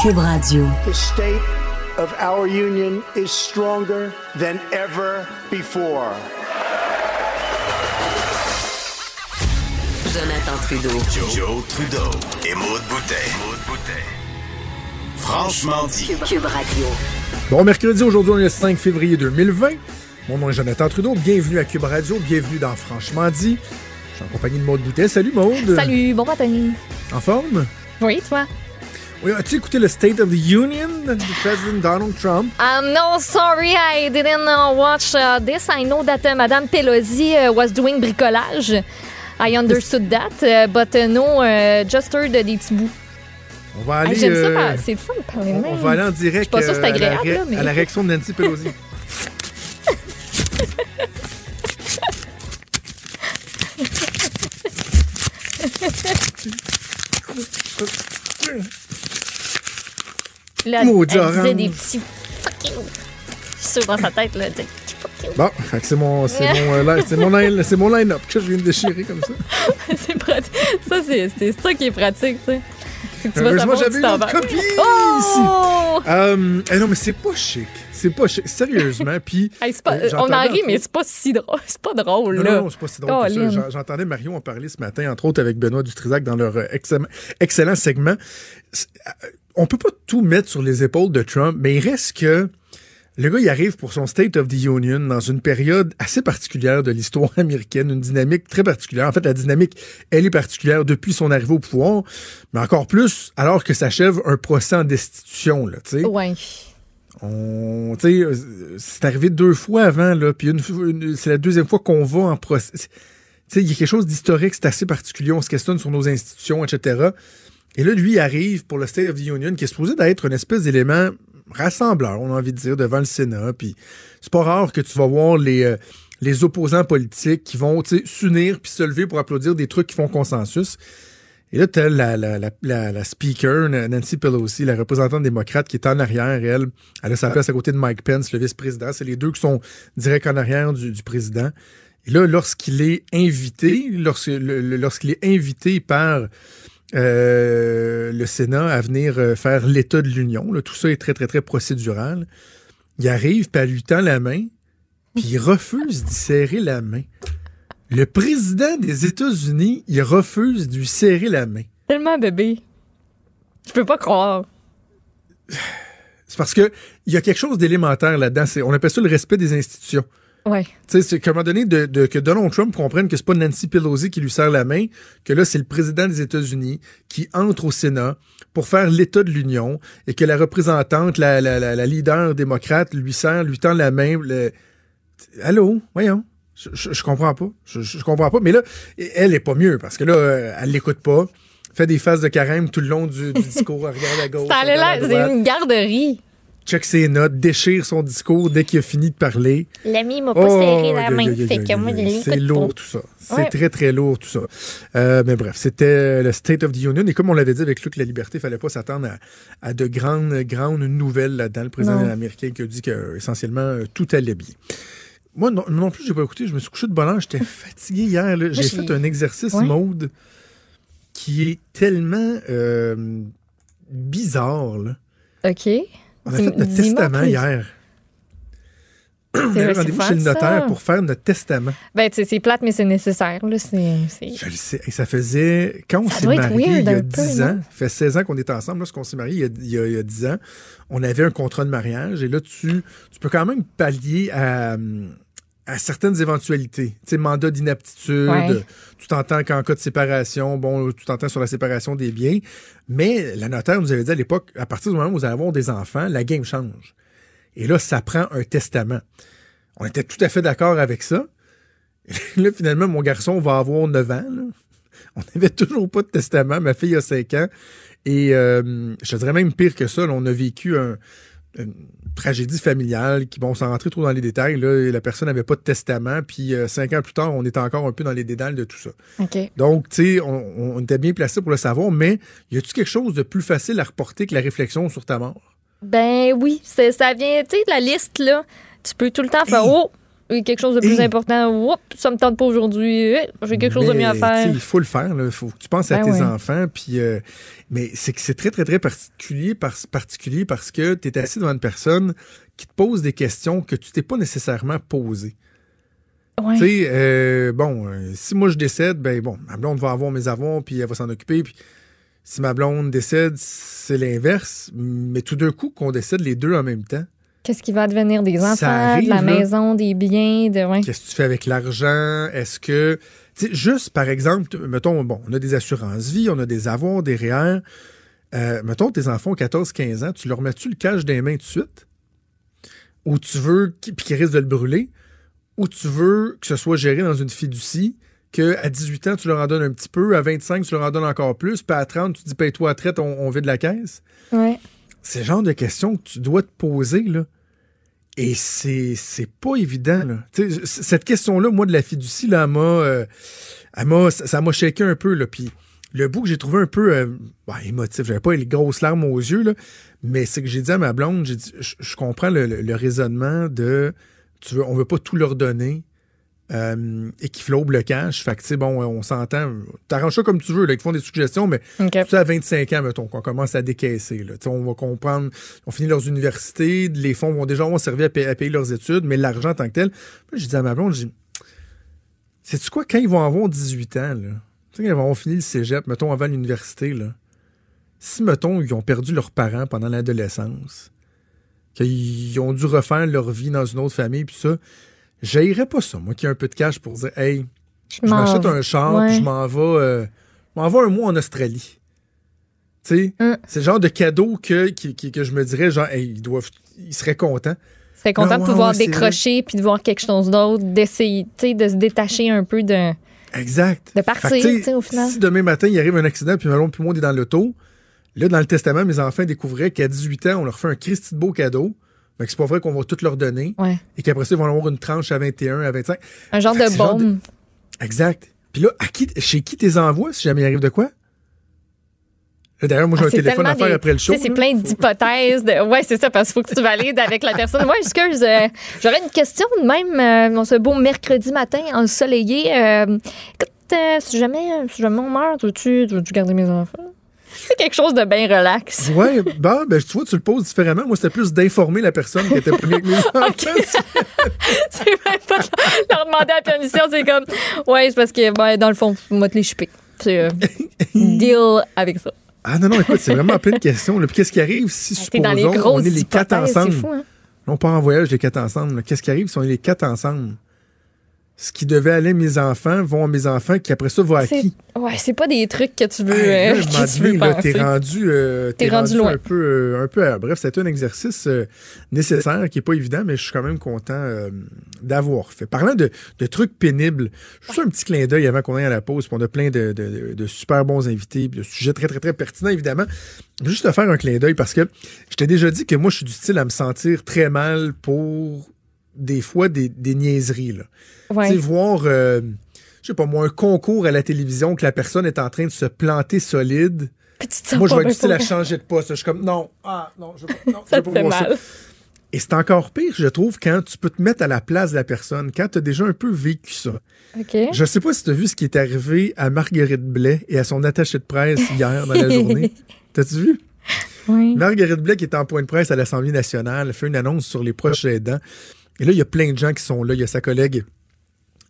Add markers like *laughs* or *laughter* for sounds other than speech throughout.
Cube Radio. The state of our union is stronger than ever before. Jonathan Trudeau. Joe, Trudeau et Maude Boutet. Franchement dit. Cube, Cube Radio. Bon mercredi, aujourd'hui on est le 5 février 2020. Mon nom est Jonathan Trudeau, bienvenue à Cube Radio, bienvenue dans Franchement dit. Je suis en compagnie de Maude Boutet. Salut Maude. Salut, bon matin. En forme? Oui, toi? Oui, as-tu écouté le State of the Union du président Donald Trump? Um, no, sorry, I didn't uh, watch uh, this. I know that uh, Madame Pelosi uh, was doing bricolage. I understood that, uh, but no, just heard des petits bouts. On va Hey, aller, J'aime euh, c'est le fun de parler de on, va aller en direct Je suis pas sûre que c'est à, la agréable, ré- là, mais- à la réaction de Nancy Pelosi. *laughs* Là, Maudit elle disait orange. des petits fuck you. Sûre dans sa tête, là, elle disait. Bon, fait que c'est mon, c'est mon, euh, c'est mon, line- c'est mon line-up que je viens de déchirer comme ça. *laughs* c'est pratique. Ça, c'est c'est ça qui est pratique, tu sais. Que Tu vas Heureusement, savoir où j'avais tu une t'en autre vas. copie ici. Oh! Euh, eh non, mais c'est pas chic. C'est pas chic. Sérieusement. *laughs* Puis. Hey, c'est pas- euh, on en rit, entre mais c'est pas si drôle. *laughs* C'est pas drôle, Non, là. non, non, c'est pas si drôle que ça. Colin. J'en- J'entendais Marion en parler ce matin, entre autres avec Benoît Dutrisac dans leur euh, excellent, excellent segment. C'est- euh, On peut pas tout mettre sur les épaules de Trump, mais il reste que le gars, il arrive pour son State of the Union dans une période assez particulière de l'histoire *laughs* américaine, une dynamique très particulière. En fait, la dynamique, elle est particulière depuis son arrivée au pouvoir, mais encore plus alors que s'achève un procès en destitution, là, tu sais. Ouais. On, c'est arrivé deux fois avant, là, puis une, fois- une- c'est la deuxième fois qu'on va en procès. Tu sais, il y a quelque chose d'historique, c'est assez particulier, on se questionne sur nos institutions, etc. Et là, lui, il arrive pour le State of the Union, qui est supposé d'être une espèce d'élément rassembleur, on a envie de dire, devant le Sénat. Puis c'est pas rare que tu vas voir les, euh, les opposants politiques qui vont, s'unir puis se lever pour applaudir des trucs qui font consensus. Et là, t'as la, la, la, la, speaker, Nancy Pelosi, la représentante démocrate, qui est en arrière, elle. Elle a sa place à côté de Mike Pence, le vice-président. C'est les deux qui sont direct en arrière du, du président. Et là, lorsqu'il est invité, lorsqu'il est invité par euh, le Sénat à venir euh, faire l'état de l'Union, tout ça est très, très, très procédural, il arrive, puis elle lui tend la main, puis il refuse d'y serrer la main. Le président des États-Unis, il refuse de lui serrer la main. Tellement bébé. Je peux pas croire. C'est parce que il y a quelque chose d'élémentaire là-dedans. On appelle ça le respect des institutions. Ouais. Tu sais, c'est qu'à un moment donné, de, de- que Donald Trump comprenne que c'est pas Nancy Pelosi qui lui serre la main, que là, c'est le président des États-Unis qui entre au Sénat pour faire l'état de l'Union et que la représentante, la, la, la, la leader démocrate lui serre, lui tend la main. le- Allô? Voyons. Je, je, je comprends pas. Je, je, comprends pas. Mais là, elle est pas mieux parce que là, euh, elle l'écoute pas. Fait des phases de carême tout le long du, du discours. Elle regarde à gauche. *laughs* Ça allait là, c'est une garderie. Check ses notes, déchire son discours dès qu'il a fini de parler. L'ami m'a pas Oh, serré la main. C'est lourd tout ça. C'est Ouais. très, très lourd tout ça. Euh, mais bref, c'était le State of the Union. Et comme on l'avait dit avec Luc La Liberté, il fallait pas s'attendre à, à de grandes, grandes nouvelles là-dedans. Le président Non. américain qui a dit que euh, essentiellement euh, tout allait bien. Moi non, non plus, j'ai pas écouté. Je me suis couché de bonne heure. J'étais fatigué hier. J'ai j'ai- fait un exercice Ouais. mode qui est tellement euh, bizarre. là. OK. On a fait notre testament hier. On vrai, c'est rendez-vous chez le ça. notaire pour faire notre testament. Ben, tu sais, c'est plate, mais c'est nécessaire. Là, Je le sais. Et ça faisait. Quand on s'est marié il y a un peu, 10 non? ans, ça fait 16 ans qu'on est ensemble. Lorsqu'on s'est marié il y a 10 ans, on avait un contrat de mariage. Et là, tu, tu peux quand même pallier à, à certaines éventualités. Tu sais, mandat d'inaptitude, Ouais. tu t'entends qu'en cas de séparation, bon, tu t'entends sur la séparation des biens. Mais la notaire nous avait dit à l'époque, à partir du moment où vous allez avoir des enfants, la game change. Et là, ça prend un testament. On était tout à fait d'accord avec ça. Et là, finalement, mon garçon va avoir 9 ans. là. On n'avait toujours pas de testament. Ma fille a 5 ans. Et euh, je dirais même pire que ça. là, on a vécu un- une tragédie familiale qui, bon, sans rentrer trop dans les détails, là, la personne n'avait pas de testament. Puis euh, cinq ans plus tard, on était encore un peu dans les dédales de tout ça. Donc, tu sais, on, on était bien placé pour le savoir, mais y a-tu quelque chose de plus facile à reporter que la réflexion sur ta mort? Ben oui, ça vient, tu sais, de la liste, là. Tu peux tout le temps faire Hey. *clears throat* Oh, quelque chose de plus Et- important. Oups, ça me tente pas aujourd'hui. J'ai quelque chose de mieux à faire. Il faut le faire. Il faut que tu penses à Ben tes ouais. enfants. Puis, euh, mais c'est que c'est très, très, très particulier, parce- particulier parce que tu es assis devant une personne qui te pose des questions que tu t'es pas nécessairement posées. Ouais. Tu sais, euh, bon, euh, si moi je décède, ben bon, ma blonde va avoir mes avoirs, puis elle va s'en occuper. Puis si ma blonde décède, c'est l'inverse. Mais tout d'un coup, qu'on décède les deux en même temps, Qu'est-ce qui va devenir des enfants, arrive, de la là. maison, des biens, de ouais. Qu'est-ce que tu fais avec l'argent? Est-ce que. Juste par exemple, mettons, bon, on a des assurances vie, on a des avoirs, des REER. Euh, mettons, tes enfants ont 14-15 ans, tu leur mets-tu le cash des mains tout de suite? Ou tu veux qu'ils puis qu'ils risquent de le brûler? Ou tu veux que ce soit géré dans une fiducie, qu'à 18 ans, tu leur en donnes un petit peu, à 25, tu leur en donnes encore plus, puis à 30, tu dis paye-toi à traite, on, on vide la caisse? Ouais. C'est le genre de questions que tu dois te poser, là. Et c'est, c'est pas évident, cette question-là, moi, de la fiducie, elle m'a, euh, ça m'a shaké un peu, là. Puis le bout que j'ai trouvé un peu euh, bah, émotif, j'avais pas les grosses larmes aux yeux, là, mais c'est que j'ai dit à ma blonde, je, comprends le raisonnement de, tu veux, on veut pas tout leur donner. Euh, et qui le cash. Fait que, tu sais, bon, on s'entend. T'arranges ça comme tu veux, là. Ils font des suggestions, mais OK. tu sais, à 25 ans, mettons, qu'on commence à décaisser. Là. On va comprendre, on finit leurs universités, les fonds vont déjà avoir servi à, payer, à payer leurs études, mais l'argent en tant que tel. Puis j'ai dit à ma blonde, j'ai dit, sais-tu quoi, quand ils vont avoir 18 ans, là, tu sais, quand ils vont avoir fini le cégep, mettons, avant l'université, là, si, mettons, ils ont perdu leurs parents pendant l'adolescence, qu'ils ont dû refaire leur vie dans une autre famille, puis ça, j'haïrais pas ça, moi qui ai un peu de cash pour dire, hey, je m'achète un char, Ouais. puis je m'en vais, euh, je m'en vais un mois en Australie. Tu sais, Mm. c'est le genre de cadeau que, qui- que je me dirais, genre, hey, ils doivent, ils seraient contents. serais content Ah, de ouais, pouvoir ouais, décrocher puis de voir quelque chose d'autre, d'essayer, tu sais, de se détacher un peu de. Exact. De partir, Fait que, tu sais, au final. Si demain matin, il arrive un accident, puis Malon puis moi, on est dans l'auto, là, dans le testament, mes enfants découvraient qu'à 18 ans, on leur fait un Christy de beau cadeau. Que c'est pas vrai qu'on va tout leur donner. Ouais. Et qu'après ça, ils vont avoir une tranche à 21, à 25. Un genre Fait de genre bombe. Exact. Puis là, à qui, chez qui t'es envoies si jamais il arrive de quoi? D'ailleurs, moi, j'ai Ah, un téléphone à faire des- après le show. Tu c'est plein d'hypothèses. De... Ouais, c'est ça, parce qu'il faut que tu valides avec la personne. Ouais, excuse, euh, j'aurais une question de même, euh, dans ce beau mercredi matin ensoleillé. Euh, écoute, euh, si, jamais, si jamais on meurt, veux-tu veux-tu garder mes enfants? C'est quelque chose de bien relax. Ouais, bah, ben, tu vois, tu le poses différemment. Moi, c'était plus d'informer la personne qui était mes *laughs* enfants. *laughs* c'est même pas leur demander la permission, c'est comme, ouais, c'est parce que, ben, dans le fond, moi, te les chipper. C'est euh, *laughs* deal avec ça. Ah non, non, écoute, c'est vraiment plein de questions. Puis qu'est-ce qui arrive si, T'es dans les supposons, on est les quatre ensemble? fou, hein? On part en voyage les quatre ensemble. Qu'est-ce qui arrive si on est les quatre ensemble? Ce qui devait aller à mes enfants vont à mes enfants, qui après ça va à C'est- qui? Ouais, c'est pas des trucs que tu veux, Hey, là, euh, je *laughs* que tu veux là, penser. T'es rendu, euh, T'es t'es rendu rendu, loin. un peu, euh, un peu. à- Bref, c'était un exercice euh, nécessaire qui est pas évident, mais je suis quand même content d'avoir fait. Parlant de, de trucs pénibles, je fais un petit clin d'œil avant qu'on aille à la pause. puis on a plein de, de- de super bons invités, puis de sujets très très très pertinents évidemment. Juste te faire un clin d'œil parce que je t'ai déjà dit que moi je suis du style à me sentir très mal pour des fois des, des niaiseries là. Ouais. Voir, euh, je sais pas moi, un concours à la télévision que la personne est en train de se planter solide. Moi, je vais être style à changer de poste. Je suis comme, non, ah, non, je veux non, *laughs* je Ça veux te pas fait voir ça. mal. Et c'est encore pire, je trouve, quand tu peux te mettre à la place de la personne, quand tu as déjà un peu vécu ça. OK. Je sais pas si tu as vu ce qui est arrivé à Marguerite Blais et à son attaché de presse hier dans la *laughs* journée. T'as-tu vu? Oui. Marguerite Blais qui est en point de presse à l'Assemblée nationale, fait une annonce sur les proches aidants. Et là, il y a plein de gens qui sont là. Il y a sa collègue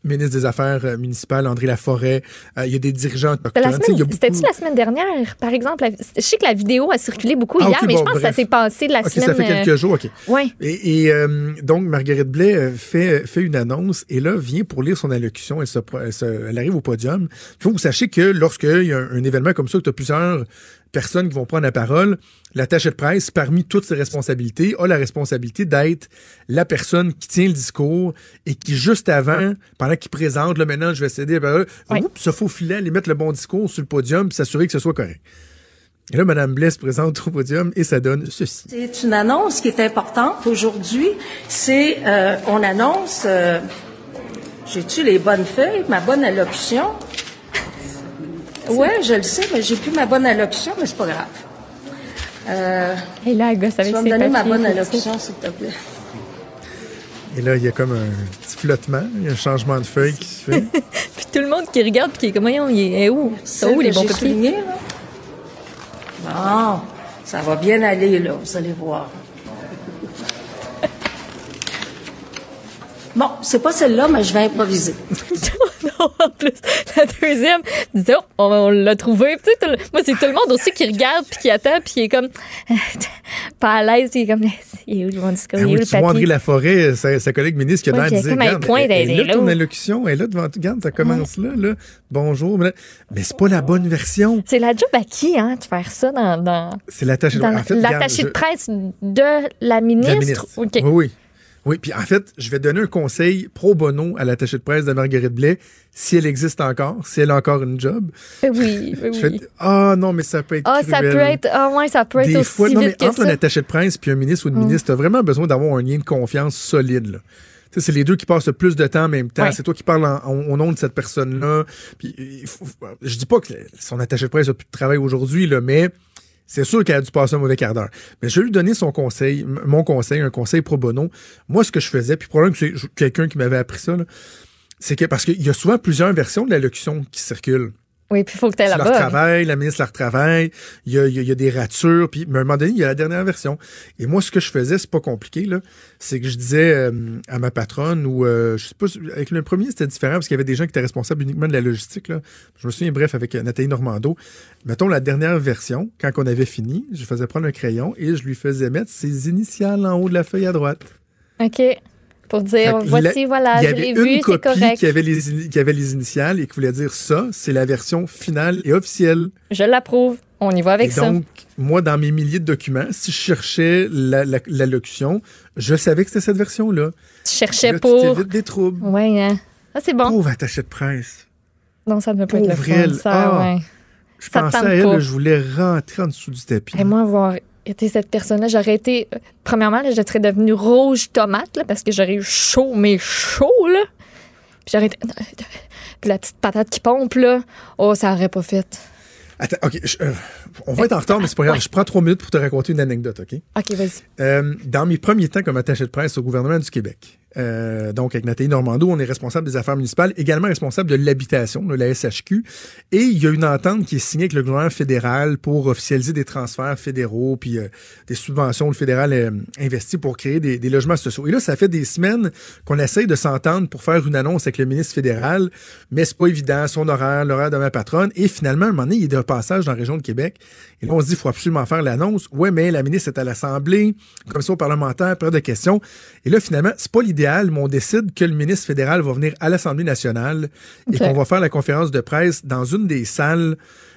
ministre des Affaires euh, municipales, André Laforêt. Euh, il y a des dirigeants autochtones. Beaucoup- C'était-tu la semaine dernière, par exemple? la- je sais que la vidéo a circulé beaucoup Ah, hier, mais bon, je pense que ça s'est passé la OK, semaine. ça fait quelques jours, OK. euh, ouais. Et, et, euh, donc, Marguerite Blais euh, fait, fait une annonce et là, vient pour lire son allocution. Elle, se, pro- elle, se- elle arrive au podium. Il faut que vous sachiez que lorsqu'il y a un, un événement comme ça, que tu as plusieurs personnes qui vont prendre la parole, l'attaché de presse, parmi toutes ses responsabilités, a la responsabilité d'être la personne qui tient le discours et qui, juste avant, pendant qu'il présente, là, maintenant, je vais céder la parole, Oui. oups, se faufiler, aller mettre le bon discours sur le podium puis s'assurer que ce soit correct. Et là, Mme Blais se présente au podium et ça donne ceci. C'est une annonce qui est importante aujourd'hui. C'est, euh, on annonce, euh, j'ai-tu les bonnes feuilles, ma bonne allocution? Ouais, je le sais, mais j'ai plus ma bonne allocution, mais c'est pas grave. Euh, Et là, elle gosse tu avec vas ses me donner ma bonne allocution, s'il te plaît. Et là, il y a comme un petit flottement, il y a un changement de feuille qui se fait. *laughs* Puis tout le monde qui regarde, puis qui est comme, voyons, il est où? C'est où les bons papiers? soulignée, là? Bon, ça va bien aller, là, vous allez voir. *laughs* Bon, c'est pas celle-là, mais je vais improviser. *laughs* *laughs* en plus, la deuxième, tu dis, oh, on, on l'a trouvé. Tu sais, le- moi, c'est tout le monde aussi qui regarde, puis qui attend, puis qui est comme, *laughs* pas à l'aise, il est comme, il est où, discours, Ah il est où le André? Laforêt, sa, sa collègue ministre, qui a dire, comme, elle regarde, elle, elle elle là ton allocution, est là devant, regarde, ça commence là, là, bonjour, mais, mais c'est pas la bonne version. C'est la job à qui, hein, de faire ça dans, dans, C'est l'attaché dans en fait, de presse de la ministre? la ministre. OK. Oui, oui. Oui, puis en fait, je vais donner un conseil pro bono à l'attaché de presse de Marguerite Blais, si elle existe encore, si elle a encore une job. Oui, *laughs* oui, Je oui. ah non, mais ça peut être Ah, ça cruel. peut être, ah ouais, ça peut être Des aussi fois, non, mais entre un ça. Mm. attaché de presse puis un ministre ou une ministre, tu as vraiment besoin d'avoir un lien de confiance solide. Là. Tu sais, c'est les deux qui passent le plus de temps en même temps. Ouais. C'est toi qui parles en- en- au nom de cette personne-là. Puis, il faut- je dis pas que son attaché de presse a plus de travail aujourd'hui, là, mais c'est sûr qu'elle a dû passer un mauvais quart d'heure. Mais je vais lui donner son conseil, mon conseil, un conseil pro bono. Moi, ce que je faisais, puis probablement que c'est quelqu'un qui m'avait appris ça, c'est que parce qu'il y a souvent plusieurs versions de l'allocution qui circulent. Oui, puis il faut que tu la là-bas. retravailles, la ministre la retravaille, il y a, y a- il y a des ratures, puis à un moment donné, il y a la dernière version. Et moi, ce que je faisais, c'est pas compliqué, là, c'est que je disais euh, à ma patronne, ou euh, je sais pas, avec le premier, c'était différent, parce qu'il y avait des gens qui étaient responsables uniquement de la logistique, là. Je me souviens, bref, avec euh, Nathalie Normando. Mettons la dernière version, quand on avait fini, je faisais prendre un crayon et je lui faisais mettre ses initiales en haut de la feuille à droite. OK. Pour dire, voici, la- voilà, je l'ai vu, c'est correct. qui avait, les, qui avait les initiales et qui voulait dire ça, c'est la version finale et officielle. Je l'approuve. On y va avec et ça. donc, moi, dans mes milliers de documents, si je cherchais la- la- l'allocution, je savais que c'était cette version-là. Tu cherchais Là, tu pour. t'évites des troubles. Ouais, hein. Ah, c'est bon. Pauvre attaché de presse. Non, ça ne peut pas être le fun, ça, Ah. ouais. Je Ça pensais à elle, là, je voulais rentrer en dessous du tapis. Et moi, avoir été cette personne-là, j'aurais été. euh, Premièrement, là, je serais devenue rouge tomate, là, parce que j'aurais eu chaud, mais chaud, là. Puis j'aurais été. Puis la petite patate qui pompe, là. Oh, ça aurait pas fait. Attends, OK. je- euh, on va être en retard, mais c'est pas grave. Je prends trois minutes pour te raconter une anecdote, OK? OK, vas-y. Euh, dans mes premiers temps comme attaché de presse au gouvernement du Québec, euh, donc avec Nathalie Normando, on est responsable des affaires municipales, également responsable de l'habitation, de la SHQ, et il y a une entente qui est signée avec le gouvernement fédéral pour officialiser des transferts fédéraux, puis euh, des subventions le fédéral euh, investit pour créer des, logements sociaux. Et là, ça fait des semaines qu'on essaye de s'entendre pour faire une annonce avec le ministre fédéral, mais c'est pas évident, son horaire, l'horaire de ma patronne, et finalement, à un moment donné, il est de passage dans la région de Québec, et là, on se dit, il faut absolument faire l'annonce. Ouais, mais la ministre est à l'Assemblée, commission parlementaire, période de questions. Et là, finalement, c'est pas l'idéal, mais on décide que le ministre fédéral va venir à l'Assemblée nationale et qu'on va faire la conférence de presse dans une des salles.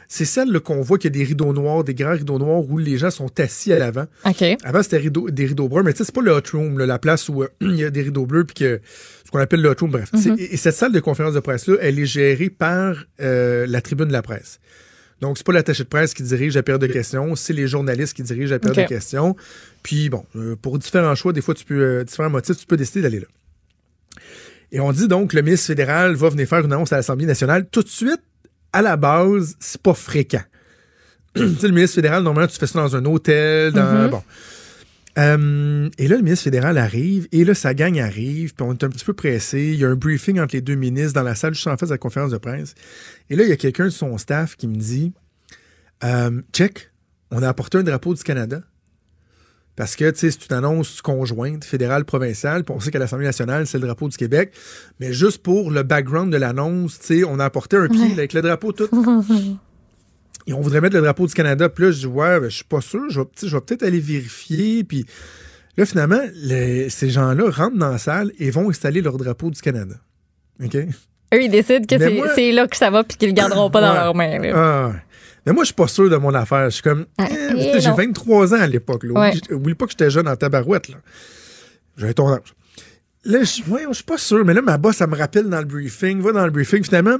C'est celle qu'on voit qu'il y a des rideaux noirs, des grands rideaux noirs où les gens sont assis à l'avant. OK. Avant, c'était rideau- des rideaux bruns, mais tu sais, c'est pas le hot room, là, la place où euh, *clears throat* il y a des rideaux bleus, puis que ce qu'on appelle le hot room, bref. Et, et cette salle de conférence de presse-là, elle est gérée par euh, la tribune de la presse. Donc, c'est pas l'attaché de presse qui dirige la période de questions, c'est les journalistes qui dirigent la période de questions. Puis, bon, euh, pour différents choix, des fois, tu peux, euh, différents motifs, tu peux décider d'aller là. Et on dit donc, le ministre fédéral va venir faire une annonce à l'Assemblée nationale. Tout de suite, à la base, c'est pas fréquent. *clears throat* tu sais, le ministre fédéral, normalement, tu fais ça dans un hôtel, dans, bon. Euh, et là, le ministre fédéral arrive, et là, sa gang arrive, puis on est un petit peu pressé. Il y a un briefing entre les deux ministres dans la salle juste en face de la conférence de presse. Et là, il y a quelqu'un de son staff qui me dit euh, Check, on a apporté un drapeau du Canada. Parce que, tu sais, c'est une annonce conjointe, fédérale, provinciale, puis on sait qu'à l'Assemblée nationale, c'est le drapeau du Québec. Mais juste pour le background de l'annonce, tu sais, on a apporté un pied avec le drapeau tout. *laughs* Et on voudrait mettre le drapeau du Canada. Puis là, je dis, ouais, ben, je suis pas sûr. Je vais, je peut-être aller vérifier. Puis là, finalement, les- ces gens-là rentrent dans la salle et vont installer leur drapeau du Canada. OK? Eux, ils décident que c'est moi- c'est là que ça va puis qu'ils le garderont pas dans Ouais. leurs mains. Ah. Mais moi, je suis pas sûr de mon affaire. Je suis comme. Ah, eh, eh, j'ai non. 23 ans à l'époque. là. Ouais. Oublie, pas que j'étais jeune en tabarouette. là. J'avais ton âge. Là, je ouais, je suis pas sûr. Mais là, ma boss, ça me rappelle dans le briefing. Va dans le briefing. Finalement,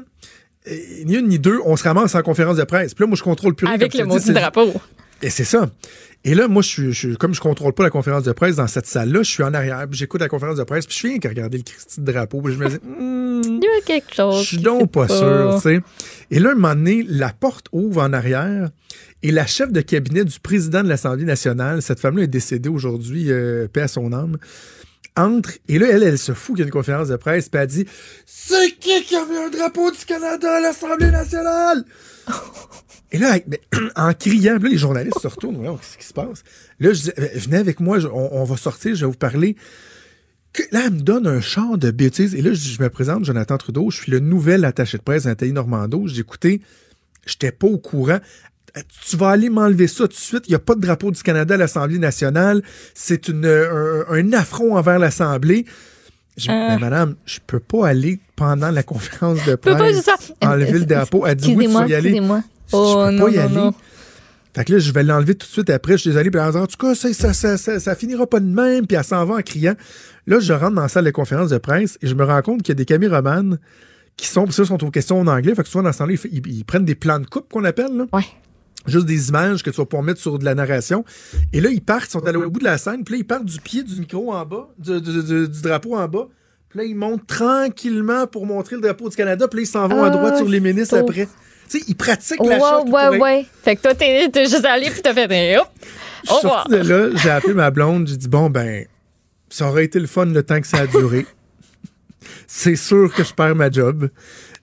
ni une ni deux, on se ramasse en conférence de presse. Puis là, moi, je contrôle plus rien, Avec le maudit drapeau. Et c'est ça. Et là, moi, je suis, je suis- comme je contrôle pas la conférence de presse dans cette salle-là, je suis en arrière, puis j'écoute la conférence de presse, puis je viens qu'à regarder le Christy de drapeau, puis je me dis, *laughs* Hmm, Il y a quelque chose. je suis donc pas sûr, tu sais. Et là, un moment donné, la porte ouvre en arrière, et la chef de cabinet du président de l'Assemblée nationale, cette femme-là est décédée aujourd'hui, euh, paix à son âme, entre, et là, elle, elle se fout qu'il y a une conférence de presse, puis elle dit C'est qui qui a mis un drapeau du Canada à l'Assemblée nationale? Et là, *clears throat* en criant, là, les journalistes se retournent, ouais, qu'est-ce qui se passe? Là, je dis, euh, venez avec moi, on, va sortir, je vais vous parler. Là, elle me donne un chant de bêtises. Et là, je, me présente, Jonathan Trudeau, je suis le nouvel attaché de presse d'Anthalie Normando. Je dis, écoutez, j'étais pas au courant. Euh, Tu vas aller m'enlever ça tout de suite. Il n'y a pas de drapeau du Canada à l'Assemblée nationale. C'est une, un, un affront envers l'Assemblée. Je dis, mais madame, je peux pas aller pendant la conférence de *laughs* peux pas presse enlever le drapeau. Elle dit, oui, tu vas y aller. excusez-moi. Je Oh peux non, pas y non, aller. non. Fait que là, je vais l'enlever tout de suite après. Je suis désolé. Puis elle dit, en tout cas, ça, ça, ça, ça, finira pas de même. Puis elle s'en va en criant. Là, je rentre dans la salle de conférence de presse et je me rends compte qu'il y a des caméramans qui sont, ça, sont aux questions en anglais. Fait que souvent, dans ce temps-là, ils, ils- ils prennent des plans de coupe qu'on appelle, là. Ouais. Juste des images que tu vas pouvoir mettre sur de la narration. Et là, ils partent, ils sont allés au bout de la scène. Puis là, ils partent du pied du micro en bas, du, du- du- du drapeau en bas. Puis là, ils montent tranquillement pour montrer le drapeau du Canada. Puis là, ils s'en vont à Ah, droite sur les ministres après. Tu sais, ils pratiquent Ouais, la pour ouais, être- ouais. Fait que toi, t'es t'es juste allé puis t'as fait eh, hop. Au revoir. de là, j'ai appelé ma blonde, j'ai dit bon ben ça aurait été le fun le temps que ça a duré. *laughs* C'est sûr que je perds ma job.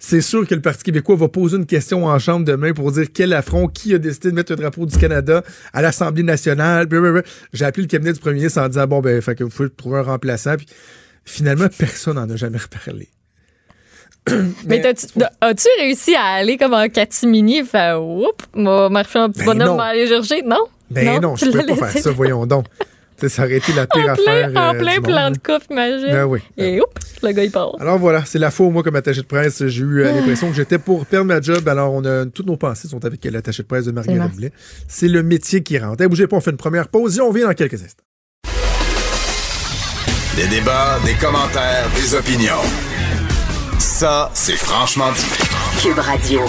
C'est sûr que le Parti québécois va poser une question en chambre demain pour dire quel affront, qui a décidé de mettre le drapeau du Canada à l'Assemblée nationale. J'ai appelé le cabinet du premier ministre en disant bon ben fait que vous pouvez trouver un remplaçant. Puis finalement personne n'en a jamais reparlé. *clears throat* Mais as-tu réussi à aller comme en catimini? Fait, oups, m'a marché un petit Ben bonhomme non. m'a aller chercher? Non? Ben non, je tu peux pas faire ça, voyons donc. *laughs* Ça aurait été la pire En affaire. plein, en euh, plein du plan monde. de coupe, imagine. Ben oui. Et oups, le gars, il part. Alors voilà, c'est la fois où moi, comme attaché de presse, j'ai eu euh, l'impression que j'étais pour perdre ma job. Alors, on a toutes nos pensées sont avec l'attaché de presse de Marguerite. Blais. C'est le métier qui rentre. Hey, bougez pas, on fait une première pause et on vient dans quelques instants. Des débats, des commentaires, des opinions. Ça, c'est franchement dit. Cube Radio.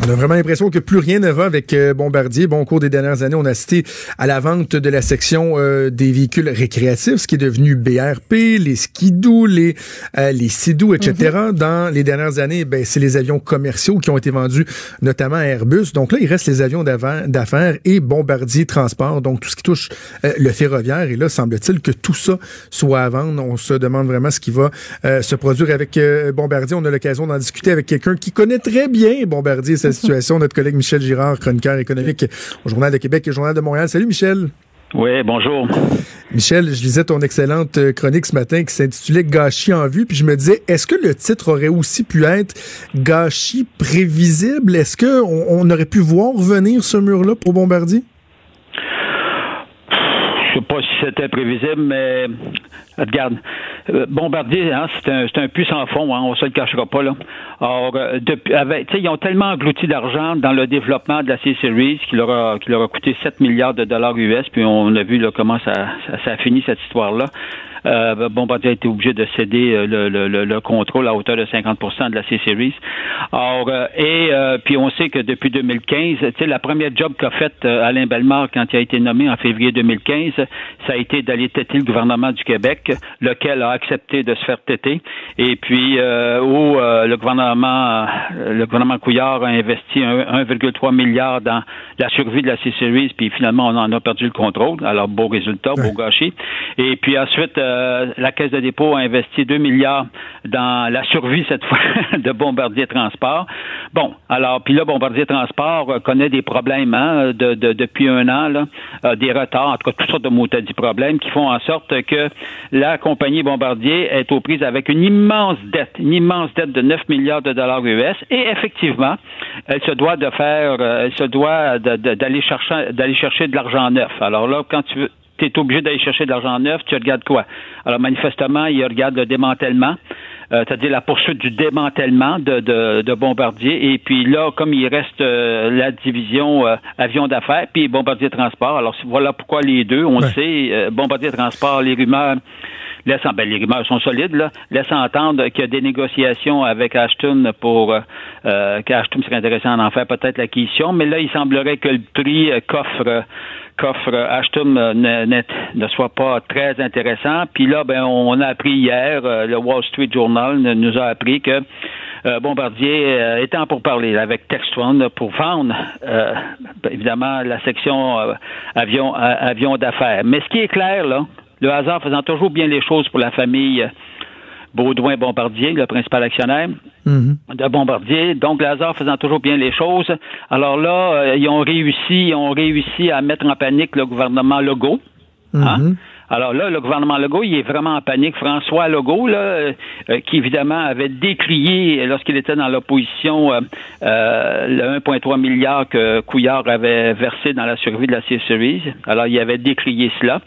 On a vraiment l'impression que plus rien ne va avec euh, Bombardier. Bon, au cours des dernières années, on a assisté à la vente de la section euh, des véhicules récréatifs, ce qui est devenu BRP, les skidoo, les euh, les sidou, etc. Dans les dernières années, ben, c'est les avions commerciaux qui ont été vendus, notamment à Airbus. Donc là, il reste les avions d'affaires et Bombardier Transport, donc tout ce qui touche euh, le ferroviaire. Et là, semble-t-il que tout ça soit à vendre. On se demande vraiment ce qui va se produire avec Bombardier. On a l'occasion d'en discuter avec quelqu'un qui connaît très bien Bombardier sa situation, notre collègue Michel Girard, chroniqueur économique au Journal de Québec et au Journal de Montréal. Salut Michel. Oui, bonjour. Michel, je lisais ton excellente euh, chronique ce matin qui s'intitulait Gâchis en vue, puis je me disais, est-ce que le titre aurait aussi pu être Gâchis prévisible? Est-ce que on, on aurait pu voir venir ce mur-là pour Bombardier? Je sais pas si c'était prévisible, mais regarde, euh, Bombardier, hein, c'est un, un puissant fond, hein, on se le cachera pas là. Alors, euh, depuis, avec, ils ont tellement englouti d'argent dans le développement de la C-Series qui leur a, leur a coûté 7 milliards de dollars US, puis on a vu là, comment ça, ça, a fini cette histoire-là. Euh, Bombardier a été obligé de céder euh, le, le, le, le contrôle à hauteur de 50% de la C-Series. Alors, euh, et euh, puis on sait que depuis 2015, tu sais, la première job qu'a faite euh, Alain Bellemare quand il a été nommé en février 2015, ça a été d'aller têter le gouvernement du Québec, lequel a accepté de se faire têter. Et puis euh, où euh, le gouvernement, euh, le gouvernement Couillard a investi un- 1,3 milliard dans la survie de la C-Series, puis finalement on en a perdu le contrôle. Alors beau résultat, beau gâchis. Et puis ensuite, la Caisse de dépôt a investi 2 milliards dans la survie cette fois *laughs* de Bombardier Transport. Bon, alors puis là Bombardier Transport connaît des problèmes hein, de, de- depuis un an, là, des retards, en tout cas toutes sortes de maudits problèmes qui font en sorte que la compagnie Bombardier est aux prises avec une immense dette, une immense dette de 9 milliards de dollars US. Et effectivement, elle se doit de faire, euh, elle se doit d'aller chercher de l'argent neuf. Alors là, quand tu veux tu es obligé d'aller chercher de l'argent neuf, tu regardes quoi? Alors, manifestement, il regarde le démantèlement, euh, c'est-à-dire la poursuite du démantèlement de, de, de Bombardier. Et puis là, comme il reste euh, la division euh, avion d'affaires, puis Bombardier Transport, alors voilà pourquoi les deux, on le sait, euh, Bombardier Transport, les rumeurs laissent, en- ben, les rumeurs sont solides, là, laissent entendre qu'il y a des négociations avec Ashton pour euh, euh, qu'Ashton serait intéressé à en faire peut-être l'acquisition, mais là, il semblerait que le prix qu'offre qu'offre Ashton euh, ne, soit pas très intéressant. Puis là, ben, on a appris hier, euh, le Wall Street Journal nous a appris que euh, Bombardier était en pourparler là, avec Textron pour vendre, ben, évidemment, la section avion, avion d'affaires. Mais ce qui est clair, là, le hasard faisant toujours bien les choses pour la famille Baudouin-Bombardier, le principal actionnaire de Bombardier. Donc, le hasard faisant toujours bien les choses. Alors là, euh, ils ont réussi, ils ont réussi à mettre en panique le gouvernement Legault. Hein? Alors là, le gouvernement Legault, il est vraiment en panique. François Legault, là, euh, euh, qui évidemment avait décrié, lorsqu'il était dans l'opposition, euh, le 1,3 milliard que Couillard avait versé dans la survie de la C-Series. Alors, il avait décrié cela.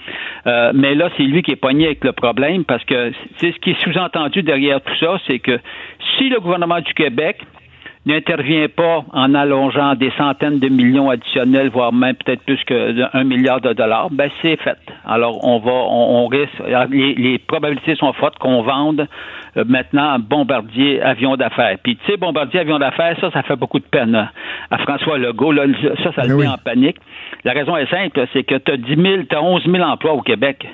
mais là, c'est lui qui est pogné avec le problème parce que c'est ce qui est sous-entendu derrière tout ça, c'est que si le gouvernement du Québec n'intervient pas en allongeant des centaines de millions additionnels, voire même peut-être plus qu'un milliard de dollars, ben c'est fait. Alors on va, on, risque, les, probabilités sont fortes qu'on vende euh, maintenant Bombardier avion d'affaires. Puis tu sais, Bombardier avion d'affaires, ça, ça fait beaucoup de peine hein, à François Legault. Là, ça, ça le met en panique. La raison est simple, c'est que tu as 10 000, tu as 11 000 emplois au Québec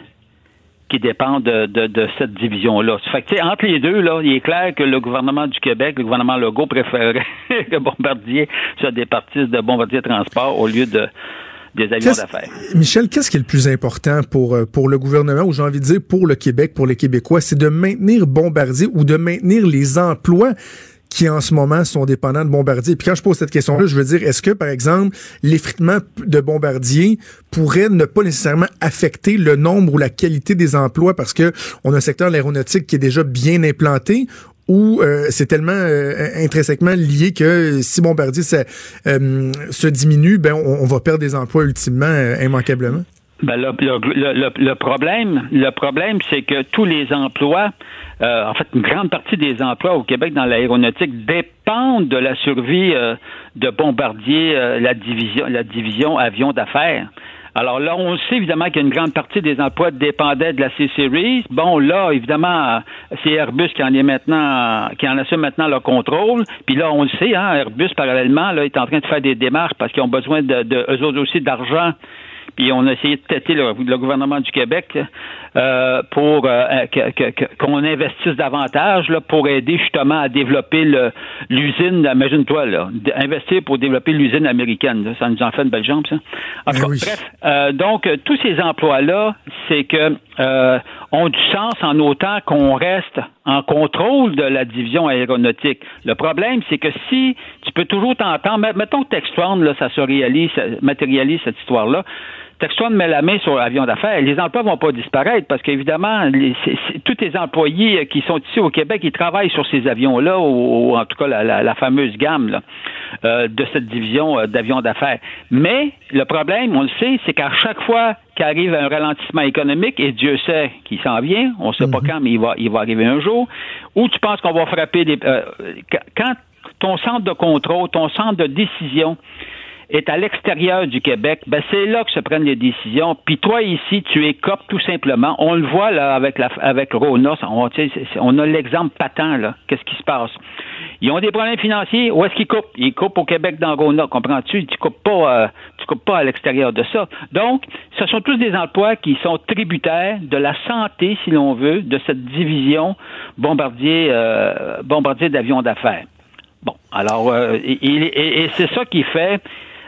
qui dépend de, de, cette division-là. Fait que, entre les deux, là, il est clair que le gouvernement du Québec, le gouvernement Legault, préférerait *laughs* que Bombardier soit des parties de Bombardier Transport au lieu de des avions d'affaires. Michel, qu'est-ce qui est le plus important pour, euh, pour le gouvernement, ou j'ai envie de dire pour le Québec, pour les Québécois, c'est de maintenir Bombardier ou de maintenir les emplois qui en ce moment sont dépendants de Bombardier. Puis quand je pose cette question-là, je veux dire, est-ce que, par exemple, l'effritement de Bombardier pourrait ne pas nécessairement affecter le nombre ou la qualité des emplois parce que on a un secteur de l'aéronautique qui est déjà bien implanté ou euh, c'est tellement euh, intrinsèquement lié que si Bombardier euh, se diminue, ben on, va perdre des emplois ultimement immanquablement? Ben, le, le, le, problème, le problème, c'est que tous les emplois, euh, en fait, une grande partie des emplois au Québec dans l'aéronautique dépendent de la survie euh, de Bombardier, euh, la division, la division avion d'affaires. Alors là, on sait évidemment qu'une grande partie des emplois dépendaient de la C-Series. Bon, là, évidemment, c'est Airbus qui en est maintenant, qui en assume maintenant le contrôle. Puis là, on le sait, hein, Airbus, parallèlement, là, est en train de faire des démarches parce qu'ils ont besoin de, de eux autres aussi d'argent puis on a essayé de têter le, gouvernement du Québec euh, pour euh, qu'on investisse davantage là, pour aider justement à développer l'usine, imagine-toi, là, investir pour développer l'usine américaine. ça nous en fait une belle jambe, ça. En ben bref, euh, donc tous ces emplois-là, c'est que ont du sens en autant qu'on reste en contrôle de la division aéronautique. Le problème, c'est que si tu peux toujours t'entendre, mettons que Textron, là, ça se réalise, matérialise cette histoire-là, Textron met la main sur l'avion d'affaires. Les emplois vont pas disparaître parce qu'évidemment, tous les employés qui sont ici au Québec, ils travaillent sur ces avions-là, ou, en tout cas la, fameuse gamme euh, de cette division euh, d'avions d'affaires. Mais le problème, on le sait, c'est qu'à chaque fois qu'arrive un ralentissement économique, et Dieu sait qu'il s'en vient, on ne sait pas mhm. quand, mais il va, il va arriver un jour, où tu penses qu'on va frapper des... Euh, quand ton centre de contrôle, ton centre de décision est à l'extérieur du Québec, ben c'est là que se prennent les décisions. Puis toi ici, tu écopes tout simplement. On le voit là avec la avec Rona, on, on a l'exemple patent là. Qu'est-ce qui se passe? Ils ont des problèmes financiers. Où est-ce qu'ils coupent? Ils coupent au Québec dans Rona, comprends-tu? Tu coupes pas, euh, tu coupes pas à l'extérieur de ça. Donc, ce sont tous des emplois qui sont tributaires de la santé, si l'on veut, de cette division bombardier euh, bombardier d'avions d'affaires. Bon, alors, euh, et, et c'est ça qui fait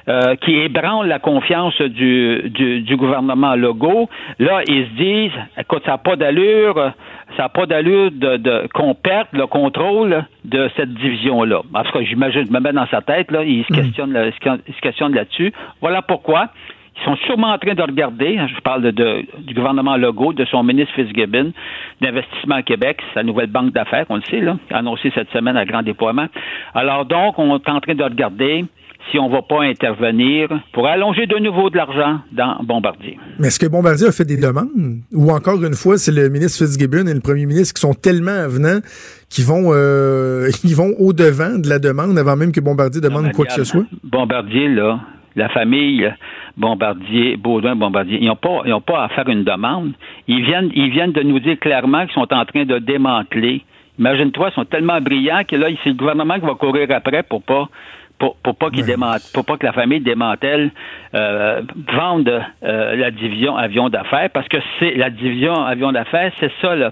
euh, qui ébranle la confiance du, du, gouvernement Legault. Là, ils se disent, écoute, ça n'a pas d'allure, ça n'a pas d'allure de, qu'on perde le contrôle de cette division-là. En tout cas, j'imagine, je me mets dans sa tête, là, il se questionne, il se questionne là-dessus. Voilà pourquoi. Ils sont sûrement en train de regarder, hein, je parle de, du gouvernement Legault, de son ministre Fitzgibbon, d'Investissement à Québec, sa nouvelle banque d'affaires, on le sait, là, annoncé cette semaine à grand déploiement. Alors donc, on est en train de regarder si on ne va pas intervenir pour allonger de nouveau de l'argent dans Bombardier. Mais est-ce que Bombardier a fait des demandes? Ou encore une fois, c'est le ministre Fitzgibbon et le premier ministre qui sont tellement avenants qu'ils vont, euh, *laughs* vont au-devant de la demande avant même que Bombardier demande quoi que ce soit? Bombardier, là, la famille Bombardier, Baudouin, Bombardier, ils n'ont pas, ils ont pas à faire une demande. Ils viennent, ils viennent de nous dire clairement qu'ils sont en train de démanteler. Imagine-toi, ils sont tellement brillants que là, c'est le gouvernement qui va courir après pour pas pour, pour pas qu'il pour pas que la famille démantèle euh, vende euh, la division avion d'affaires parce que c'est la division avion d'affaires, c'est ça là,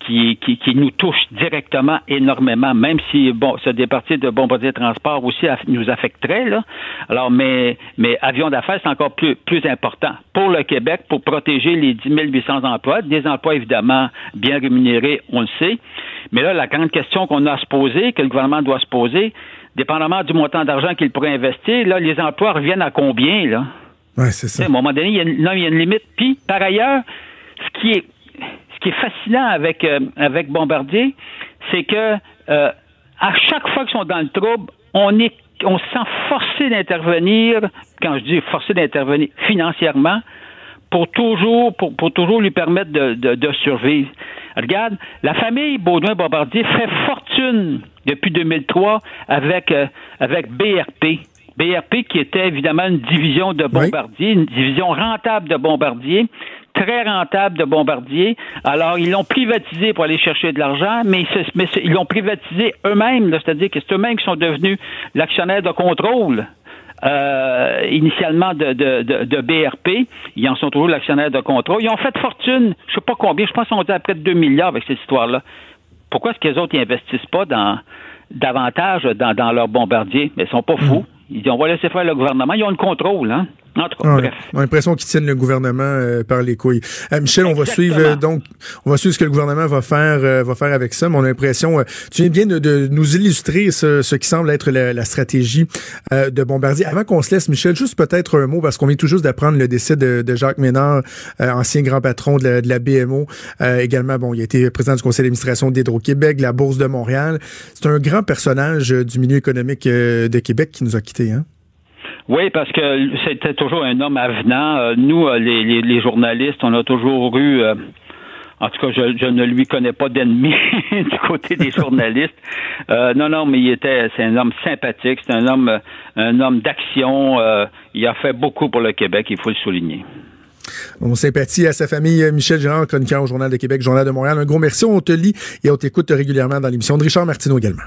qui, qui, qui, nous touche directement énormément, même si bon, ce départi de Bombardier Transport aussi nous affecterait là. Alors, mais mais avion d'affaires c'est encore plus plus important pour le Québec pour protéger les 10 800 emplois, des emplois évidemment bien rémunérés, on le sait. Mais là, la grande question qu'on a à se poser, que le gouvernement doit se poser, dépendamment du montant d'argent qu'il pourrait investir, là, les emplois reviennent à combien, là? Oui, c'est ça. à un moment donné, il y, a une, il y a une limite. Puis, par ailleurs, ce qui est, ce qui est fascinant avec, euh, avec Bombardier, c'est que euh, à chaque fois qu'ils sont dans le trouble, on est on se sent forcé d'intervenir, quand je dis forcé d'intervenir financièrement, pour toujours, pour, pour toujours lui permettre de, de, de survivre. Regarde, la famille Baudouin-Bombardier fait fortune depuis 2003 avec, euh, avec BRP. BRP qui était évidemment une division de Bombardier, une division rentable de Bombardier, très rentable de Bombardier. Alors, ils l'ont privatisé pour aller chercher de l'argent, mais, mais ils l'ont privatisé eux-mêmes, c'est-à-dire que c'est eux-mêmes qui sont devenus l'actionnaire de contrôle euh, initialement de, de, de, BRP. Ils en sont toujours l'actionnaire de contrôle. Ils ont fait fortune, je sais pas combien, je pense qu'on est à près de 2 milliards avec cette histoire-là. Pourquoi est-ce que les autres n'investissent pas dans davantage dans, dans leurs bombardiers? Mais ils sont pas fous. Ils disent on va laisser faire le gouvernement. Ils ont le contrôle, hein? En tout cas, bref. On a l'impression qu'ils tiennent le gouvernement euh, par les couilles. Euh, Michel, on va suivre euh, donc, on va suivre ce que le gouvernement va faire, va faire avec ça. Mais on a l'impression, tu viens bien de, nous illustrer ce, ce, qui semble être la, stratégie de Bombardier. Avant qu'on se laisse, Michel, juste peut-être un mot parce qu'on vient tout juste d'apprendre le décès de, de Jacques Ménard, ancien grand patron de la, de la BMO. également, bon, il a été président du conseil d'administration d'Hydro-Québec, la Bourse de Montréal. C'est un grand personnage du milieu économique de Québec qui nous a quittés. Hein? Oui, parce que c'était toujours un homme avenant. Euh, nous, euh, les, les, journalistes, on a toujours eu. Euh, en tout cas, je, je, ne lui connais pas d'ennemi *laughs* du côté des *laughs* journalistes. non, non, mais il était, c'est un homme sympathique, c'est un homme, un homme d'action. il a fait beaucoup pour le Québec, il faut le souligner. On sympathie à sa famille, Michel Gérard, chroniqueur au Journal de Québec, Journal de Montréal. Un gros merci. On te lit et on t'écoute régulièrement dans l'émission de Richard Martineau également.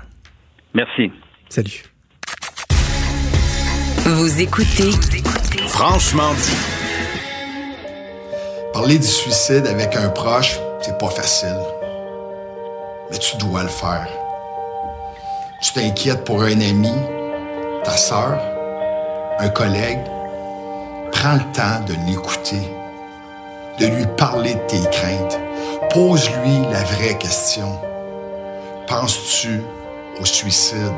Merci. Salut. Vous écoutez Franchement dit. Parler du suicide avec un proche, c'est pas facile. Mais tu dois le faire. Tu t'inquiètes pour un ami, ta sœur, un collègue. Prends le temps de l'écouter, de lui parler de tes craintes. Pose-lui la vraie question. Penses-tu au suicide?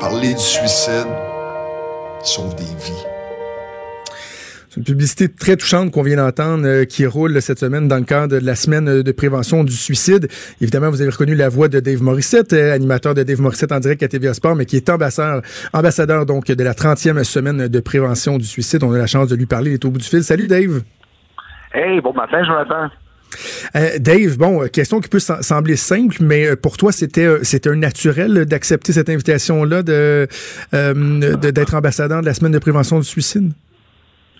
Parler du suicide sauve des vies. C'est une publicité très touchante qu'on vient d'entendre euh, qui roule cette semaine dans le cadre de la semaine de prévention du suicide. Évidemment, vous avez reconnu la voix de Dave Morissette, euh, animateur de Dave Morissette en direct à TVA Sport, mais qui est ambassadeur, ambassadeur donc de la 30e semaine de prévention du suicide. On a la chance de lui parler, il est au bout du fil. Salut Dave. Hey, bon matin Jonathan. Euh, Dave, bon, euh, question qui peut sembler simple, mais euh, pour toi, c'était un naturel d'accepter cette invitation-là de d'être ambassadeur de la semaine de prévention du suicide?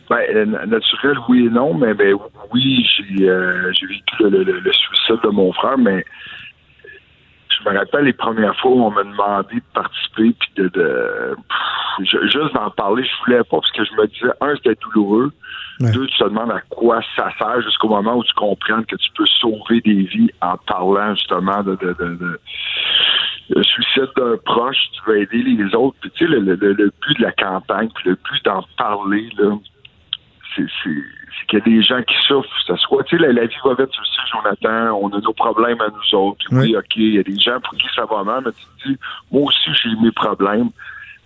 Ben, naturel, oui et non, mais ben, oui, j'ai vécu le, suicide de mon frère, mais je me rappelle les premières fois où on m'a demandé de participer puis de juste d'en parler, je voulais pas parce que je me disais un c'était douloureux, deux tu te demandes à quoi ça sert jusqu'au moment où tu comprends que tu peux sauver des vies en parlant justement de, de, de, le suicide d'un proche, tu vas aider les autres. Puis tu sais le, le, le but de la campagne, puis le but d'en parler là, c'est c'est qu'il y a des gens qui souffrent, ça soit, tu sais, la, vie va vite, tu le sais, Jonathan, on a nos problèmes à nous autres. Oui, OK, il y a des gens pour qui ça va mal, mais tu te dis, moi aussi, j'ai mes problèmes.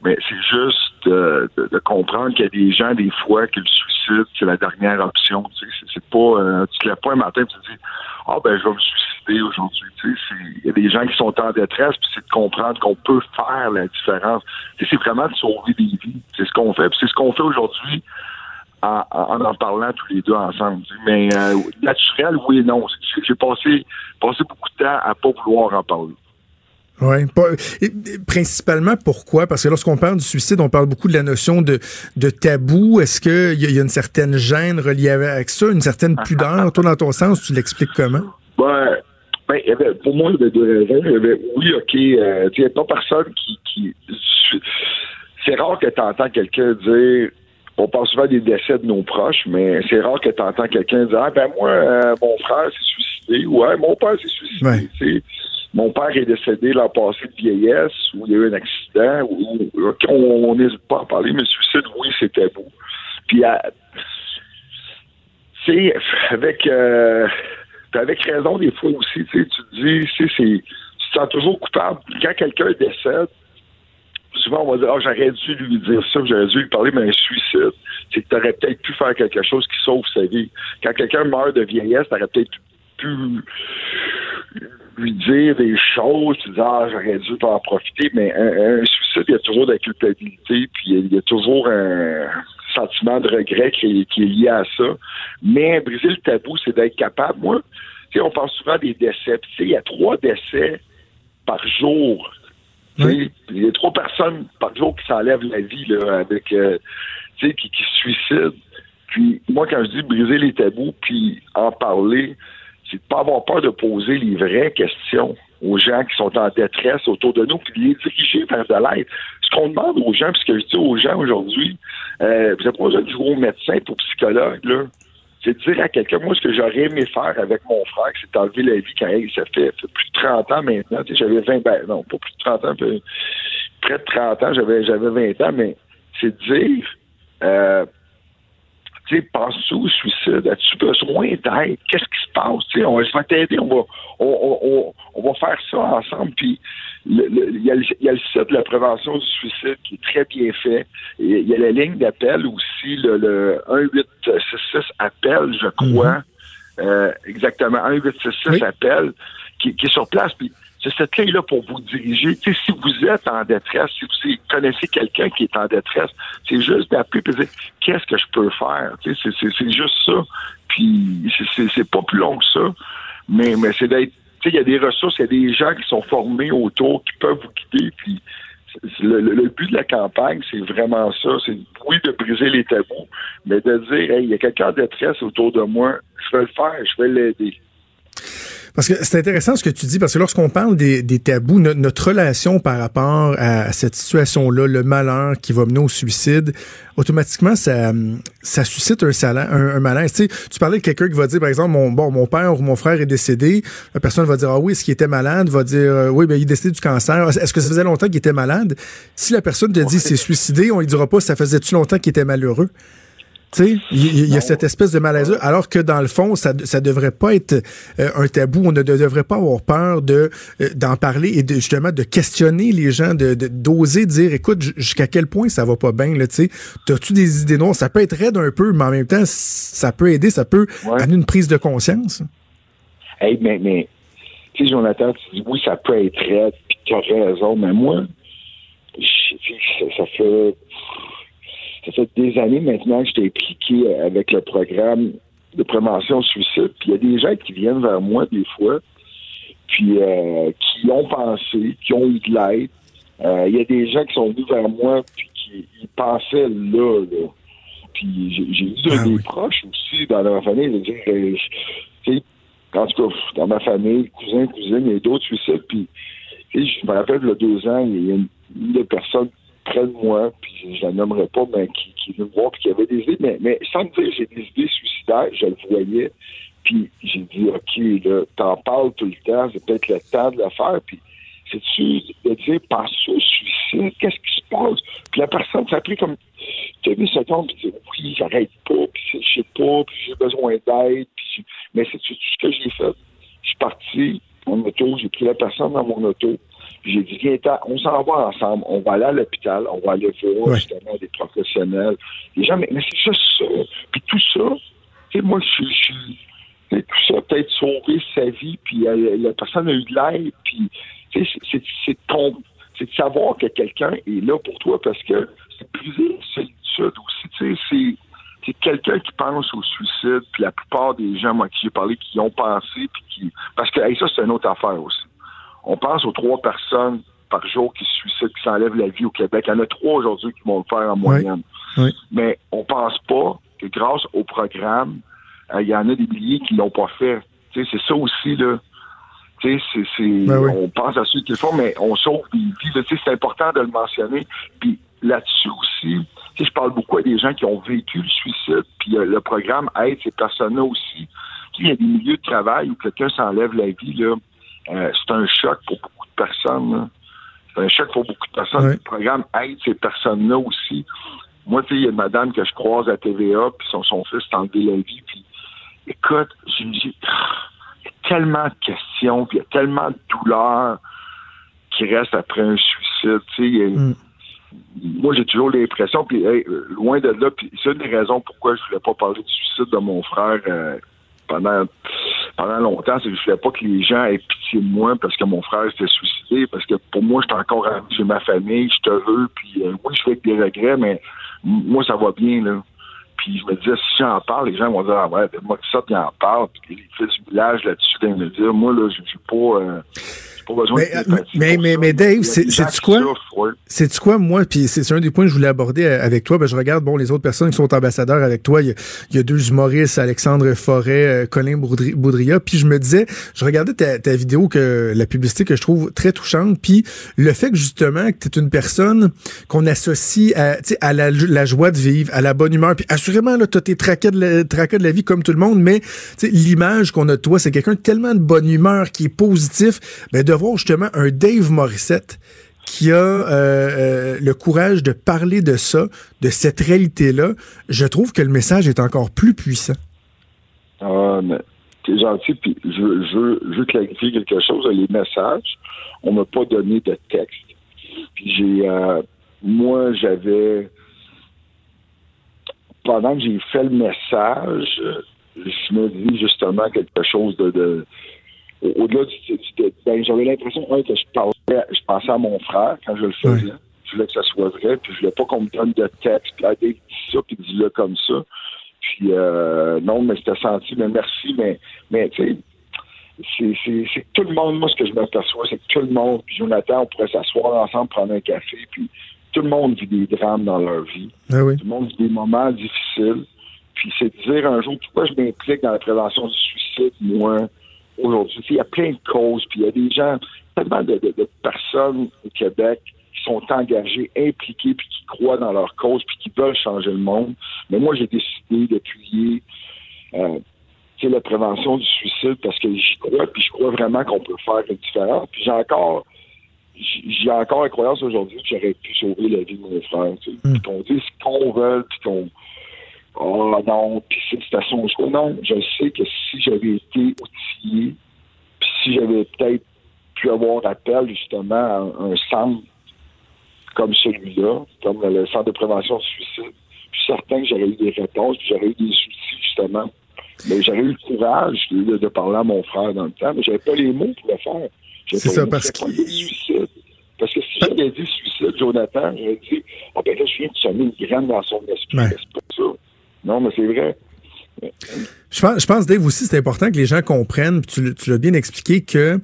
Mais c'est juste de, comprendre qu'il y a des gens, des fois, que le suicide, c'est la dernière option. Tu sais, c'est pas, euh, tu te lèves pas un matin et tu te dis, ah ben, je vais me suicider aujourd'hui. Tu sais, il y a des gens qui sont en détresse, puis c'est de comprendre qu'on peut faire la différence. C'est vraiment de sauver des vies. C'est ce qu'on fait. c'est ce qu'on fait aujourd'hui en, en, parlant tous les deux ensemble. Mais euh, naturel, oui et non. J'ai passé, passé beaucoup de temps à pas vouloir en parler. Oui, principalement pourquoi? Parce que lorsqu'on parle du suicide, on parle beaucoup de la notion de, de tabou. Est-ce qu'il y, y, a une certaine gêne reliée avec ça, une certaine pudeur? Toi, dans ton sens, tu l'expliques comment? Ben, Ben, pour moi, il y avait deux raisons. Il y avait, oui, OK, euh, tu sais, il n'y a pas personne qui. qui c'est rare que tu entends quelqu'un dire on parle souvent des décès de nos proches, mais c'est rare que tu entends quelqu'un dire Ah ben moi, euh, mon frère s'est suicidé. Ouais, mon père s'est suicidé. Ouais. Mon père est décédé l'an passé de vieillesse, ou il y a eu un accident, ou- on n'hésite pas à parler, mais le suicide, oui, c'est tabou. Puis à- avec euh, avec raison des fois aussi, tu te dis, tu te sens toujours coupable. Quand quelqu'un décède, souvent on va dire Ah, j'aurais dû lui dire ça, j'aurais dû lui parler, mais un suicide, c'est que tu aurais peut-être pu faire quelque chose qui sauve sa vie. Quand quelqu'un meurt de vieillesse, tu aurais peut-être pu lui dire des choses, tu dis Ah, j'aurais dû en profiter, mais un, un suicide, il y a toujours de la culpabilité, puis il y a toujours un sentiment de regret qui est, qui est lié à ça. Mais briser le tabou, c'est d'être capable. Moi, tu sais, on parle souvent des décès. Puis, tu sais, il y a trois décès par jour. Tu sais, Il y a trois personnes par jour qui s'enlèvent la vie là, avec euh, tu sais, qui, qui se suicident. Puis moi, quand je dis briser les tabous, puis en parler, c'est de pas avoir peur de poser les vraies questions aux gens qui sont en détresse autour de nous, puis les diriger vers de l'aide. Ce qu'on demande aux gens, puis ce que je dis aux gens aujourd'hui, euh, vous n'avez pas besoin de jouer au médecin pour psychologue, là. C'est de dire à quelqu'un, moi, ce que j'aurais aimé faire avec mon frère, c'est d'enlever la vie quand il ça fait, plus de 30 ans maintenant. J'avais 20, ben non, pas plus de 30 ans, près de 30 ans, j'avais j'avais 20 ans, mais c'est de dire euh, tu sais, penses-tu au suicide? As-tu besoin d'aide? Qu'est-ce qui se passe? Tu sais, on va, je vais t'aider, on va, on, on, va faire ça ensemble. Puis, il y, a le- il y a le site de la prévention du suicide qui est très bien fait. Il y a la ligne d'appel aussi, le, le 1866 appel, je crois. Euh, exactement, 1866 Oui. appel, qui, qui est sur place. Puis, c'est cette ligne-là pour vous diriger. Si vous êtes en détresse, si vous connaissez quelqu'un qui est en détresse, c'est juste d'appeler et dire qu'est-ce que je peux faire? C'est, juste ça. Puis c'est, pas plus long que ça. Mais, mais c'est d'être. Il y a des ressources, il y a des gens qui sont formés autour, qui peuvent vous guider. Puis le, but de la campagne, c'est vraiment ça. C'est oui de briser les tabous, mais de dire il y a quelqu'un en détresse autour de moi, je vais le faire, je vais l'aider. Parce que c'est intéressant ce que tu dis, parce que lorsqu'on parle des, des tabous, no- notre relation par rapport à, cette situation-là, le malheur qui va mener au suicide, automatiquement, ça, ça suscite un, sala- un, un malaise. Tu, sais, tu parlais de quelqu'un qui va dire, par exemple, mon, bon, mon père ou mon frère est décédé. La personne va dire, ah oui, est-ce qu'il était malade? Va dire, euh, oui, ben, il est décédé du cancer. Est-ce que ça faisait longtemps qu'il était malade? Si la personne te dit, c'est suicidé, on lui dira pas, ça faisait-tu longtemps qu'il était malheureux? Tu sais, il y, a cette espèce de malaise alors que dans le fond, ça ça devrait pas être euh, un tabou. On ne de- devrait pas avoir peur de euh, d'en parler et de justement de questionner les gens, de d'oser dire, écoute, jusqu'à quel point ça va pas bien là. Tu sais, t'as-tu des idées noires? Ça peut être raide un peu, mais en même temps, ça peut aider, ça peut Ouais. amener une prise de conscience. Hey, mais, mais tu sais, Jonathan, tu dis oui, ça peut être raide, puis tu as raison, mais moi, ça fait ça fait des années maintenant que j'étais impliqué avec le programme de prévention au suicide, puis il y a des gens qui viennent vers moi des fois, puis euh, qui ont pensé, qui ont eu de l'aide. Euh, Il y a des gens qui sont venus vers moi, puis qui ils pensaient là, là. Puis j'ai eu Ah des oui. proches aussi dans leur famille, de dire, euh, en tout cas, dans ma famille, cousins, cousines, il y a d'autres suicides. Puis, je me rappelle, il y a deux ans, il y a une, une des personnes près de moi, puis je la nommerai pas, mais qui, qui venue me voir, puis qui avait des idées, mais, sans me dire j'ai des idées suicidaires, je le voyais. Puis j'ai dit, OK, là, t'en parles tout le temps, c'est peut-être le temps de le faire. Puis c'est-tu de dire, pense au suicide, qu'est-ce qui se passe? Puis la personne, ça a pris comme deux secondes, puis dit, oui, j'arrête pas, puis je sais pas, puis j'ai besoin d'aide. Puis mais c'est tout ce que j'ai fait? Je suis parti auto, j'ai pris la personne dans mon auto, j'ai dit, viens, on s'en va ensemble, on va aller à l'hôpital, on va aller voir Ouais. justement des professionnels. Les gens, mais, mais c'est juste ça. Puis tout ça, tu sais, moi, je suis- Tout ça, peut-être sauver sa vie, puis euh, la personne a eu de l'aide, puis tu sais, c'est- de com- c'est de savoir que quelqu'un est là pour toi parce que c'est briser la solitude aussi. Tu sais, c'est quelqu'un qui pense au suicide, puis la plupart des gens, moi, qui j'ai parlé, qui ont pensé, puis qui. Parce que hey, ça, c'est une autre affaire aussi. On pense aux trois personnes par jour qui se suicident, qui s'enlèvent la vie au Québec. Il y en a trois aujourd'hui qui vont le faire en moyenne. Oui. Mais on pense pas que grâce au programme, euh, il y en a des milliers qui l'ont pas fait. C'est ça aussi, là. Ben oui. on pense à ceux qui le font, mais on sauve des vies. c'est important de le mentionner. Puis là-dessus aussi, tu sais, je parle beaucoup à des gens qui ont vécu le suicide, puis euh, le programme aide ces personnes-là aussi. Il y a des milieux de travail où quelqu'un s'enlève la vie, là. Euh, c'est un choc pour beaucoup de personnes. là. C'est un choc pour beaucoup de personnes. Le programme aide ces personnes-là aussi. Moi, tu sais, il y a une madame que je croise à TVA, puis son, son fils s'est enlevé la vie, puis écoute, je me dis, ah, il y a tellement de questions, puis il y a tellement de douleurs qui restent après un suicide. Tu sais, Mm. Moi, j'ai toujours l'impression, puis loin de là, puis c'est une des raisons pourquoi je voulais pas parler du suicide de mon frère euh, pendant pendant longtemps, c'est que je voulais pas que les gens aient pitié de moi parce que mon frère s'était suicidé, parce que pour moi, j'étais encore j'ai ma famille, je suis heureux, puis euh, oui, je fais avec des regrets, mais moi, ça va bien, là. Puis je me disais, si j'en parle, les gens vont dire, ah ouais, ben, moi, ça, qui en parle, puis les fils du village là-dessus, dans les médias, moi, là, j'ai pas, euh, pas besoin Mais, de euh, mais- mais- Dave, Il y a c'est- des gens sais-tu qui quoi? souffrent, ouais. C'est quoi, moi, puis c'est un des points que je voulais aborder euh, avec toi. Ben, je regarde, bon, les autres personnes qui sont ambassadeurs avec toi. Il y a, il y a deux humoristes, Alexandre Forêt, euh, Colin Boudri- Boudria. Puis je me disais, je regardais ta, ta vidéo, que la publicité que je trouve très touchante. Puis le fait que justement, que tu es une personne qu'on associe à, tu sais, à la, la joie de vivre, à la bonne humeur. Puis assurément, là, tu as tes tracas de, la, de la vie comme tout le monde. Mais l'image qu'on a de toi, c'est quelqu'un de tellement de bonne humeur, qui est positif. Ben, de voir justement un Dave Morissette qui a euh, euh, le courage de parler de ça, de cette réalité-là, je trouve que le message est encore plus puissant. Ah, mais t'es gentil, puis je, veux- clarifier quelque chose. Les messages, on m'a pas donné de texte. Puis j'ai, euh, moi, j'avais, pendant que j'ai fait le message, je me dis justement quelque chose de, de au- au-delà du, ben, j'avais l'impression un, que je parlais, je pensais à mon frère quand je le faisais. Je voulais que ça soit vrai, puis je voulais pas qu'on me donne de texte, puis ah, dis ça, puis dis-le comme ça. Puis euh, non, mais c'était senti, mais merci, mais, mais tu sais, c'est, c'est, c'est que tout le monde, moi, ce que je m'aperçois, c'est que tout le monde, puis Jonathan, on pourrait s'asseoir ensemble, prendre un café, puis tout le monde vit des drames dans leur vie. Ah oui. Tout le monde vit des moments difficiles. Puis c'est de dire un jour pourquoi je m'implique dans la prévention du suicide, moi, aujourd'hui. Il y a plein de causes, puis il y a des gens, tellement de, de- de personnes au Québec qui sont engagées, impliquées, puis qui croient dans leur cause, puis qui veulent changer le monde. Mais moi, j'ai décidé d'appuyer euh, la prévention du suicide parce que j'y crois, puis je crois vraiment qu'on peut faire une différence. Puis j'ai encore j'ai encore la croyance aujourd'hui que j'aurais pu sauver la vie de mon frère. Tu sais. Puis qu'on dise ce qu'on veut, puis qu'on. Oh non, puis c'est à son choix. Non, je sais que si j'avais été outillé, puis si j'avais peut-être pu avoir appel justement à un, un centre comme celui-là, comme le centre de prévention du suicide, je suis certain que j'aurais eu des réponses, puis j'aurais eu des outils justement. Mais j'aurais eu le courage de, de parler à mon frère dans le temps, mais j'avais pas les mots pour le faire. C'est ça, parce suicide. Parce que si j'avais dit suicide, Jonathan, j'aurais dit, ah ben là, je viens de sonner une graine dans son esprit. Ouais. C'est pas ça. Non, c'est vrai. Je pense, je pense, Dave, aussi, c'est important que les gens comprennent, puis tu, l'as bien expliqué, que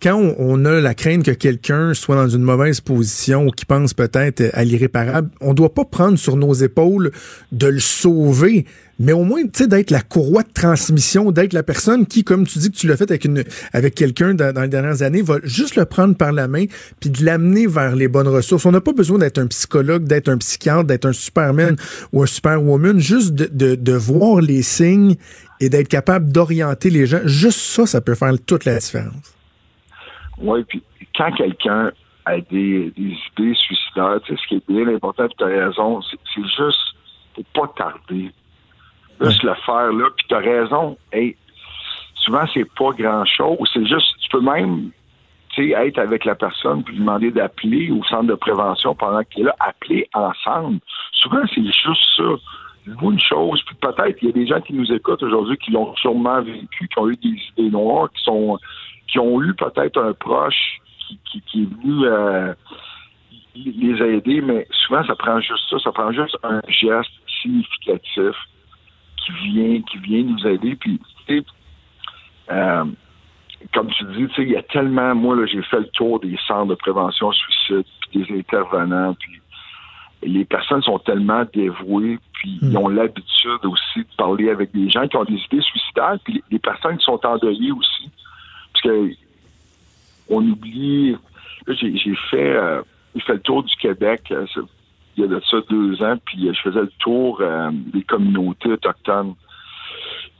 quand on, on a la crainte que quelqu'un soit dans une mauvaise position ou qui pense peut-être à l'irréparable, on doit pas prendre sur nos épaules de le sauver, mais au moins, tu sais, d'être la courroie de transmission, d'être la personne qui, comme tu dis que tu l'as fait avec une, avec quelqu'un dans, dans les dernières années, va juste le prendre par la main puis de l'amener vers les bonnes ressources. On n'a pas besoin d'être un psychologue, d'être un psychiatre, d'être un superman ou un superwoman, juste de, de, de voir les signes et d'être capable d'orienter les gens. Juste ça, ça peut faire toute la différence. Oui, puis quand quelqu'un a des, des idées suicidaires, tu sais, ce qui est bien important, tu as raison, c'est juste, faut pas tarder. Juste le faire là, puis tu as raison. Hey, souvent, c'est pas grand-chose. C'est juste, tu peux même tu sais, être avec la personne puis lui demander d'appeler au centre de prévention pendant qu'il est là, appeler ensemble. Souvent, c'est juste ça. Dites-vous une chose, puis peut-être il y a des gens qui nous écoutent aujourd'hui qui l'ont sûrement vécu, qui ont eu des idées noires, qui sont qui ont eu peut-être un proche qui, est venu euh, les aider, mais souvent ça prend juste ça, ça prend juste un geste significatif qui vient, qui vient nous aider. Puis, euh, comme tu dis, il y a tellement, moi, j'ai fait le tour des centres de prévention suicide, puis des intervenants, puis les personnes sont tellement dévouées, puis ils ont l'habitude aussi de parler avec des gens qui ont des idées suicidaires, puis les, personnes qui sont endeuillées aussi. Parce que on oublie. J'ai, fait, euh, fait le tour du Québec euh, il y a de ça deux ans, puis euh, je faisais le tour euh, des communautés autochtones.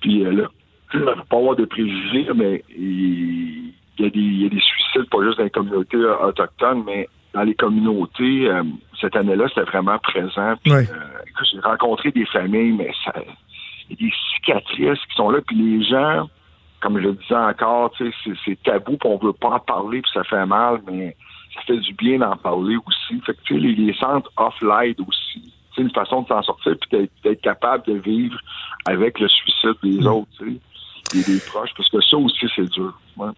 Puis là, il ne faut pas avoir de préjugés, mais il y, a des, il y a des suicides, pas juste dans les communautés autochtones, mais dans les communautés, cette année-là, c'était vraiment présent. Puis, Ouais. J'ai rencontré des familles, mais ça, il y a des cicatrices qui sont là, puis les gens, comme je le disais encore, c'est, tabou, puis on veut pas en parler, puis ça fait mal, mais ça fait du bien d'en parler aussi. Fait que, les, les centres off-light aussi. C'est une façon de s'en sortir, puis d'être, capable de vivre avec le suicide des autres, tu sais, et des proches, parce que ça aussi, c'est dur.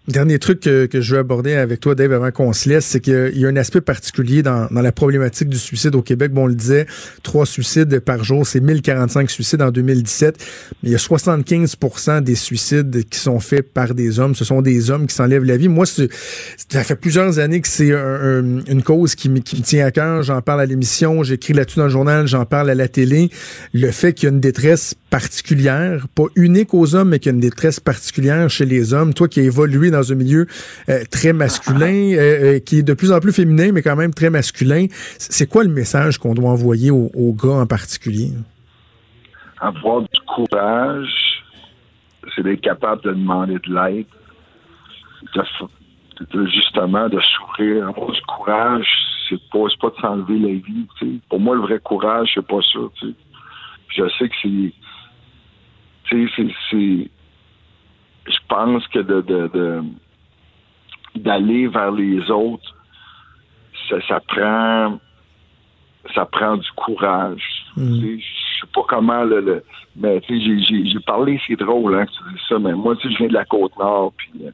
Dernier truc que, que je veux aborder avec toi, Dave, avant qu'on se laisse, c'est qu'il y a un aspect particulier dans, dans la problématique du suicide au Québec. Bon, on le disait, trois suicides par jour, c'est 1045 suicides en 2017. Mais il y a 75 des suicides qui sont faits par des hommes. Ce sont des hommes qui s'enlèvent la vie. Moi, ça fait plusieurs années que c'est un- un- une cause qui, qui me tient à cœur. J'en parle à l'émission, j'écris là-dessus dans le journal, j'en parle à la télé. Le fait qu'il y a une détresse particulière, pas unique aux hommes, mais qu'il y a une détresse particulière chez les hommes. Toi qui as évolué dans un milieu euh, très masculin, euh, euh, qui est de plus en plus féminin, mais quand même très masculin, c'est quoi le message qu'on doit envoyer aux, gars en particulier? avoir du courage, c'est d'être capable de demander de l'aide, justement de s'ouvrir. Avoir du courage, c'est pas, pas de s'enlever la vie. Pour moi, le vrai courage, c'est pas ça. Je sais que c'est- c'est. Je pense que de, de, d'aller vers les autres, ça, ça prend ça prend du courage. Tu sais, Je sais pas comment le, le- mais tu sais, j'ai- parlé, c'est drôle hein, que tu dis ça, mais moi tu sais, je viens de la côte nord, puis euh,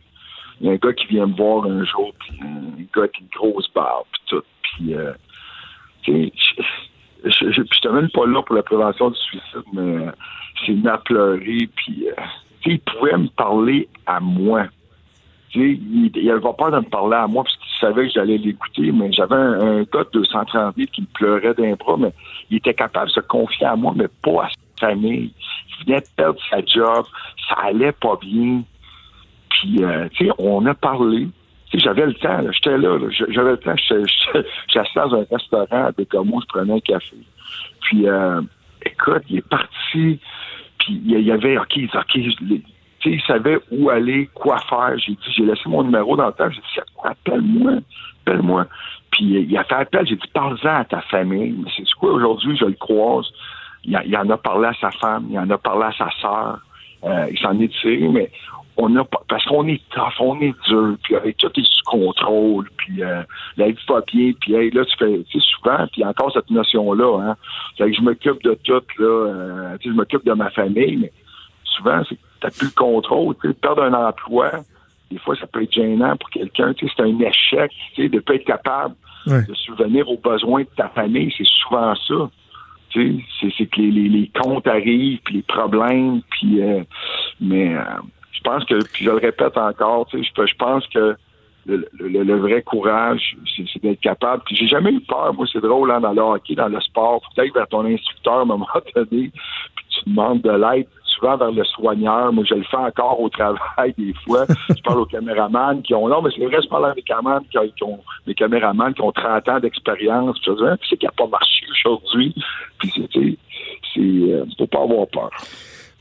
il y a un gars qui vient me voir un jour, puis un gars avec une grosse barbe, puis tout, puis euh, tu sais, je, je, je, j'étais même pas là pour la prévention du suicide, mais euh, c'est venu à pleurer, puis il pouvait me parler à moi. Il, il avait peur de me parler à moi parce qu'il savait que j'allais l'écouter, mais j'avais un, un gars de 230 livres qui me pleurait d'un bras, mais il était capable de se confier à moi, mais pas à sa famille. Il venait de perdre sa job, ça allait pas bien. Puis, euh, on a parlé. J'avais le temps, j'étais là, j'avais le temps, *laughs* j'étais dans un restaurant à Bécamo, je prenais un café. Puis, euh, écoute, il est parti, puis il y avait, OK, OK, sais, il savait où aller, quoi faire. J'ai dit, j'ai laissé mon numéro dans le temps. J'ai dit, appelle-moi, appelle-moi. Puis il a fait appel. J'ai dit, parle-en à ta famille. Mais c'est quoi aujourd'hui, je le croise. Il, il en a parlé à sa femme, il en a parlé à sa sœur. Euh, il s'en est tiré, mais on a pas, parce qu'on est tough, on est dur, puis avec tout est sous contrôle, puis euh, la vie va bien, puis hey, là, tu fais, tu sais, souvent, puis encore cette notion-là, hein, c'est que je m'occupe de tout, là, euh, tu sais, je m'occupe de ma famille, mais souvent, c'est que t'as plus le contrôle, tu sais, perdre un emploi, des fois, ça peut être gênant pour quelqu'un, tu sais, c'est un échec, tu sais, de pas être capable de subvenir aux besoins de ta famille, c'est souvent ça. Tu sais, c'est, que les, les, les comptes arrivent, puis les problèmes, puis euh, mais euh, pense que, puis je le répète encore, tu sais, je, je pense que le, le- vrai courage, c'est, d'être capable. Puis j'ai jamais eu peur. Moi, c'est drôle hein, dans le hockey, dans le sport. Faut aller vers ton instructeur à un moment *laughs* donné, puis tu demandes de l'aide souvent vers le soigneur. Moi, je le fais encore au travail des fois. je parle aux caméramans qui ont. Non, mais c'est vrai, je parle des caméramans qui ont, des caméramans qui ont 30 ans d'expérience. Puis puis c'est qui n'a pas marché aujourd'hui. Puis c'est, c'est, euh, faut pas avoir peur.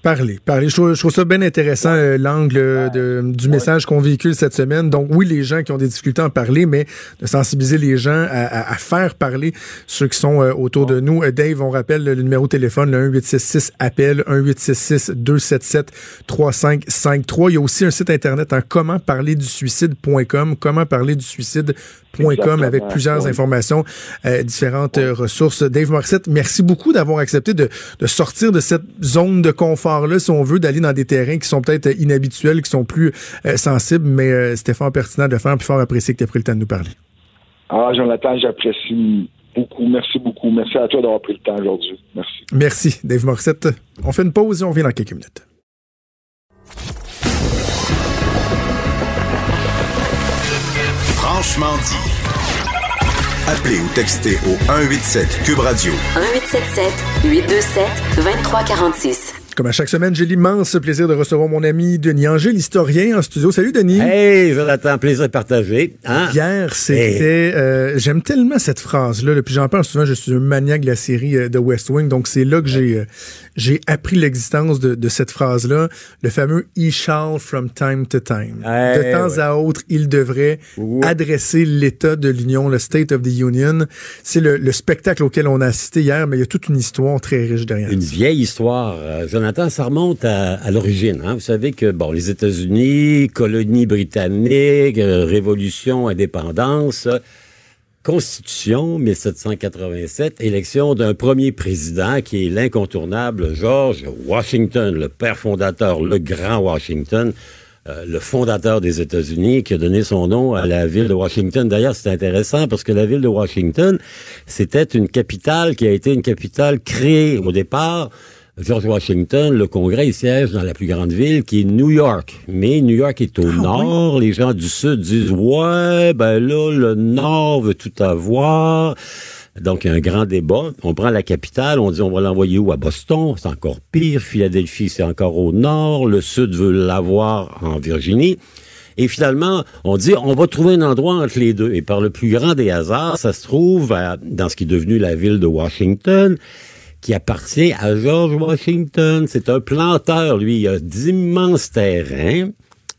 Parler, parler. Je trouve, je trouve ça bien intéressant, euh, l'angle euh, du message qu'on véhicule cette semaine. Donc, oui, les gens qui ont des difficultés à en parler, mais de sensibiliser les gens à, à- à faire parler ceux qui sont euh, autour de nous. Euh, Dave, on rappelle le numéro de téléphone, le 1866-APPEL, 1866-277-3553. Il y a aussi un site internet en commentparlerdusuicide.com, commentparlerdusuicide.com avec plusieurs Oui. informations, euh, différentes ressources. Dave Morissette, merci beaucoup d'avoir accepté de, de sortir de cette zone de confort-là, si on veut, d'aller dans des terrains qui sont peut-être inhabituels, qui sont plus euh, sensibles, mais euh, c'était fort pertinent de le faire, puis fort apprécié que tu aies pris le temps de nous parler. Ah, Jonathan, j'apprécie beaucoup. Merci beaucoup. Merci à toi d'avoir pris le temps aujourd'hui. Merci. Merci, Dave Morissette. On fait une pause et on revient dans quelques minutes. Franchement dit. Appelez ou textez au 187 Cube Radio. 1877 827 2346. Comme à chaque semaine, j'ai l'immense plaisir de recevoir mon ami Denis Angers, l'historien en studio. Salut Denis. Hey, Jonathan, plaisir partagé. Hein? Hier, c'était... Euh, J'aime tellement cette phrase-là. Puis j'en parle souvent, je suis un maniaque de la série euh, de West Wing. Donc c'est là que j'ai euh, j'ai appris l'existence de, de, cette phrase-là. Le fameux « he shall from time to time hey, De temps ouais. à autre, il devrait adresser l'État de l'Union, le State of the Union. C'est le, le spectacle auquel on a assisté hier, mais il y a toute une histoire très riche derrière. Une vieille histoire. Euh, Jonathan, ça remonte à, à l'origine. Hein? Vous savez que bon, les États-Unis, colonie britannique, euh, révolution, indépendance, euh, Constitution 1787, élection d'un premier président qui est l'incontournable George Washington, le père fondateur, le grand Washington, euh, le fondateur des États-Unis, qui a donné son nom à la ville de Washington. D'ailleurs, c'est intéressant parce que la ville de Washington, c'était une capitale qui a été une capitale créée au départ. George Washington, le Congrès, il siège dans la plus grande ville qui est New York. Mais New York est au nord. Les gens du sud disent, ouais, ben là, le nord veut tout avoir. Donc, il y a un grand débat. On prend la capitale, on dit on va l'envoyer où? À Boston, c'est encore pire. Philadelphie, c'est encore au nord. Le sud veut l'avoir en Virginie. Et finalement, on dit on va trouver un endroit entre les deux. Et par le plus grand des hasards, ça se trouve à- dans ce qui est devenu la ville de Washington qui appartient à George Washington. C'est un planteur, lui. Il a d'immenses terrains.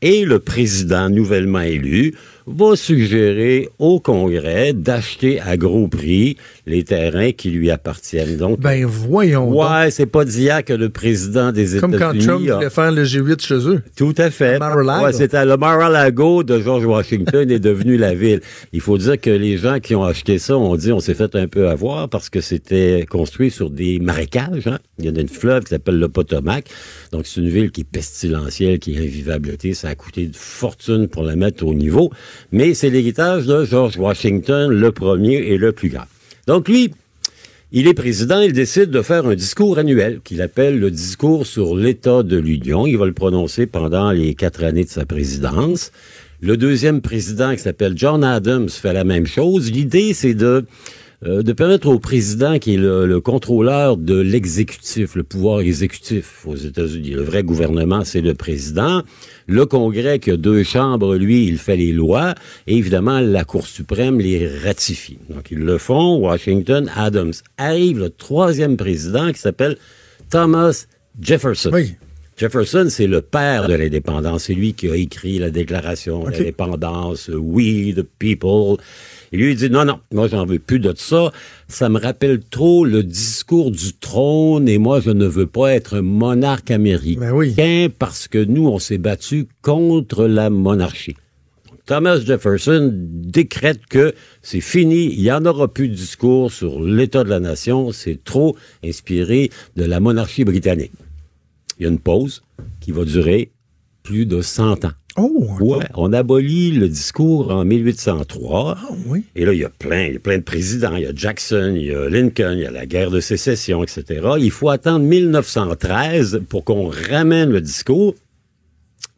Et le président nouvellement élu va suggérer au Congrès d'acheter à gros prix les terrains qui lui appartiennent. Donc, Ben voyons ouais, c'est pas d'hier que le président des Comme quand Trump États-Unis voulait faire le G8 chez eux. tout à fait. Ouais, c'était le Mar-a-Lago de George Washington est devenu la ville. Il faut dire que les gens qui ont acheté ça ont dit on s'est fait un peu avoir parce que c'était construit sur des marécages. Hein. Il y a une fleuve qui s'appelle le Potomac. Donc c'est une ville qui est pestilentielle, qui est invivabilité. Ça a coûté une fortune pour la mettre au niveau. Mais c'est l'héritage de George Washington, le premier et le plus grand. Donc lui, il est président, il décide de faire un discours annuel qu'il appelle le discours sur l'état de l'Union. Il va le prononcer pendant les quatre années de sa présidence. Le deuxième président, qui s'appelle John Adams, fait la même chose. L'idée, c'est de, euh, de permettre au président, qui est le, le contrôleur de l'exécutif, le pouvoir exécutif aux États-Unis. Le vrai gouvernement, c'est le président. Le Congrès, qui a deux chambres, lui, il fait les lois. Et évidemment, la Cour suprême les ratifie. Donc, ils le font. Washington, Adams. Arrive le troisième président qui s'appelle Thomas Jefferson. Oui. Jefferson, c'est le père de l'indépendance. C'est lui qui a écrit la déclaration d'indépendance, We the People. Et lui, il dit, non, non, moi, j'en veux plus de ça. Ça me rappelle trop le discours du trône et moi, je ne veux pas être un monarque américain Ben oui. parce que nous, on s'est battu contre la monarchie. Thomas Jefferson décrète que c'est fini, il n'y en aura plus de discours sur l'état de la nation, c'est trop inspiré de la monarchie britannique. Il y a une pause qui va durer plus de 100 ans. Oh, Ouais, on abolit le discours en 1803. ah oui. Et là, il y a plein, il y a plein de présidents. Il y a Jackson, il y a Lincoln, il y a la guerre de sécession, etc. Il faut attendre 1913 pour qu'on ramène le discours.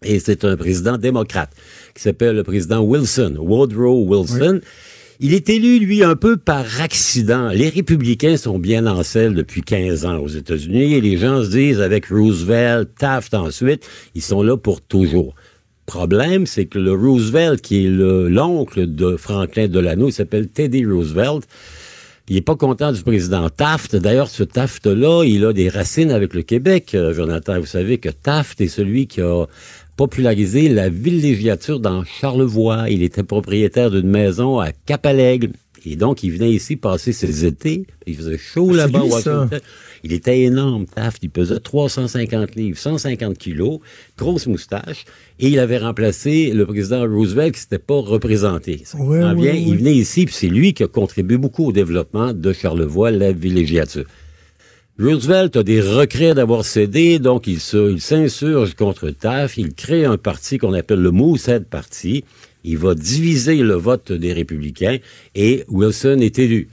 Et c'est un président démocrate qui s'appelle le président Wilson, Woodrow Wilson. Il est élu, lui, un peu par accident. Les républicains sont bien en selle depuis 15 ans aux États-Unis et les gens se disent, avec Roosevelt, Taft ensuite, ils sont là pour toujours. Problème, c'est que le Roosevelt, qui est le- l'oncle de Franklin Delano, il s'appelle Teddy Roosevelt, il est pas content du président Taft. D'ailleurs, ce Taft-là, il a des racines avec le Québec, euh, Jonathan. Vous savez que Taft est celui qui a popularisé la villégiature dans Charlevoix. Il était propriétaire d'une maison à Cap-à-l'Aigle. Et donc, il venait ici passer ses étés. Il faisait chaud C'est là-bas. Il était énorme, Taft. Il pesait 350 livres, 150 kilos, grosse moustache. Et il avait remplacé le président Roosevelt qui s'était pas représenté. Ouais, ouais, ouais. Il venait ici, puis c'est lui qui a contribué beaucoup au développement de Charlevoix, la villégiature. Roosevelt a des regrets d'avoir cédé, donc il se- il s'insurge contre Taft. Il crée un parti qu'on appelle le Moosehead Party. Il va diviser le vote des républicains et Wilson est élu.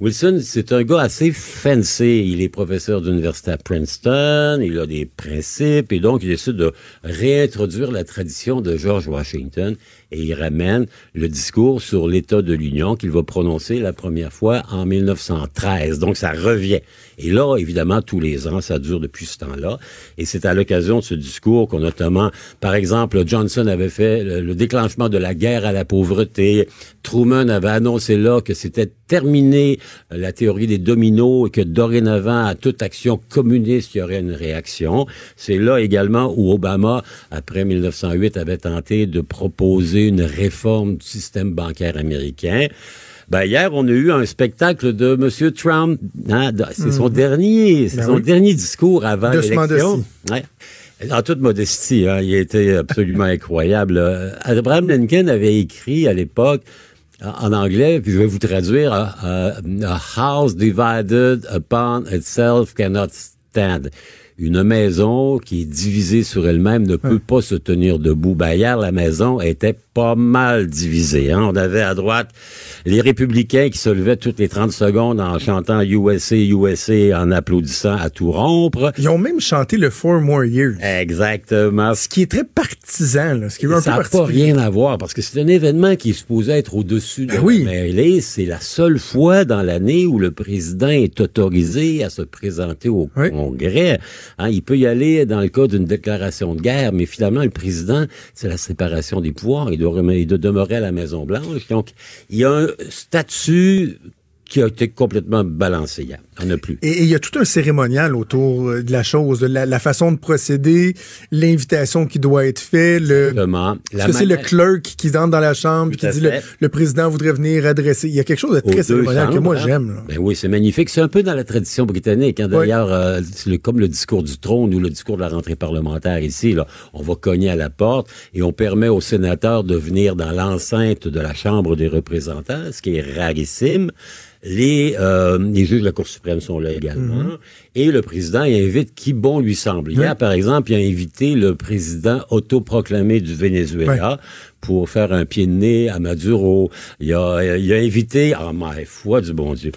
Wilson, c'est un gars assez fancy. Il est professeur d'université à Princeton, il a des principes et donc il décide de réintroduire la tradition de George Washington et il ramène le discours sur l'état de l'Union qu'il va prononcer la première fois en 1913. Donc ça revient. Et là, évidemment, tous les ans, ça dure depuis ce temps-là. Et c'est à l'occasion de ce discours qu'on notamment, par exemple, Johnson avait fait le, le déclenchement de la guerre à la pauvreté. Truman avait annoncé là que c'était terminé euh, la théorie des dominos et que dorénavant, à toute action communiste, il y aurait une réaction. C'est là également où Obama, après 1908, avait tenté de proposer une réforme du système bancaire américain. Ben, hier, on a eu un spectacle de M. Trump. Hein, c'est son dernier, c'est Ben son oui. dernier discours avant l'élection. Ouais. En toute modestie, hein, il a été absolument *laughs* incroyable. Abraham Lincoln avait écrit à l'époque en en anglais, puis je vais vous traduire, euh, euh, A house divided upon itself cannot stand. Une maison qui est divisée sur elle-même ne peut pas se tenir debout. Ben, hier, la maison était pas mal divisée. Hein? On avait à droite les républicains qui se levaient toutes les 30 secondes en chantant USA, USA, en applaudissant à tout rompre. Ils ont même chanté le Four More Years. Exactement. Ce qui est très partisan, là, ce qui est un Ça n'a pas rien à voir parce que c'est un événement qui est supposé être au-dessus de Ben oui. la mêlée. C'est la seule fois dans l'année où le président est autorisé à se présenter au Oui. Congrès. Hein, il peut y aller dans le cas d'une déclaration de guerre, mais finalement, le président, c'est la séparation des pouvoirs. Il doit, il doit demeurer à la Maison-Blanche. Donc, il y a un statut qui a été complètement balancé. Il n'y en a plus. Et il y a tout un cérémonial autour euh, de la chose, de la, la façon de procéder, l'invitation qui doit être faite, le, La que c'est le clerc qui entre dans la chambre et qui dit le, président voudrait venir adresser. Il y a quelque chose de très cérémonial que moi hein. j'aime. Ben oui, c'est magnifique. C'est un peu dans la tradition britannique. Hein. D'ailleurs, euh, le- comme le discours du trône ou le discours de la rentrée parlementaire ici, là, on va cogner à la porte et on permet aux sénateurs de venir dans l'enceinte de la Chambre des représentants, ce qui est rarissime. Les, euh, les juges de la Cour suprême sont là également. Et le président il invite qui bon lui semble. Hier, par exemple, il a invité le président autoproclamé du Venezuela pour faire un pied de nez à Maduro. Il a, il a invité, ah ma foi du bon Dieu,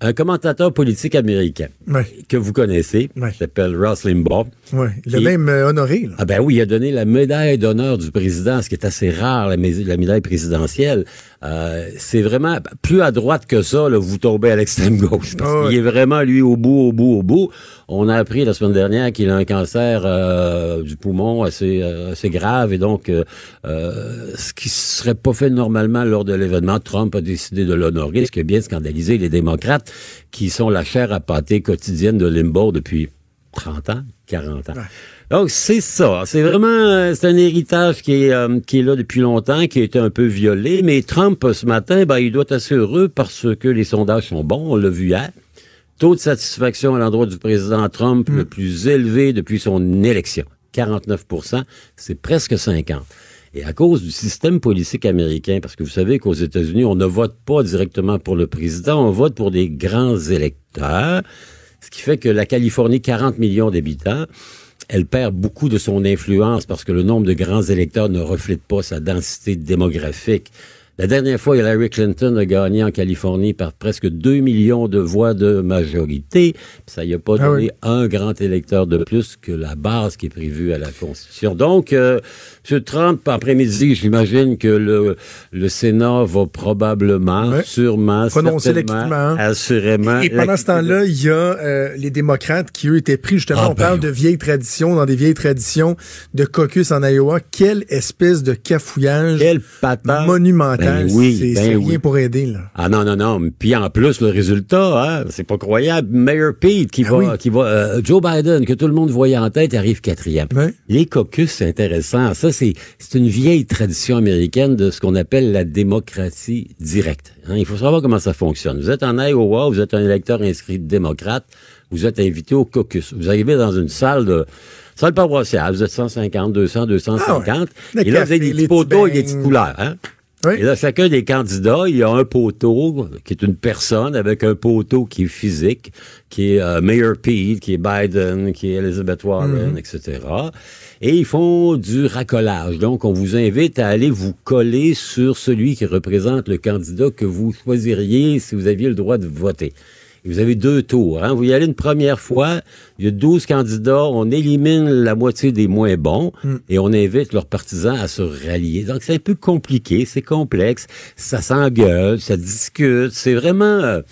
un commentateur politique américain Ouais, que vous connaissez, Ouais. qui s'appelle Ross Limbaugh. ouais. Il l'a même euh, honoré. là. Ah ben oui, il a donné la médaille d'honneur du président, ce qui est assez rare, la médaille présidentielle. Euh, c'est vraiment plus à droite que ça, là, vous tombez à l'extrême *laughs* gauche. Parce Ah qu'il est vraiment lui au bout, au bout, au bout. On a appris la semaine dernière qu'il a un cancer euh, du poumon assez, euh, assez grave et donc euh, euh, ce qui serait pas fait normalement lors de l'événement, Trump a décidé de l'honorer, ce qui a bien scandalisé les démocrates qui sont la chair à pâté quotidienne de Limbaugh depuis 30 ans, 40 ans. Donc c'est ça, c'est vraiment euh, c'est un héritage qui est euh, qui est là depuis longtemps, qui a été un peu violé, mais Trump ce matin, ben il doit être assez heureux parce que les sondages sont bons, on l'a vu hier. Taux de satisfaction à l'endroit du président Trump le plus élevé depuis son élection, 49% c'est presque 50. Et à cause du système politique américain, parce que vous savez qu'aux États-Unis, on ne vote pas directement pour le président, on vote pour des grands électeurs, ce qui fait que la Californie, 40 millions d'habitants, elle perd beaucoup de son influence parce que le nombre de grands électeurs ne reflète pas sa densité démographique. La dernière fois, Hillary Clinton a gagné en Californie par presque 2 millions de voix de majorité. Ça n'y a pas Ah donné oui. un grand électeur de plus que la base qui est prévue à la Constitution. Donc, euh, M. Trump, après-midi, j'imagine que le, le Sénat va probablement, sûrement, Prononcer l'acquittement. assurément. Et pendant ce temps-là, il y a euh, les démocrates qui, eux, étaient pris, justement, Ah, on parle ben de vieilles traditions, dans des vieilles traditions de caucus en Iowa. Quelle espèce de cafouillage monumental. Ben oui, c'est ben oui. pour aider, là. Ah non, non, non. Puis en plus, le résultat, hein, c'est pas croyable. Mayor Pete qui Ah va, oui. qui va, euh, Joe Biden, que tout le monde voyait en tête, arrive quatrième. Les caucus, c'est intéressant. Ça, c'est, c'est une vieille tradition américaine de ce qu'on appelle la démocratie directe. hein. Il faut savoir comment ça fonctionne. Vous êtes en Iowa, vous êtes un électeur inscrit démocrate, vous êtes invité au caucus. Vous arrivez dans une salle de, salle paroissiale, vous êtes 150, 200, 250. Le Et là, vous avez des petits poteaux et des petites couleurs, hein. Oui. Et là, chacun des candidats, il y a un poteau qui est une personne avec un poteau qui est physique, qui est euh, Mayor Pete, qui est Biden, qui est Elizabeth Warren, etc. Et ils font du racolage. Donc, on vous invite à aller vous coller sur celui qui représente le candidat que vous choisiriez si vous aviez le droit de voter. Vous avez deux tours. Hein? Vous y allez une première fois, il y a 12 candidats, on élimine la moitié des moins bons et on invite leurs partisans à se rallier. Donc c'est un peu compliqué, c'est complexe, ça s'engueule, ça discute, c'est vraiment... euh,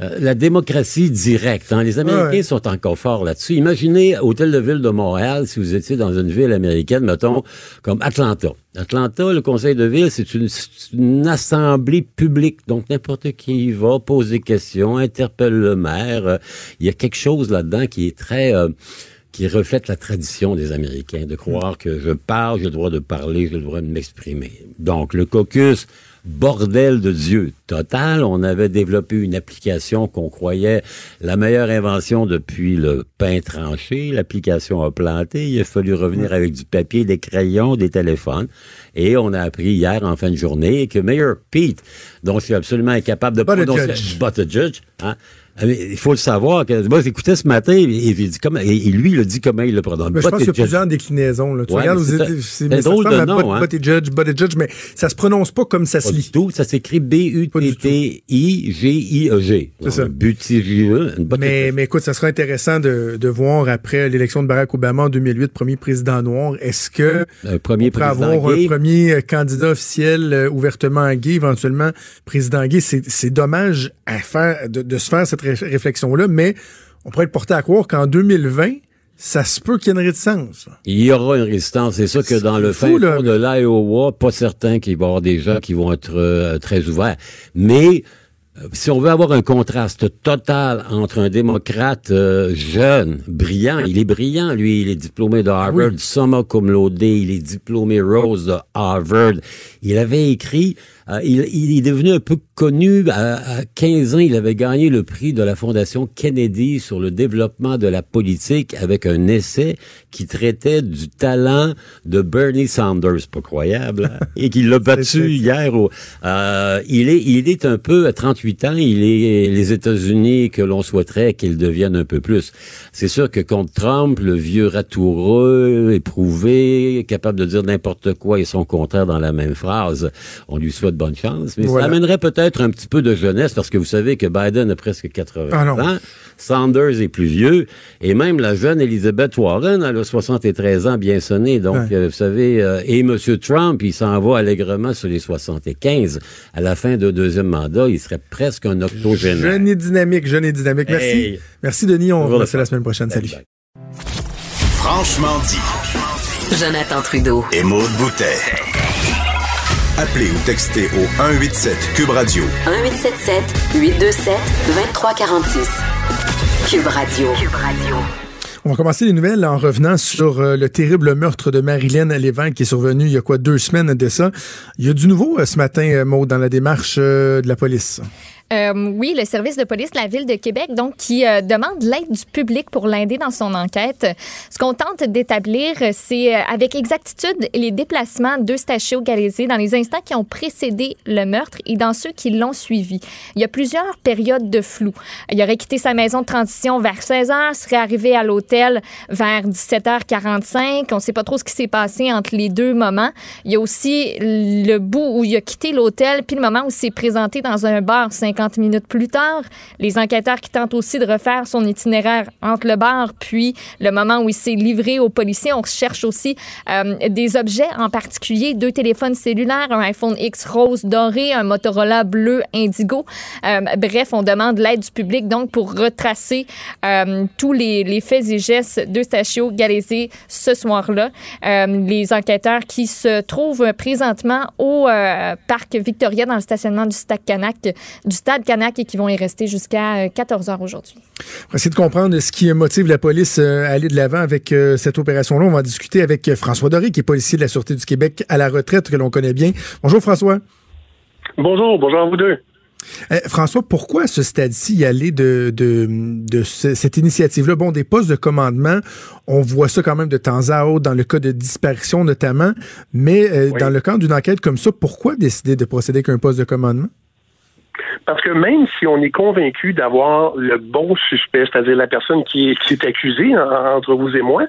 euh, la démocratie directe. hein. Les Américains Ouais. sont encore forts là-dessus. Imaginez Hôtel de Ville de Montréal si vous étiez dans une ville américaine, mettons, comme Atlanta. Atlanta, le conseil de ville, c'est une, une assemblée publique. Donc, n'importe qui y va, pose des questions, interpelle le maire. Euh, Il y a quelque chose là-dedans qui est très... euh, qui reflète la tradition des Américains, de croire que je parle, j'ai le droit de parler, j'ai le droit de m'exprimer. Donc, le caucus, bordel de Dieu total. On avait développé une application qu'on croyait la meilleure invention depuis le pain tranché. L'application a planté. Il a fallu revenir avec du papier, des crayons, des téléphones. Et on a appris hier, en fin de journée, que Mayor Pete, dont je suis absolument incapable de prononcer... Buttigieg. Buttigieg, hein, ah, mais il faut le savoir. Que, moi, j'écoutais ce matin et, il dit et, et lui, il a dit comment il le prononce. Mais je pense qu'il y a plusieurs déclinaisons. Là. Tu Ouais, regardes c'est drôle de nom, hein. Buttigieg, Buttigieg, mais ça se prononce pas comme ça se lit. tout. Ça s'écrit B-U-T-T-I-G-I-E-G. C'est ça. Mais, mais écoute, ça sera intéressant de, de voir après l'élection de Barack Obama en 2008, premier président noir, est-ce que Un premier on avoir gay. un premier euh, candidat officiel euh, ouvertement gay, éventuellement président gay? C'est c'est dommage à faire, de, de se faire cette ré- réflexion-là, mais on pourrait être porté à croire qu'en 2020, ça se peut qu'il y ait une réticence. Il y aura une résistance. C'est ça que dans le là. fond de l'Iowa, pas certain qu'il va y avoir des gens qui vont être euh, très ouverts. Mais euh, si on veut avoir un contraste total entre un démocrate euh, jeune, brillant, il est brillant, lui, il est diplômé de Harvard, summa cum laude, il est diplômé Rose de Harvard. Il avait écrit, euh, il, il est devenu un peu connu à, à 15 ans, il avait gagné le prix de la Fondation Kennedy sur le développement de la politique avec un essai qui traitait du talent de Bernie Sanders, pas croyable, hein, *laughs* et qu'il l'a battu hier. Au, euh, il est, il est un peu à 38 ans. Il est les États-Unis que l'on souhaiterait qu'ils deviennent un peu plus. C'est sûr que contre Trump, le vieux ratoureux, éprouvé, capable de dire n'importe quoi et son contraire dans la même phrase, on lui souhaite bonne chance. Mais Voilà. ça amènerait peut-être un petit peu de jeunesse parce que vous savez que Biden a presque 80 Ah ans. Sanders est plus vieux. Et même la jeune Elizabeth Warren, elle a 73 ans bien sonné. Donc, Ouais. euh, vous savez, euh, et M. Trump, il s'en va allègrement sur les 75. À la fin de deuxième mandat, il serait presque un octogénaire. Jeune et dynamique, jeune et dynamique. Merci. Hey. Merci, Denis. On se la semaine prochaine. Salut. Franchement dit. Jonathan Trudeau. Et Maude Boutet. Appelez ou textez au 187 Cube Radio 1877 827 2346. Cube Radio. Cube Radio. On va commencer les nouvelles en revenant sur euh, le terrible meurtre de Marilyn Lévesque qui est survenu il y a quoi deux semaines de ça. Il y a du nouveau euh, ce matin, euh, Maud, dans la démarche de la police? Euh, oui, le service de police de la Ville de Québec, donc, qui euh, demande l'aide du public pour l'aider dans son enquête. Ce qu'on tente d'établir, c'est euh, avec exactitude les déplacements d'Eustachio Galézé dans les instants qui ont précédé le meurtre et dans ceux qui l'ont suivi. Il y a plusieurs périodes de flou. Il aurait quitté sa maison de transition vers 16 h, serait arrivé à l'hôtel vers 17h45. On ne sait pas trop ce qui s'est passé entre les deux moments. Il y a aussi le bout où il a quitté l'hôtel, puis le moment où il s'est présenté dans un bar 50 minutes plus tard. Les enquêteurs qui tentent aussi de refaire son itinéraire entre le bar puis le moment où il s'est livré aux policiers. On cherche aussi euh, des objets en particulier, deux téléphones cellulaires, un iPhone X rose doré, un Motorola bleu indigo. Euh, bref, on demande l'aide du public donc pour retracer euh, tous les, faits et gestes d'Eustachio Galézé ce soir-là. Les enquêteurs qui se trouvent présentement au parc Victoria dans le stationnement du Stade Canac, du Stade Canac et qui vont y rester jusqu'à 14 heures aujourd'hui. On va essayer de comprendre ce qui motive la police euh, à aller de l'avant avec euh, cette opération-là. On va en discuter avec euh, François Doré, qui est policier de la Sûreté du Québec à la retraite, que l'on connaît bien. Bonjour François. Bonjour, bonjour à vous deux. Euh, François, pourquoi à ce stade-ci y aller de, de, de ce- cette initiative-là? Bon, des postes de commandement, on voit ça quand même de temps à autre, dans le cas de disparition notamment, mais euh, Oui. dans le cadre d'une enquête comme ça, pourquoi décider de procéder avec un poste de commandement? Parce que même si on est convaincu d'avoir le bon suspect, c'est-à-dire la personne qui est, qui est accusée en- entre vous et moi,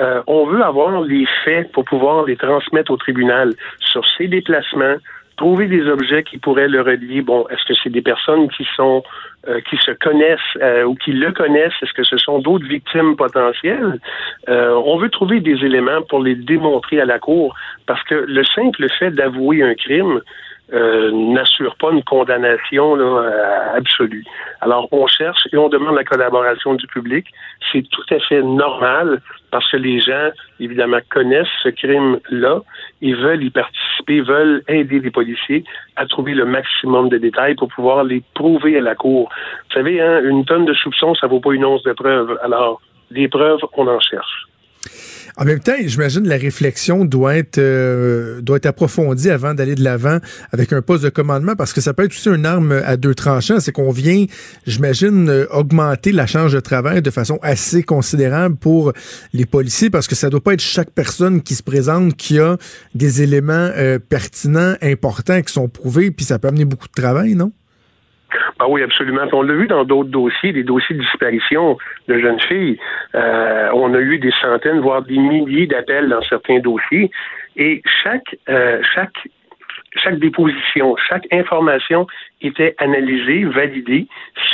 euh, on veut avoir les faits pour pouvoir les transmettre au tribunal sur ses déplacements, trouver des objets qui pourraient le relier. Bon, est-ce que c'est des personnes qui sont euh, qui se connaissent euh, ou qui le connaissent? Est-ce que ce sont d'autres victimes potentielles? Euh, on veut trouver des éléments pour les démontrer à la cour parce que le simple fait d'avouer un crime, euh, n'assure pas une condamnation là, euh, absolue. Alors, on cherche et on demande la collaboration du public. C'est tout à fait normal parce que les gens, évidemment, connaissent ce crime-là ils veulent y participer, veulent aider les policiers à trouver le maximum de détails pour pouvoir les prouver à la cour. Vous savez, hein, une tonne de soupçons, ça vaut pas une once de preuves. Alors, des preuves, on en cherche. En même temps, j'imagine la réflexion doit être euh, doit être approfondie avant d'aller de l'avant avec un poste de commandement parce que ça peut être aussi une arme à deux tranchants. C'est qu'on vient, j'imagine, euh, augmenter la charge de travail de façon assez considérable pour les policiers parce que ça doit pas être chaque personne qui se présente qui a des éléments euh, pertinents, importants, qui sont prouvés, puis ça peut amener beaucoup de travail, non? Ah oui, absolument. on l'a vu dans d'autres dossiers, des dossiers de disparition de jeunes filles. Euh, on a eu des centaines, voire des milliers d'appels dans certains dossiers. Et chaque, euh, chaque, chaque déposition, chaque information était analysée, validée.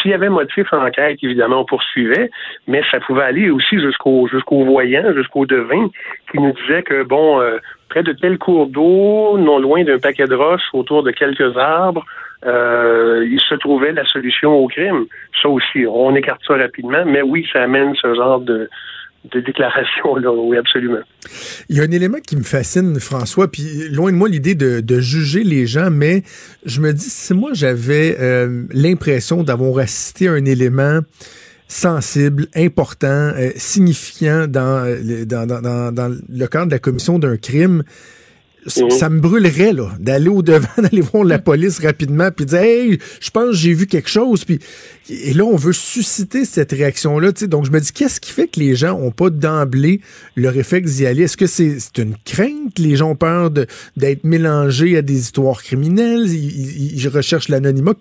S'il y avait motif en enquête, évidemment, on poursuivait, mais ça pouvait aller aussi jusqu'au jusqu'au voyant, jusqu'au devin, qui nous disait que, bon, euh, près de tel cours d'eau, non loin d'un paquet de roches, autour de quelques arbres, euh, il se trouvait la solution au crime. Ça aussi, on écarte ça rapidement, mais oui, ça amène ce genre de, de déclaration là, oui, absolument. Il y a un élément qui me fascine, François, puis loin de moi l'idée de, de, juger les gens, mais je me dis, si moi j'avais euh, l'impression d'avoir assisté à un élément sensible, important, euh, signifiant dans, euh, dans, dans, dans, le cadre de la commission d'un crime, Mhm. ça me brûlerait là d'aller au devant *laughs* d'aller voir la police rapidement puis dire hey je pense que j'ai vu quelque chose puis et là on veut susciter cette réaction là tu sais. Donc je me dis qu'est-ce qui fait que les gens ont pas d'emblée le réflexe d'y aller? Est-ce que c'est une crainte? Les gens ont peur d'être mélangés à des histoires criminelles? Ils, recherchent l'anonymat.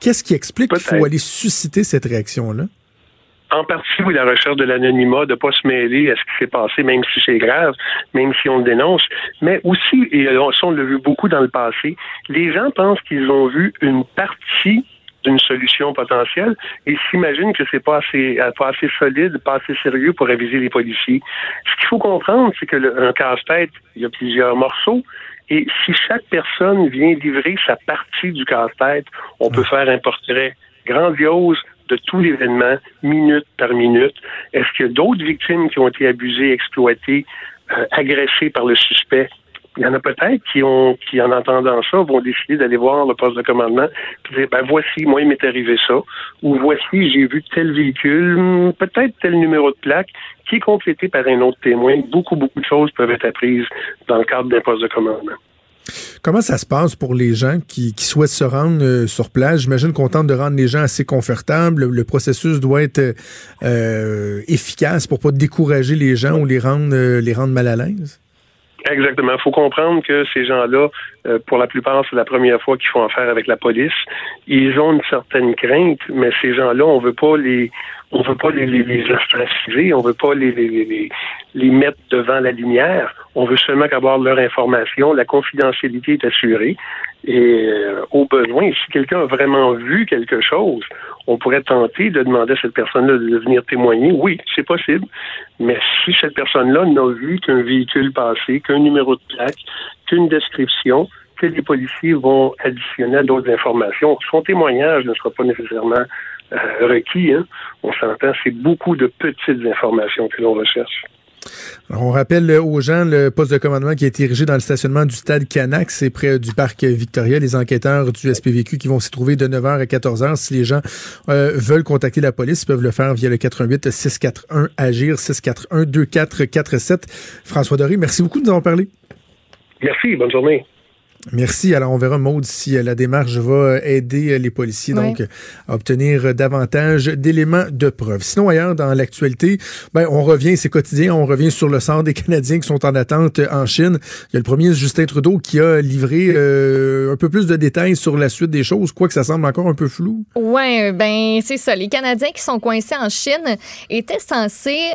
Qu'est-ce qui explique qu'il faut aller susciter cette réaction là en partie, oui, la recherche de l'anonymat, de ne pas se mêler à ce qui s'est passé, même si c'est grave, même si on le dénonce. Mais aussi, et on l'a vu beaucoup dans le passé, les gens pensent qu'ils ont vu une partie d'une solution potentielle et s'imaginent que c'est pas assez, pas assez solide, pas assez sérieux pour aviser les policiers. Ce qu'il faut comprendre, c'est que un casse-tête, il y a plusieurs morceaux. Et si chaque personne vient livrer sa partie du casse-tête, on peut faire un portrait grandiose de tout l'événement, minute par minute. Est-ce qu'il y a d'autres victimes qui ont été abusées, exploitées, euh, agressées par le suspect? Il y en a peut-être qui ont, qui en entendant ça, vont décider d'aller voir le poste de commandement et dire, ben voici, moi il m'est arrivé ça, ou voici, j'ai vu tel véhicule, peut-être tel numéro de plaque, qui est complété par un autre témoin. Beaucoup, beaucoup de choses peuvent être apprises dans le cadre d'un poste de commandement. Comment ça se passe pour les gens qui, souhaitent se rendre euh, sur place? J'imagine qu'on tente de rendre les gens assez confortables. Le, processus doit être euh, efficace pour pas décourager les gens ou les rendre, euh, les rendre mal à l'aise. Exactement. Il faut comprendre que ces gens-là, pour la plupart, c'est la première fois qu'ils font affaire avec la police. Ils ont une certaine crainte, mais ces gens-là, on veut pas les on veut pas les, les, les on veut pas les, les, les, mettre devant la lumière. On veut seulement avoir leur information. La confidentialité est assurée. Et euh, au besoin, si quelqu'un a vraiment vu quelque chose, on pourrait tenter de demander à cette personne-là de venir témoigner. Oui, c'est possible. Mais si cette personne-là n'a vu qu'un véhicule passé, qu'un numéro de plaque, qu'une description, que les policiers vont additionner d'autres informations, son témoignage ne sera pas nécessairement euh, requis. Hein. On s'entend, c'est beaucoup de petites informations que l'on recherche. On rappelle aux gens le poste de commandement qui est érigé dans le stationnement du stade Canac, c'est près du parc Victoria. Les enquêteurs du SPVQ qui vont s'y trouver de 9h à 14h. Si les gens euh, veulent contacter la police, ils peuvent le faire via le 88 641 Agir 641 2447. François Doré, merci beaucoup de nous avoir parlé. Merci, bonne journée. Merci. Alors, on verra, Maude, si euh, la démarche va euh, aider euh, les policiers donc à obtenir davantage d'éléments de preuve. Sinon, ailleurs, dans l'actualité, ben, on revient, c'est quotidien, on revient sur le sort des *laughs* Canadiens qui sont en attente en Chine. Il y a le premier Justin Trudeau qui a livré un peu plus de détails sur la suite des choses, quoique ça semble encore un peu flou. Oui, ben c'est ça. Les Canadiens qui sont coincés en Chine étaient censés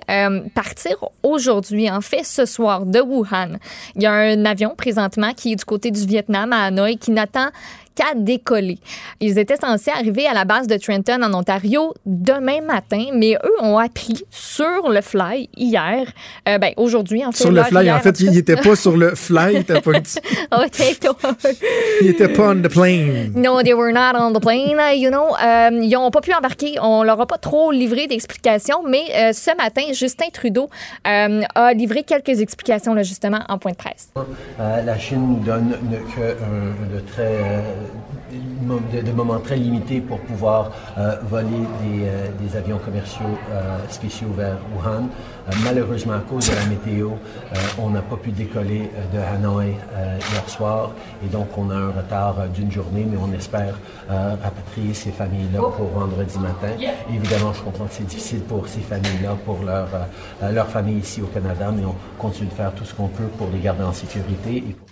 partir aujourd'hui, en fait, ce soir, de Wuhan. Il y a un avion présentement qui est du côté du Vietnam Vietnam, à Hanoï, qui n'attend qu'à décoller. Ils étaient censés arriver à la base de Trenton, en Ontario, demain matin, mais eux ont appris sur le fly hier, euh, ben, aujourd'hui, en fait. Sur le fly, hier, en fait, tout il cas. n'était pas sur le fly, était pas, *laughs* Oh, t'es- il était pas on the plane. No, they were not on the plane, uh, you know. Euh, ils n'ont pas pu embarquer. On leur a pas trop livré d'explications, mais euh, ce matin, Justin Trudeau euh, a livré quelques explications, là, justement, en point de presse. Euh, la Chine nous donne ne- que un- de, très, euh, de, de moments très limités pour pouvoir euh, voler des, euh, des avions commerciaux euh, spéciaux vers Wuhan. Malheureusement, à cause de la météo, on n'a pas pu décoller de Hanoï hier soir et donc on a un retard d'une journée, mais on espère rapatrier ces familles-là pour vendredi matin. Évidemment, je comprends que c'est difficile pour ces familles-là, pour leur, leur famille ici au Canada, mais on continue de faire tout ce qu'on peut pour les garder en sécurité. Et pour...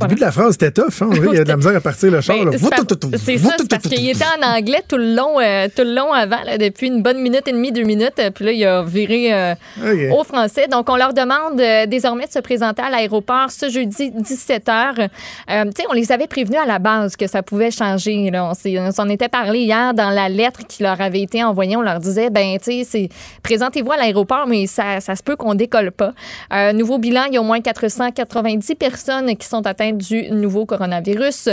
Le début de la phrase était tough, hein? Qu'il y a de la misère à partir le char. Ben, c'est ça, c'est parce qu'il était en anglais tout le long, euh, tout le long avant, là, depuis une bonne minute et demie, deux minutes. euh, Puis là, il a viré euh, au français. Donc, on leur demande euh, désormais de se présenter à l'aéroport ce jeudi 17h. tu sais, on les avait prévenus à la base que ça pouvait changer. Là. On s'en était parlé hier dans la lettre qui leur avait été envoyée. On leur disait, ben, tu sais, présentez-vous à l'aéroport, mais ça, ça se peut qu'on décolle pas. Nouveau bilan, il y a au moins 490 personnes qui sont atteintes du nouveau coronavirus.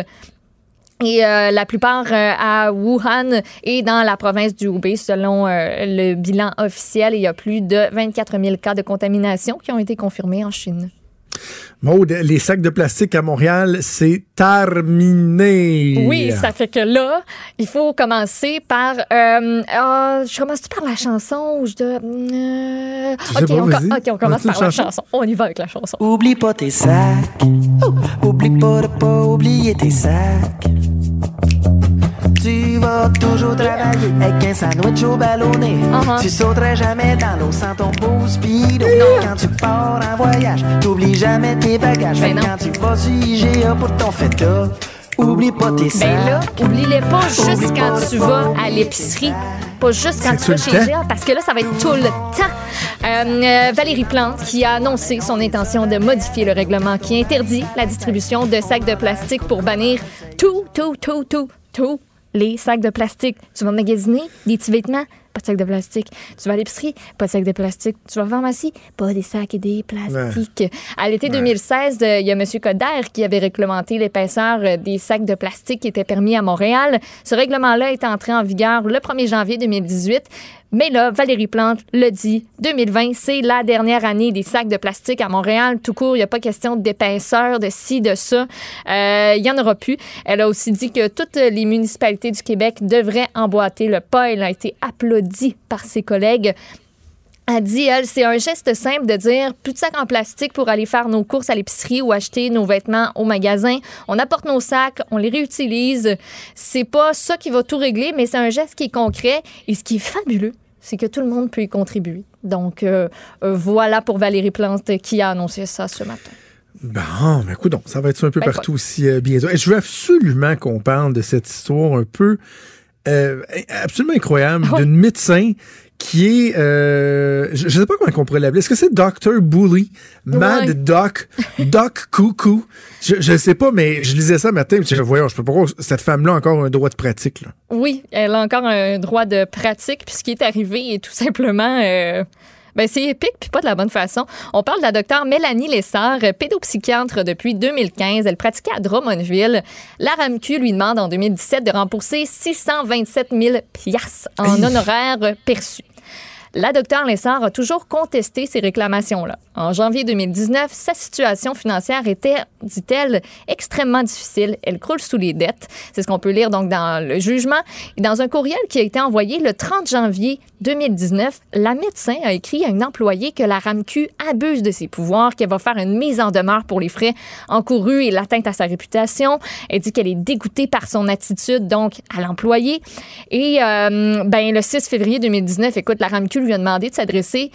Et euh, la plupart euh, à Wuhan et dans la province du Hubei, selon euh, le bilan officiel. Il y a plus de 24 000 cas de contamination qui ont été confirmés en Chine. Maude, les sacs de plastique à Montréal, c'est terminé. Oui, ça fait que là, il faut commencer par. euh, ah, je commence par la chanson ou je dois. euh, ok, pas, on, ok, commence par la chanson? chanson. On y va avec la chanson. Oublie pas tes sacs. Oublie pas de pas oublier tes sacs. Tu vas toujours travailler avec un sandwich au ballonné. Uh-huh. Tu sauterais jamais dans l'eau sans ton beau speedo. Quand tu pars en voyage, t'oublies jamais tes bagages. Ben quand tu vas sur IGA pour ton feta, oublie pas tes sacs. Ben là, oublie-les pas juste Oublie quand pas tu vas à l'épicerie. Pas juste quand tu vas chez? IGA, parce que là, ça va être tout le temps. Euh, euh, Valérie Plante, qui a annoncé son intention de modifier le règlement qui interdit la distribution de sacs de plastique pour bannir tout, tout, tout, tout, tout les sacs de plastique. Tu vas magasiner des petits vêtements, pas de sacs de plastique. Tu vas à l'épicerie, pas de sacs de plastique. Tu vas à la pharmacie, pas des sacs et des plastiques. À l'été 2016, euh, il y a M. Coder qui avait réglementé l'épaisseur euh, des sacs de plastique qui étaient permis à Montréal. Ce règlement-là est entré en vigueur le 1er janvier 2018. Mais là, Valérie Plante le dit, 2020, c'est la dernière année des sacs de plastique à Montréal. Tout court, il n'y a pas question d'épaisseur, de ci, de ça. Euh, Il y en aura plus. Elle a aussi dit que toutes les municipalités du Québec devraient emboîter le pas. Elle a été applaudie par ses collègues. A dit, elle, c'est un geste simple de dire plus de sacs en plastique pour aller faire nos courses à l'épicerie ou acheter nos vêtements au magasin. On apporte nos sacs, on les réutilise. C'est pas ça qui va tout régler, mais c'est un geste qui est concret. Et ce qui est fabuleux, c'est que tout le monde peut y contribuer. Donc, euh, euh, voilà pour Valérie Plante qui a annoncé ça ce matin. Bon, mais écoute, donc, ça va être ça un peu Ben, partout aussi euh, bientôt. Et je veux absolument qu'on parle de cette histoire un peu euh, absolument incroyable *laughs* d'une médecin qui est, euh, je, je sais pas comment on pourrait l'appeler. Est-ce que c'est Dr. Bully, Mad Ouais. Doc, Doc Coucou? Je, je sais pas, mais je lisais ça matin. Je voyons, je peux pas cette femme-là a encore un droit de pratique. Là. Oui, elle a encore un droit de pratique, puis ce qui est arrivé est tout simplement. euh, ben, c'est épique, puis pas de la bonne façon. On parle de la docteure Mélanie Lessard, pédopsychiatre depuis 2015. Elle pratiquait à Drummondville. La RAMQ lui demande en 2017 de rembourser 627 000 piastres en honoraires perçus. La docteure Lessard a toujours contesté ces réclamations-là. En janvier 2019, sa situation financière était, dit-elle, extrêmement difficile. Elle croule sous les dettes. C'est ce qu'on peut lire donc dans le jugement. Et dans un courriel qui a été envoyé le 30 janvier 2019, la médecin a écrit à une employée que la RAMQ abuse de ses pouvoirs, qu'elle va faire une mise en demeure pour les frais encourus et l'atteinte à sa réputation. Elle dit qu'elle est dégoûtée par son attitude, donc, à l'employé. Et euh, ben, le 6 février 2019, écoute, la RAMQ lui a demandé de s'adresser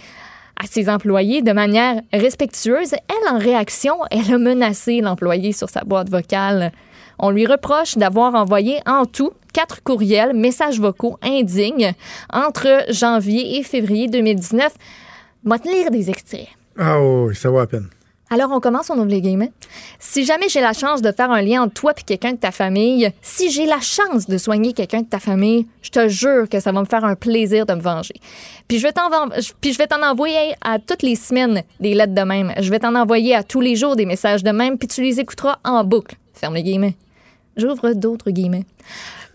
à ses employés de manière respectueuse. Elle, en réaction, elle a menacé l'employé sur sa boîte vocale. On lui reproche d'avoir envoyé en tout quatre courriels, messages vocaux indignes entre janvier et février 2019. Je vais te lire des extraits. Ah oui, ça va à peine. Alors, on commence, on ouvre les guillemets. Si jamais j'ai la chance de faire un lien entre toi et quelqu'un de ta famille, si j'ai la chance de soigner quelqu'un de ta famille, je te jure que ça va me faire un plaisir de me venger. Puis je vais t'en, envoyer à toutes les semaines des lettres de même. Je vais t'en envoyer à tous les jours des messages de même, puis tu les écouteras en boucle. Ferme les guillemets. J'ouvre d'autres guillemets.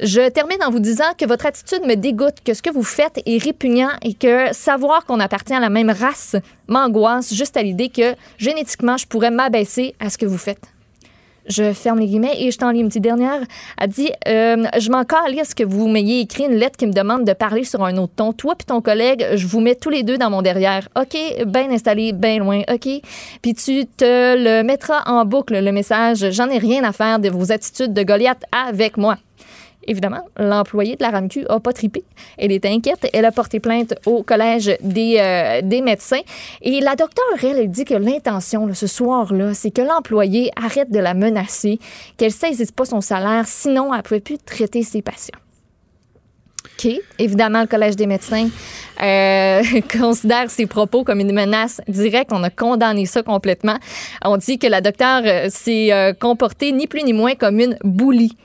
Je termine en vous disant que votre attitude me dégoûte, que ce que vous faites est répugnant et que savoir qu'on appartient à la même race m'angoisse juste à l'idée que génétiquement, je pourrais m'abaisser à ce que vous faites. Je ferme les guillemets et je t'en lis une petite dernière. Elle dit euh, Je m'en calisse que vous m'ayez écrit une lettre qui me demande de parler sur un autre ton. Toi puis ton collègue, je vous mets tous les deux dans mon derrière. OK, bien installé, bien loin. OK. Puis tu te le mettras en boucle, le message J'en ai rien à faire de vos attitudes de Goliath avec moi. Évidemment, l'employée de la RAMQ a pas tripé. Elle est inquiète. Elle a porté plainte au collège des, euh, des médecins. Et la docteure, elle, elle dit que l'intention, ce soir-là, c'est que l'employée arrête de la menacer, qu'elle saisisse pas son salaire, sinon elle ne pouvait plus traiter ses patients. OK. Évidemment, le Collège des médecins euh, *laughs* considère ses propos comme une menace directe. On a condamné ça complètement. On dit que la docteure s'est euh, comportée ni plus ni moins comme une boulie.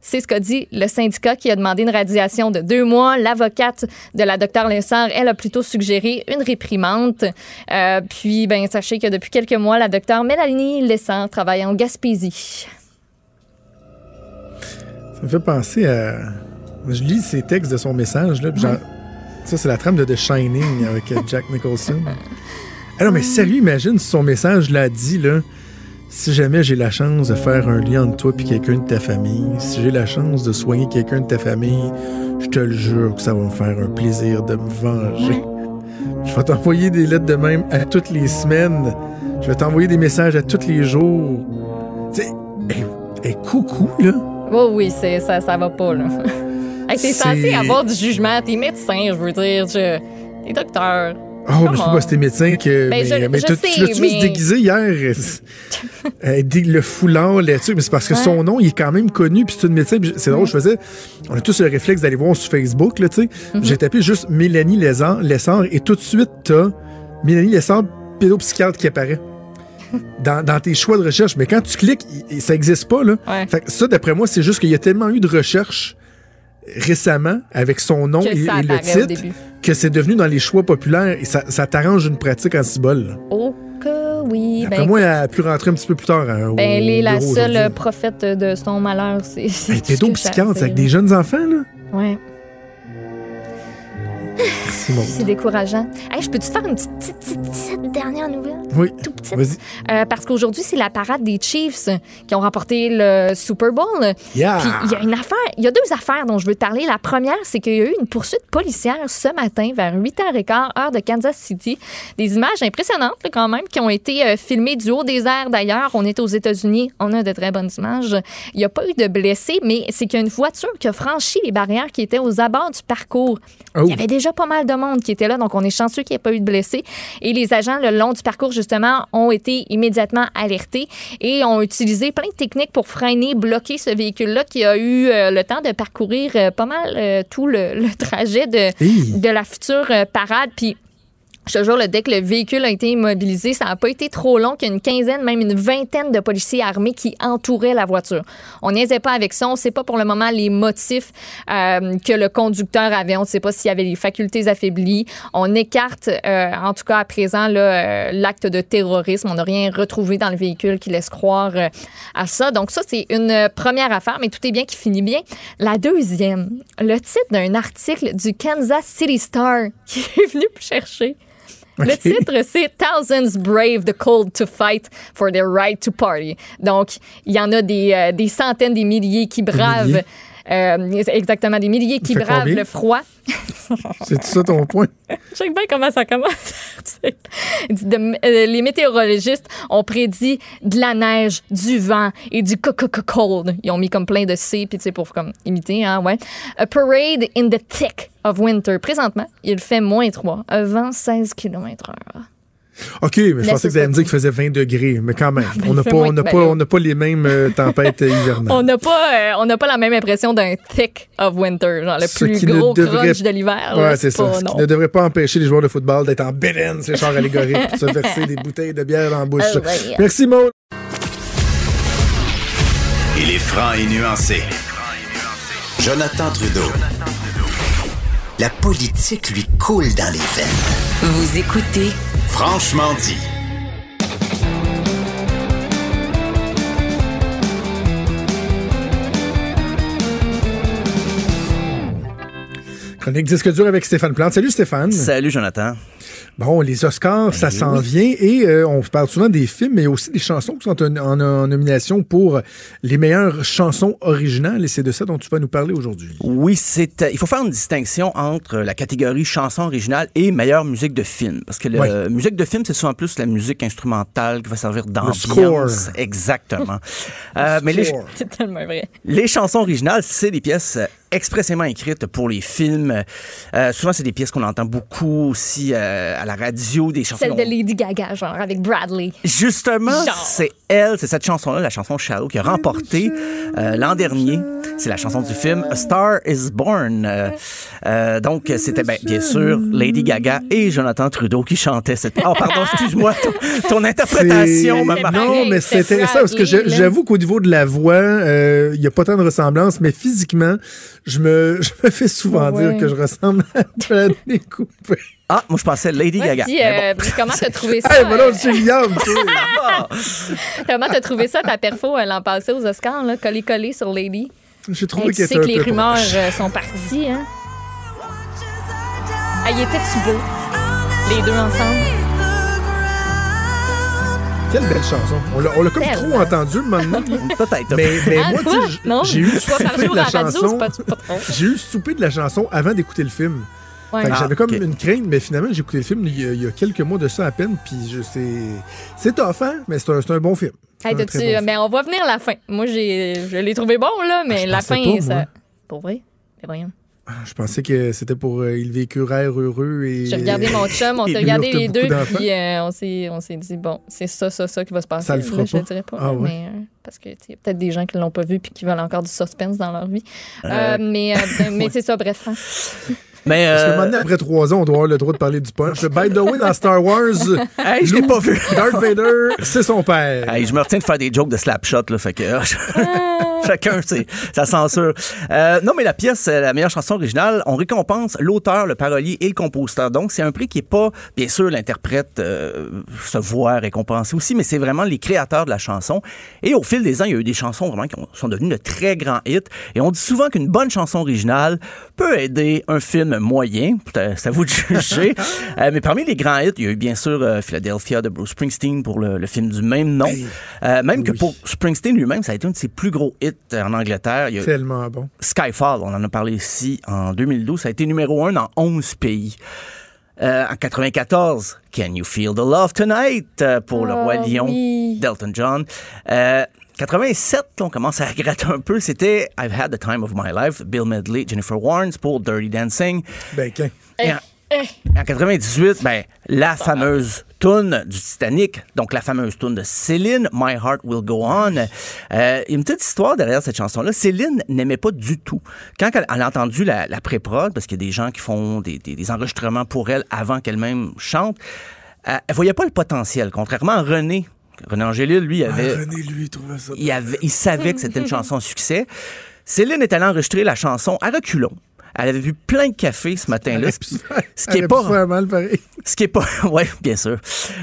C'est ce qu'a dit le syndicat qui a demandé une radiation de deux mois. L'avocate de la docteure Lessard, elle a plutôt suggéré une réprimande. Euh, puis, ben, sachez que depuis quelques mois, la docteure Mélanie Lessard travaille en Gaspésie. Ça me fait penser à. Je lis ces textes de son message, là, puis Ça, c'est la trame de The Shining avec euh, Jack *laughs* Nicholson. Ah non, mais sérieux, imagine si son message l'a dit, là. Si jamais j'ai la chance de faire un lien entre toi et quelqu'un de ta famille, si j'ai la chance de soigner quelqu'un de ta famille, je te le jure que ça va me faire un plaisir de me venger. Je vais t'envoyer des lettres de même à toutes les semaines. Je vais t'envoyer des messages à tous les jours. Tu sais, hey, hey, coucou, là. Oh oui, c'est, ça, ça va pas, là. *laughs* hey, t'es C'est- censé avoir du jugement. T'es médecin, je veux dire. Je... T'es docteur. Oh, mais je pas t'es médecin que. Ben, mais sais, tu l'as-tu mais- se déguiser hier? *laughs* Euh, le foulard là-dessus, mais c'est parce que Ouais. son nom, il est quand même connu, puis c'est une médecin. C'est drôle, je faisais. On a tous le réflexe d'aller voir sur Facebook, là, tu sais. Mhm. J'ai tapé juste Mélanie Lessard, et tout de suite, t'as Mélanie Lessard, pédopsychiatre qui apparaît. *laughs* Dans, dans tes choix de recherche. Mais quand tu cliques, ça existe pas, là. Ouais. Fait que ça, d'après moi, c'est juste qu'il y a tellement eu de recherches récemment avec son nom et, le titre que c'est devenu dans les choix populaires et ça, ça t'arrange une pratique en cibole. Oh que oui. Après ben, moi, elle a pu rentrer un petit peu plus tard. hein, ben, elle est la seule prophète de son malheur. C'est, que pédopsychiatre, avec des jeunes enfants, là. Ouais. Merci, mon. C'est décourageant. Hey, je peux-tu te faire une petite, petite, petite, petite dernière nouvelle? Oui, Tout petite. vas-y. Euh, parce qu'aujourd'hui, c'est la parade des Chiefs qui ont remporté le Super Bowl. Yeah. Puis il y a une affaire, il y a deux affaires dont je veux te parler. La première, c'est qu'il y a eu une poursuite policière ce matin vers 8h15, heure de Kansas City. Des images impressionnantes là, quand même qui ont été euh, filmées du haut des airs d'ailleurs. On est aux États-Unis, on a de très bonnes images. Il n'y a pas eu de blessés, mais c'est qu'il y a une voiture qui a franchi les barrières qui étaient aux abords du parcours. Oh. Il y avait déjà pas mal de monde qui était là, donc on est chanceux qu'il n'y ait pas eu de blessés. Et les agents le long du parcours, justement, ont été immédiatement alertés et ont utilisé plein de techniques pour freiner, bloquer ce véhicule-là qui a eu euh, le temps de parcourir euh, pas mal euh, tout le, le trajet de, de la future parade. Puis je te jure, dès que le véhicule a été immobilisé, ça n'a pas été trop long qu'il quinzaine, même une vingtaine de policiers armés qui entouraient la voiture. On niaisait pas avec ça. On ne sait pas pour le moment les motifs euh, que le conducteur avait. On ne sait pas s'il avait les facultés affaiblies. On écarte, euh, en tout cas à présent, euh, l'acte de terrorisme. On n'a rien retrouvé dans le véhicule qui laisse croire à ça. Donc ça, c'est une première affaire, mais tout est bien qui finit bien. La deuxième, le titre d'un article du Kansas City Star *laughs* qui est venu me Le titre, c'est Thousands brave the cold to fight for their right to party. Donc, il y en a des, euh, des centaines, des milliers qui bravent. euh, exactement, des milliers qui bravent le froid. *laughs* C'est ça ton point? Je sais bien comment ça commence. *laughs* Euh, les météorologistes ont prédit de la neige, du vent et du co- co- co- cold. Ils ont mis comme plein de C, puis tu sais, pour comme imiter, hein, ouais. A parade in the thick of winter. Présentement, il fait moins 3, un vent 16 km heure. OK, mais je Mais pensais que vous allez ça. me dire qu'il faisait 20 degrés, mais quand même. Ben, on n'a pas, on pas, on n'a pas les mêmes euh, tempêtes hivernales. On n'a pas, euh, on n'a pas la même impression d'un thick of winter, genre le Ce plus gros devrait- crunch de l'hiver. Ouais, c'est ça. pas- Ce qui ne devrait pas empêcher les joueurs de football d'être en bédaine, ces chars allégoriques, pour se verser des bouteilles de bière dans la bouche. Oh, ouais. Merci, Maud. Il est franc et nuancé. Jonathan Trudeau. La politique lui coule dans les veines. Vous écoutez Franchement dit. Chronique Disque dur avec Stéphane Plante. Salut, Stéphane. Salut, Jonathan. Bon, les Oscars, ça s'en vient et euh, on parle souvent des films, mais aussi des chansons qui sont en, en- en nomination pour les meilleures chansons originales et c'est de ça dont tu vas nous parler aujourd'hui. Oui, c'est. euh, il faut faire une distinction entre la catégorie chanson originale et meilleure musique de film. Parce que la Ouais. musique de film, c'est souvent plus la musique instrumentale qui va servir d'ambiance. Exactement. Euh, mais les. C'est tellement vrai. les chansons originales, c'est des pièces expressément écrites pour les films. Euh, souvent, c'est des pièces qu'on entend beaucoup aussi euh, à la radio, des chansons. Celle de Lady Gaga, genre, avec Bradley. Justement, c'est elle, c'est cette chanson-là, la chanson Shallow, qui a remporté euh, l'an dernier. C'est la chanson du film A Star is Born. Euh, euh, donc, c'était ben, bien sûr Lady Gaga et Jonathan Trudeau qui chantaient cette. Oh, pardon, *laughs* excuse-moi, ton, ton interprétation C'est- m'a C'est marqué. Non, mais c'est intéressant parce que j'avoue qu'au niveau de la voix, euh, il n'y a pas tant de ressemblance, mais physiquement, je me, *laughs* je me fais souvent Ouais. dire que je ressemble à Bradley *laughs* Cooper. Ah, moi, je pensais Lady Ouais, Gaga. puis, euh, bon. puis comment t'as trouvé *laughs* ça? Hey, voilà, euh, je suis Liam, comment t'as trouvé ça, ta perfo, euh, l'an passé aux Oscars, là, collé-collé sur Lady? J'ai trouvé Hey, tu sais que les rumeurs euh, sont parties, hein? Ah, il était-tu beau? Les deux ensemble? Quelle belle chanson. On l'a on l'a comme trop entendu maintenant. *laughs* Peut-être. Mais, mais Ah, moi, quoi? tu sais, Non, j'ai eu soupé de jour la à la radio, chanson. J'ai eu soupé de la chanson avant d'écouter le film. Ouais. Que Ah, J'avais comme une crainte, mais finalement, j'ai écouté le film il y, a, il y a quelques mois de ça à peine, puis je sais. C'est tough, hein? Mais c'est un, c'est un bon film. Hey, un mais on va venir à la fin. Moi, j'ai, je l'ai trouvé bon, là, mais Ah, la fin, pas, ça. moi. Pour vrai? Mais voyons. Ah, Je pensais que c'était pour euh, Il vécuraient heureux et. J'ai regardé mon chum, on *laughs* s'est regardé les deux, puis euh, on, s'est, on s'est dit, bon, c'est ça, ça, ça qui va se passer. Ça le Là, fera je pas? te dirais pas. Ah ouais? mais, euh, parce que, tu sais, il y a peut-être des gens qui l'ont pas vu puis qui veulent encore du suspense dans leur vie. Euh, Euh, mais euh, *laughs* ben, mais c'est ça, bref. hein. Mais. Parce que euh, maintenant, après trois ans, on doit avoir le droit de parler du punch. By the way, dans Star Wars, *laughs* Hey, je l'ai pas vu. Darth Vader, c'est son père. Hey, je me retiens de faire des jokes de slapshot, là, fait que euh, *laughs* chacun, c'est sa censure. Euh, non, mais la pièce, euh, la meilleure chanson originale, on récompense l'auteur, le parolier et le compositeur. Donc, c'est un prix qui est pas, bien sûr, l'interprète euh, se voit récompensé aussi, mais c'est vraiment les créateurs de la chanson. Et au fil des ans, il y a eu des chansons vraiment qui ont- sont devenues de très grands hits. Et on dit souvent qu'une bonne chanson originale peut aider un film moyen. C'est à vous de juger. *laughs* Euh, mais parmi les grands hits, il y a eu bien sûr euh, Philadelphia de Bruce Springsteen pour le, le film du même nom. Même que pour Springsteen lui-même, ça a été un de ses plus gros hits en Angleterre. Il y a Tellement bon. Skyfall, on en a parlé ici en 2012, ça a été numéro un dans 11 pays. Euh, en 94, Can You Feel the Love Tonight euh, pour le Ah, Roi Lion, oui. d'Elton John. Euh, 87, là, on commence à gratter un peu, c'était I've Had the Time of My Life, Bill Medley, Jennifer Warnes pour Dirty Dancing. Ben, qu'un. Et en, en 98, ben, la fameuse tune du Titanic, donc la fameuse tune de Céline, My Heart Will Go On. Euh, une petite histoire derrière cette chanson-là. Céline n'aimait pas du tout. Quand elle, elle a entendu la, la pré-prod, parce qu'il y a des gens qui font des, des- des enregistrements pour elle avant qu'elle-même chante, euh, elle voyait pas le potentiel. Contrairement à René. René Angélil, lui, avait, Ah, René, lui, il trouvait ça. il, avait, il savait que c'était une *laughs* chanson à succès. Céline est allée enregistrer la chanson à reculons. Elle avait vu plein de café ce matin-là. Ce qui est pas. Ce qui est pas. *laughs* Oui, bien sûr.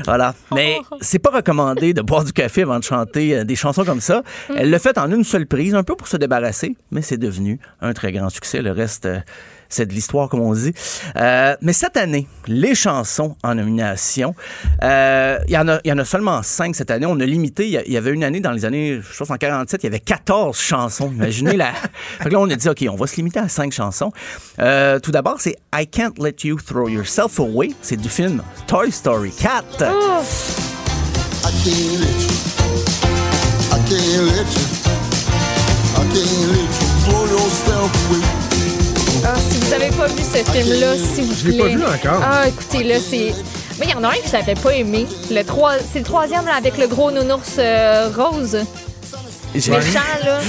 Voilà. Mais c'est pas recommandé de boire du café avant de chanter euh, des chansons comme ça. Elle l'a fait en une seule prise, un peu pour se débarrasser, mais c'est devenu un très grand succès. Le reste, euh, c'est de l'histoire, comme on dit. Euh, mais cette année, les chansons en nomination, euh, il y, en a- il y en a seulement cinq cette année. On a limité. Il y avait une année dans les années, je pense en 47, il y avait 14 chansons. Imaginez la. *laughs* Fait que là, on a dit, OK, on va se limiter à cinq chansons. Euh, tout d'abord, c'est I Can't Let You Throw Yourself Away. C'est du film Toy Story 4. I can't let you. I can't let you. I can't let you throw yourself away. Ah, si vous n'avez pas vu ce film-là, s'il vous Je l'ai plaît. pas vu encore. Ah, écoutez, là, c'est. Mais il y en a un que j'avais pas aimé. Le trois... C'est le troisième là, avec le gros nounours euh, rose. J'ai- Méchant, là.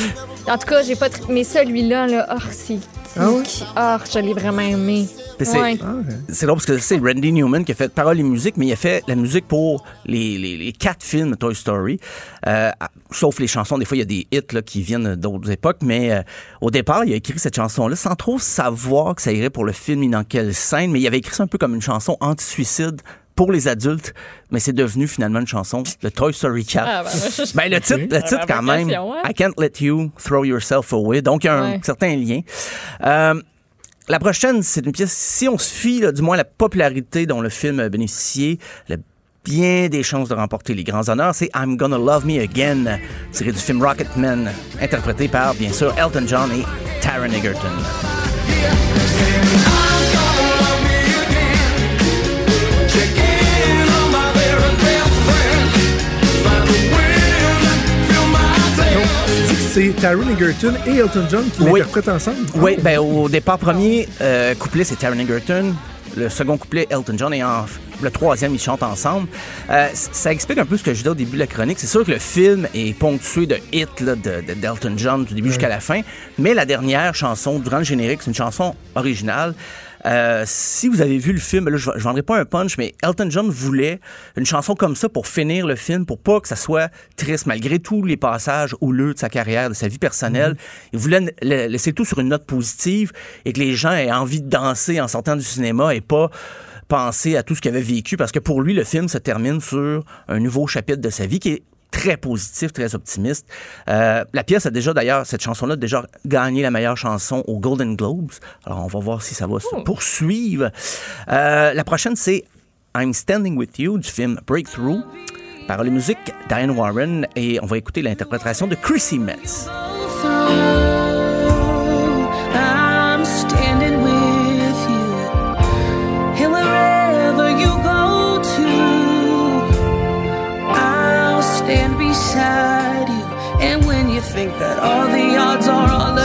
En tout cas, j'ai pas. Mais celui-là, là, oh, c'est. Ah ouais? Oh, je l'ai vraiment aimé. Mais c'est- Ouais. Drôle parce que c'est Randy Newman qui a fait paroles et musique, mais il a fait la musique pour les, les, les quatre films Toy Story. Euh, sauf les chansons, des fois il y a des hits là, qui viennent d'autres époques, mais euh, au départ, il a écrit cette chanson-là sans trop savoir que ça irait pour le film ni dans quelle scène, mais il avait écrit ça un peu comme une chanson anti-suicide pour les adultes, mais c'est devenu finalement une chanson de Toy Story 4. Ah, ben, je- Ben, le titre, le titre quand même, hein? I can't let you throw yourself away. Donc, il y a un Ouais. certain lien. Euh, la prochaine, c'est une pièce, si on se fie, du moins, la popularité dont le film a bénéficié, elle a bien des chances de remporter les grands honneurs, c'est I'm Gonna Love Me Again, tiré du film Rocketman, interprété par, bien sûr, Elton John et Taron Egerton. C'est Taron Egerton et Elton John qui Oui. l'interprètent ensemble? Oui, ben, au départ, premier euh, couplet, c'est Taron Egerton. Le second couplet, Elton John. Et en- le troisième, ils chantent ensemble. Euh, ça explique un peu ce que je disais au début de la chronique. C'est sûr que le film est ponctué de hits là, de, de- d'Elton John du début jusqu'à la fin. Mais la dernière chanson, durant le générique, c'est une chanson originale. Euh, si vous avez vu le film, là, je ne vendrai pas un punch, mais Elton John voulait une chanson comme ça pour finir le film, pour pas que ça soit triste, malgré tous les passages houleux de sa carrière, de sa vie personnelle. Il voulait laisser tout sur une note positive et que les gens aient envie de danser en sortant du cinéma et pas penser à tout ce qu'il avait vécu, parce que pour lui, le film se termine sur un nouveau chapitre de sa vie qui est très positif, très optimiste. Euh, la pièce a déjà, d'ailleurs, cette chanson-là a déjà gagné la meilleure chanson aux Golden Globes. Alors, on va voir si ça va se poursuivre. Euh, la prochaine, c'est I'm Standing With You du film Breakthrough. Par les musiques, Diane Warren, et on va écouter l'interprétation de Chrissy Metz.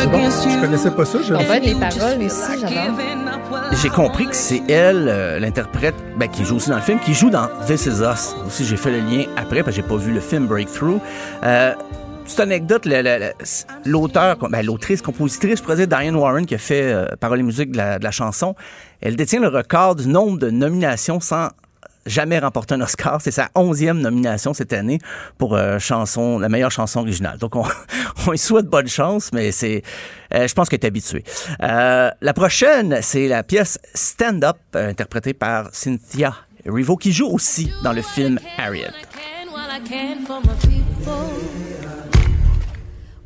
Bon, against je you, connaissais pas ça. Je... On va les paroles aussi, j'adore. J'ai compris que c'est elle, euh, l'interprète, ben, qui joue aussi dans le film, qui joue dans This Is Us. Aussi, j'ai fait le lien après, parce que j'ai pas vu le film Breakthrough. Euh, petite anecdote, l'auteur, ben, l'autrice, compositrice, je pourrais dire Diane Warren, qui a fait euh, paroles et musique de la, de la chanson, elle détient le record du nombre de nominations sans jamais remporter un Oscar. C'est sa onzième nomination cette année pour euh, chanson, la meilleure chanson originale. Donc, on, *laughs* on lui souhaite bonne chance, mais c'est, euh, je pense qu'elle est habituée. Euh, la prochaine, c'est la pièce Stand Up, euh, interprétée par Cynthia Erivo, qui joue aussi dans le film Harriet.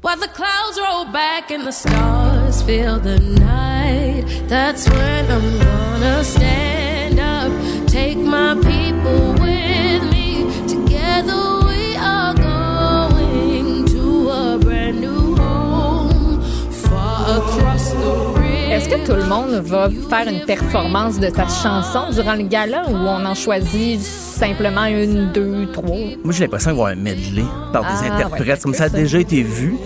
while the clouds roll back and the stars fill the night, that's when stand Est-ce que tout le monde va faire une performance de cette chanson durant le gala ou on en choisit simplement une, deux, trois? Moi, j'ai l'impression qu'il va y avoir un medley par des Ah, interprètes, ouais, comme ça a déjà été vu.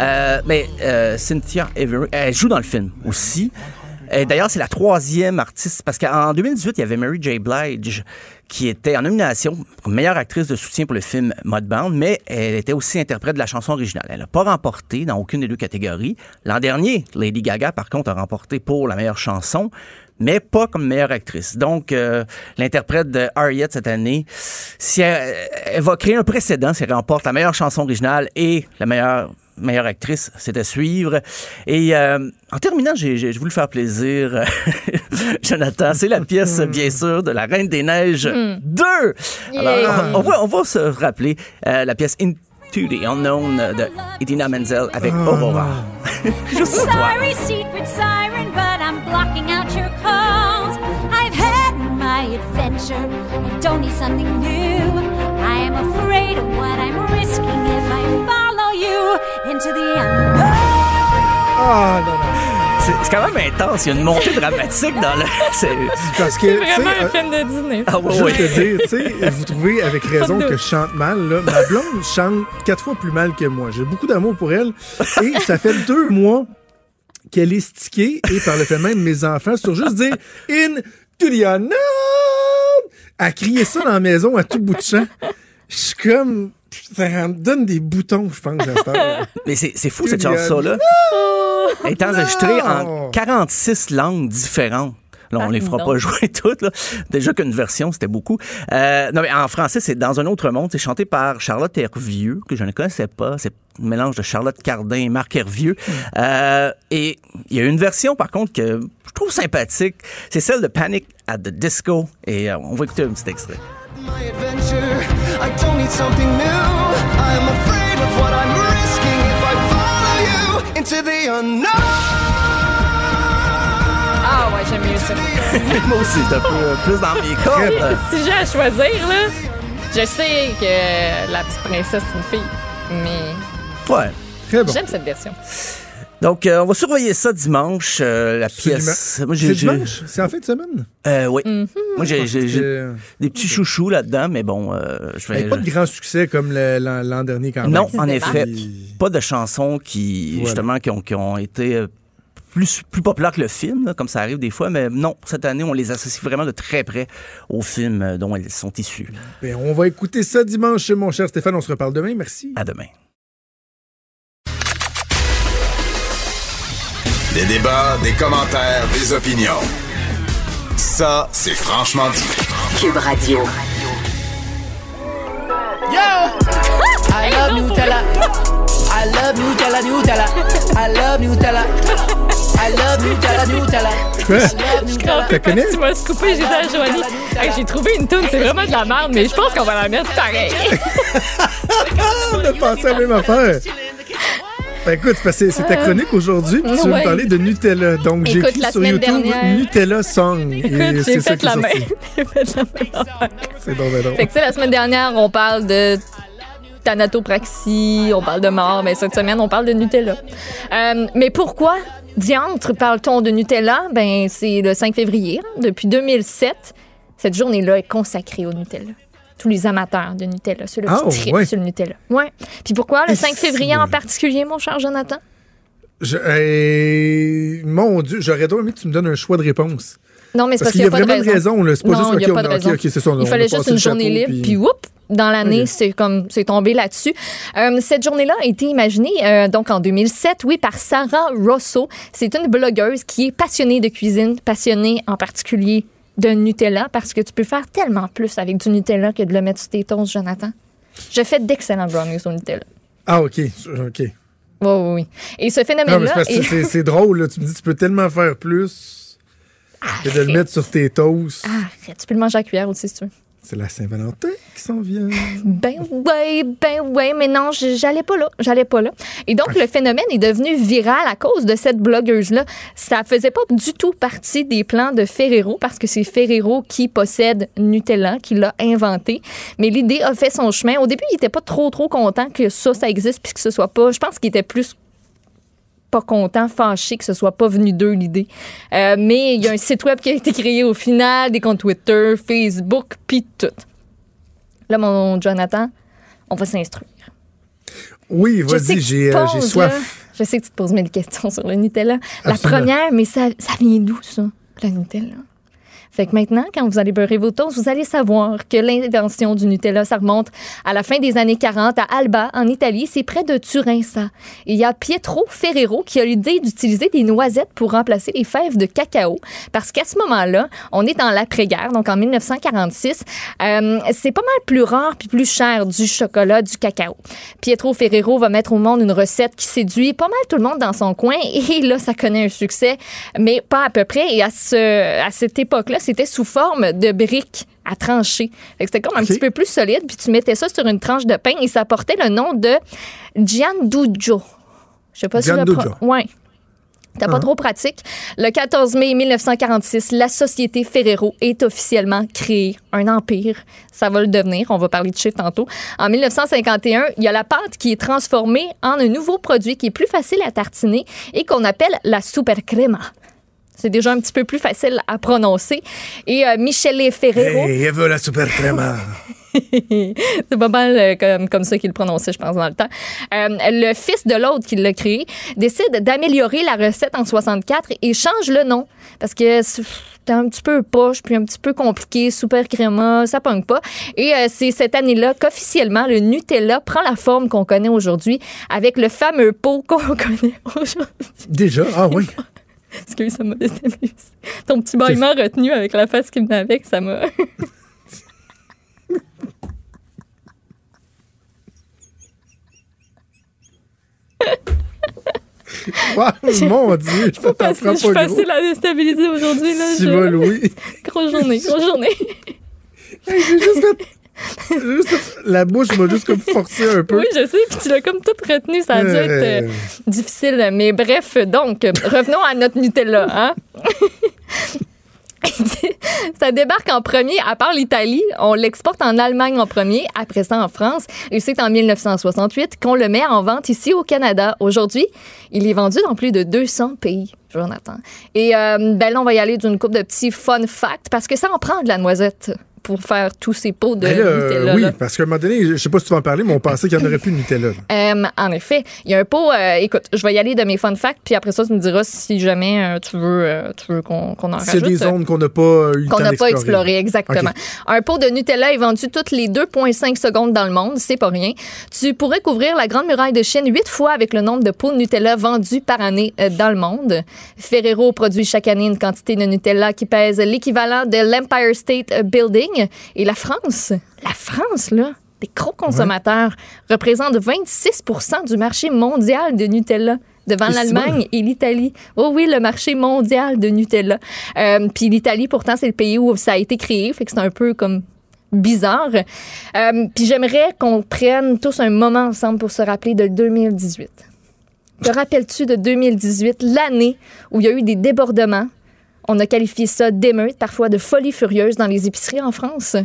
Euh, mais euh, Cynthia Everett, elle joue dans le film aussi. D'ailleurs, c'est la troisième artiste, parce qu'en 2018, il y avait Mary J. Blige qui était en nomination comme meilleure actrice de soutien pour le film Mudbound, mais elle était aussi interprète de la chanson originale. Elle n'a pas remporté dans aucune des deux catégories. L'an dernier, Lady Gaga, par contre, a remporté pour la meilleure chanson, mais pas comme meilleure actrice. Donc, euh, l'interprète de Harriet cette année, si elle, elle va créer un précédent si elle remporte la meilleure chanson originale et la meilleure meilleure actrice, c'est à suivre. Et euh, en terminant, j'ai voulu faire plaisir, *laughs* Jonathan. C'est la pièce, bien sûr, de La Reine des Neiges 2. Alors, Yeah. on, on va, on va se rappeler euh, la pièce Into the Unknown de Idina Menzel avec Aurora. *laughs* Juste pour toi. Sorry, secret siren, but I'm blocking out your calls. I've had my adventure and don't need something new. I am afraid of what I'm Ah, non, non. C'est quand même intense. Il y a une montée dramatique dans le. *laughs* c'est- Parce que, C'est tu sais, vraiment un euh, film de Disney. Ah ouais, Juste te dire, tu sais, vous trouvez avec raison que je chante mal, là. Ma blonde chante quatre fois plus mal que moi. J'ai beaucoup d'amour pour elle. Et ça fait deux mois qu'elle est stickée, et par le fait même, mes enfants, sur juste dire in unknown! À crier ça dans la maison à tout bout de champ. Je suis comme. Ça me donne des boutons, je pense, à. *laughs* Mais c'est c'est fou, cette chanson-là. Elle est enregistrée en Non! 46 langues différentes. Là, on les fera non. pas jouer toutes. Là. Déjà qu'une version, c'était beaucoup. Euh, non, mais en français, c'est Dans un autre monde. C'est chanté par Charlotte Hervieux, que je ne connaissais pas. C'est un mélange de Charlotte Cardin et Marc Hervieux. Euh, et il y a une version, par contre, que je trouve sympathique. C'est celle de Panic at the Disco. Et euh, on va écouter un petit extrait. My adventure. I don't need something new. I'm afraid of what I'm risking if I follow you into the unknown. Ah ouais, j'aime mieux ça. *laughs* Moi aussi, peu euh, plus dans mes *laughs* cordes. si j'ai à choisir, là, je sais que la petite princesse, c'est une fille. Mais Ouais. Très bon. j'aime cette version. Donc, euh, on va surveiller ça dimanche, euh, la pièce. C'est j'ai- dimanche? C'est en fin de semaine? Euh, oui. Mhm. Moi, j'ai des petits chouchous là-dedans, mais bon, euh, je vais. Avec pas de grand succès comme l'an dernier quand même. Non, en effet. Pas de chansons qui, Voilà. justement, qui ont, qui ont été plus, plus populaires que le film, là, comme ça arrive des fois, mais non, cette année, on les associe vraiment de très près au film dont elles sont issues. Ben, on va écouter ça dimanche, mon cher Stéphane. On se reparle demain. Merci. À demain. Des débats, des commentaires, des opinions. Ça, c'est franchement dit. Cube Radio. Yo! I love Nutella. I love Nutella, Nutella. I love Nutella. I love Nutella, Nutella. Quoi? T'as connais? Tu m'as scoopé, dit à Joanie. J'ai trouvé une toune, c'est vraiment de la merde, mais je pense qu'on va la mettre pareil. *laughs* *laughs* on a pensé à la même affaire. *laughs* Ben écoute, c'est ta chronique aujourd'hui, puis tu veux Ouais. me parler de Nutella. Donc j'ai écrit sur YouTube dernière- Nutella Song. Écoute, c'est j'ai fait la sorti. J'ai fait la. C'est donc ben. Fait que, la semaine dernière, on parle de thanatopraxie, on parle de mort, mais cette semaine, on parle de Nutella. Euh, mais pourquoi, diantre, parle-t-on de Nutella? Ben, c'est le 5 février. Depuis 2007, cette journée-là est consacrée au Nutella. Tous les amateurs de Nutella, ceux-là Ah, qui trippent ouais. sur le Nutella. Ouais. Puis pourquoi le Et 5 février en particulier, mon cher Jonathan? Je- euh, mon Dieu, j'aurais donc aimé que tu me donnes un choix de réponse. Non, mais c'est parce, Parce qu'il y a vraiment une raison, là. C'est pas non, juste, il y a ok, pas de on- ok, raison. ok, c'est ça, on- il on fallait juste une journée libre, puis- puis whoop, dans l'année, c'est comme c'est tombé là-dessus. Euh, cette journée-là a été imaginée euh, donc en 2007, oui, par Sarah Rosso. C'est une blogueuse qui est passionnée de cuisine, passionnée en particulier de Nutella, parce que tu peux faire tellement plus avec du Nutella que de le mettre sur tes toasts, Jonathan. Je fais d'excellents brownies au Nutella. Ah, OK. OK. Oui, oui, oui. Et ce phénomène-là. c'est est- drôle, là. Tu me dis, tu peux tellement faire plus que de le mettre sur tes toasts. Arrête, tu peux le manger à cuillère aussi si tu veux. C'est la Saint-Valentin qui s'en vient. Ben ouais, ben ouais, mais non, j'allais pas là, j'allais pas là. Et donc le phénomène est devenu viral à cause de cette blogueuse là. Ça faisait pas du tout partie des plans de Ferrero parce que c'est Ferrero qui possède Nutella, qui l'a inventé. Mais l'idée a fait son chemin. Au début, il était pas trop trop content que ça ça existe puis que ce soit pas. Je pense qu'il était plus pas content, fâché que ce soit pas venu d'eux l'idée. Euh, mais il y a un site web qui a été créé au final, des comptes Twitter, Facebook, puis tout. Là, mon Jonathan, on va s'instruire. Oui, vas-y, j'ai euh, soif. là, je sais que tu te poses mille questions sur le Nutella. La première, mais ça, ça vient d'où, ça, le Nutella? Fait que maintenant, quand vous allez beurrer vos toasts, vous allez savoir que l'invention du Nutella, ça remonte à la fin des années 40 à Alba, en Italie. C'est près de Turin, ça. Il y a Pietro Ferrero qui a l'idée d'utiliser des noisettes pour remplacer les fèves de cacao. Parce qu'à ce moment-là, on est dans l'après-guerre, donc en 1946. Euh, c'est pas mal plus rare puis plus cher du chocolat, du cacao. Pietro Ferrero va mettre au monde une recette qui séduit pas mal tout le monde dans son coin. Et là, ça connaît un succès, mais pas à peu près. Et à cette époque-là, c'était sous forme de briques à trancher. C'était comme un petit peu plus solide, puis tu mettais ça sur une tranche de pain et ça portait le nom de Giandujo. Je sais pas si je le Ouais. T'as pas Ah. trop pratique. Le 14 mai 1946, la société Ferrero est officiellement créée. Un empire. Ça va le devenir. On va parler de chiffres tantôt. En 1951, il y a la pâte qui est transformée en un nouveau produit qui est plus facile à tartiner et qu'on appelle la super crema. C'est déjà un petit peu plus facile à prononcer. Et euh, Michele Ferrero. Hey, la super *laughs* c'est pas mal euh, comme, comme ça qu'il le prononçait, je pense, dans le temps. Euh, le fils de l'autre qui l'a créé décide d'améliorer la recette en 64 et change le nom parce que c'est c'était un petit peu poche, puis un petit peu compliqué, super créma, ça pogne pas. Et euh, c'est cette année-là qu'officiellement, le Nutella prend la forme qu'on connaît aujourd'hui avec le fameux pot qu'on *laughs* connaît aujourd'hui. Déjà? Ah oui. *laughs* Excuse, ça m'a déstabilisé. Ton petit bâillement retenu avec la face qui venait avec, ça m'a... *laughs* Ah, mon Dieu, je prends Facile- je suis pas gros. facile à déstabiliser aujourd'hui. là. Je-. *laughs* Grosse journée, grosse journée. Hey, juste fait- j'ai juste fait- La bouche m'a juste comme forcé un peu. Oui, je sais, puis tu l'as comme tout retenu, ça a dû être euh, Euh. difficile. Mais bref, donc, revenons à notre Nutella. Hein? *laughs* ça débarque en premier, à part l'Italie, on l'exporte en Allemagne en premier, après ça en France, et c'est en 1968 qu'on le met en vente ici au Canada. Aujourd'hui, il est vendu dans plus de 200 pays, Jonathan. Et euh, ben là, on va y aller d'une coupe de petits fun facts, parce que ça en prend de la noisette pour faire tous ces pots de Ben là, Nutella. oui, là. parce qu'à un moment donné, je sais pas si tu vas en parler, mais on pensait qu'il n'y en aurait plus de Nutella. Euh, en effet, il y a un pot. euh, écoute, je vais y aller de mes fun facts, puis après ça, tu me diras si jamais euh, tu veux, tu veux qu'on en rajoute. des zones qu'on n'a pas eu qu'on n'a pas d'explorer. exploré, exactement. Un pot de Nutella est vendu toutes les 2,5 secondes dans le monde, c'est pas rien. Tu pourrais couvrir la Grande Muraille de Chine huit fois avec le nombre de pots de Nutella vendus par année dans le monde. Ferrero produit chaque année une quantité de Nutella qui pèse l'équivalent de l'Empire State Building. Et la France, la France, là, des gros consommateurs, représente 26% du marché mondial de Nutella devant l'Allemagne et l'Italie. Oh oui, le marché mondial de Nutella. Euh, Puis l'Italie, pourtant, c'est le pays où ça a été créé, fait que c'est un peu comme bizarre. Euh, Puis j'aimerais qu'on prenne tous un moment ensemble pour se rappeler de 2018. Te rappelles-tu de 2018, l'année où il y a eu des débordements? On a qualifié ça d'émeute, parfois de folie furieuse dans les épiceries en France.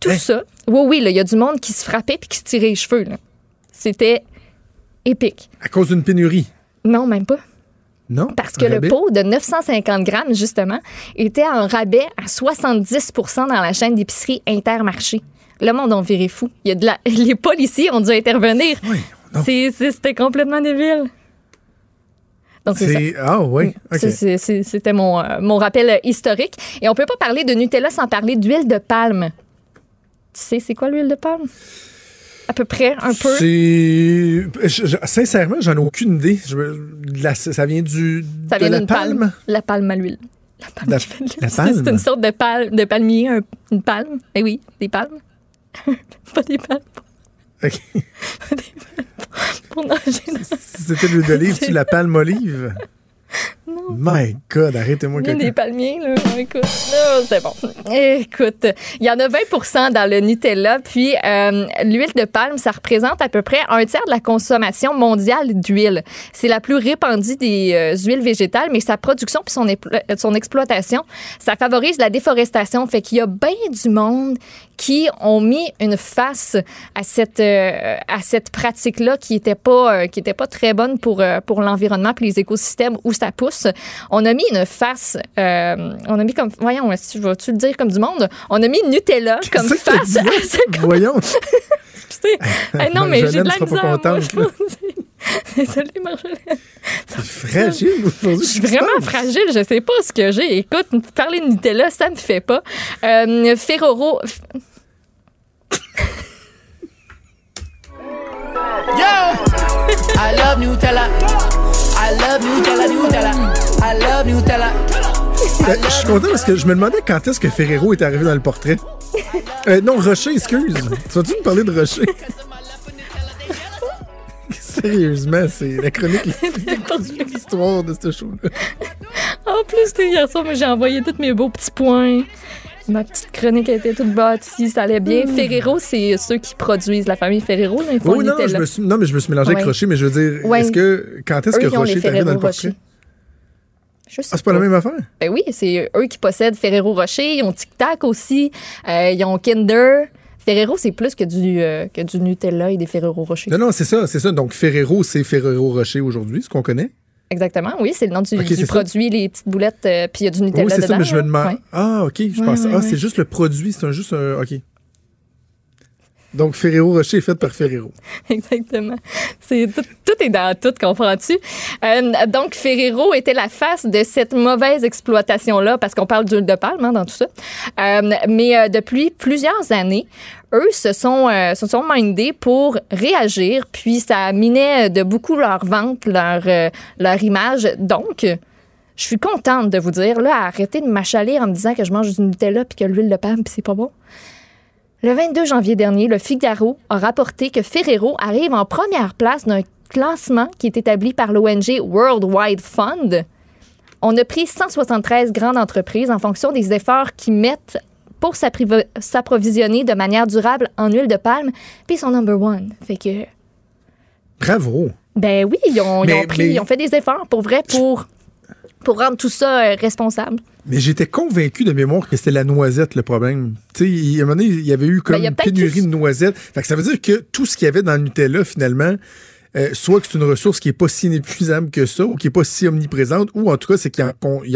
Tout ça. Oui, oui, il y a du monde qui se frappait puis qui se tirait les cheveux. C'était épique. À cause d'une pénurie? Non, même pas. Non? Parce que le pot de 950 grammes, justement, était en rabais à 70% dans la chaîne d'épicerie Intermarché. Le monde en viré fou. Il y a de la... *laughs* Les policiers ont dû intervenir. C'est- C'était complètement débile. Donc, c'est Ah, oui. C'était mon, euh, mon rappel euh, historique. Et on peut pas parler de Nutella sans parler d'huile de palme. Tu sais, c'est quoi l'huile de palme? À peu près, un peu. C'est. je- je- sincèrement, j'en ai aucune idée. Je la- ça vient du. Ça de vient la d'une palme. La palme à l'huile. La, la *laughs* palme? c'est une sorte de, palme, de palmier, un- une palme. Eh oui, des palmes. *laughs* pas des palmes OK. *laughs* pour nager. c'était l'huile d'olive, tu la palme olive? Non. My God, arrêtez-moi Il y a quelqu'un. des palmiers, là. Écoute, c'est bon. Écoute, il y en a 20% dans le Nutella. Puis, euh, l'huile de palme, ça représente à peu près un tiers de la consommation mondiale d'huile. C'est la plus répandue des euh, huiles végétales, mais sa production puis son, euh, son exploitation, ça favorise la déforestation. Fait qu'il y a bien du monde qui ont mis une face à cette, euh, à cette pratique-là qui n'était pas, qui était pas très bonne pour, pour l'environnement puis les écosystèmes où ça pousse. On a mis une face, euh, on a mis comme, voyons, si je vais-tu le dire comme du monde? On a mis Nutella comme face à *laughs* Voyons. Excusez. Eh *laughs* non, mais j'ai de la pas misère. *laughs* Désolée, Marjolaine. C'est fragile aujourd'hui. Je suis vraiment fragile, je sais pas ce que j'ai. Écoute, parler de Nutella, ça me fait pas. Euh, Ferrero. Yo! I love Nutella. I love Nutella, Nutella. I love Nutella. Euh, Je suis content parce que je me demandais quand est-ce que Ferrero est arrivé dans le portrait. Euh, non, Rocher, excuse. Tu vas-tu me parler de Rocher? *laughs* Sérieusement, c'est la chronique *laughs* de l'histoire de ce show-là. En plus, hier soir, j'ai envoyé tous mes beaux petits points. Ma petite chronique a été toute bâtie, ça allait bien. Ferrero, c'est ceux qui produisent la famille Ferrero. Là, ils font non, je me suis, non, mais je me suis mélangé avec. Rocher, mais je veux dire, Ouais. est-ce que, quand est-ce que Rocher est arrivé dans le portrait? Ah, c'est pas la même affaire? Ben oui, c'est eux qui possèdent Ferrero Rocher. Ils ont Tic Tac aussi. Euh, ils ont Kinder. Ferrero, c'est plus que du, euh, que du Nutella et des Ferrero Rocher. Non, non, c'est ça, c'est ça. Donc, Ferrero, c'est Ferrero Rocher aujourd'hui, ce qu'on connaît. Exactement, oui, c'est le nom du, ça. produit, les petites boulettes, euh, puis il y a du Nutella oui, c'est dedans. ça, mais je me demande. Ouais. Ah, OK, je pense. ouais, ah, c'est juste le produit, c'est un, juste un. OK. Donc, Ferrero Rocher est fait par Ferrero. *laughs* Exactement. Tout, est dans tout, comprends-tu? Euh, donc, Ferrero était la face de cette mauvaise exploitation-là, parce qu'on parle d'huile de palme hein, dans tout ça. Euh, mais euh, depuis plusieurs années, eux se sont, se sont mindés pour réagir, puis ça minait de beaucoup leur vente, leur, image. Donc, je suis contente de vous dire, là, arrêtez de m'achalir en me disant que je mange du Nutella puis que l'huile de palme, puis c'est pas bon. Le 22 janvier dernier, le Figaro a rapporté que Ferrero arrive en première place d'un classement qui est établi par l'ONG World Wide Fund. On a pris 173 grandes entreprises en fonction des efforts qu'ils mettent pour s'approvisionner de manière durable en huile de palme, puis ils sont number one. Fait que, Bravo. ben oui, ils ont, ils Mais- ont pris, mais- ils ont fait des efforts pour vrai pour, pour rendre tout ça euh, responsable. Mais j'étais convaincu de mémoire que c'était la noisette le problème. Tu sais, il- à un moment donné, il y avait eu comme Ben, a une pénurie de noisettes. Fait que ça veut dire que tout ce qu'il y avait dans le Nutella, finalement, euh, soit que c'est une ressource qui est pas si inépuisable que ça, ou qui est pas si omniprésente, ou en tout cas, c'est qu'il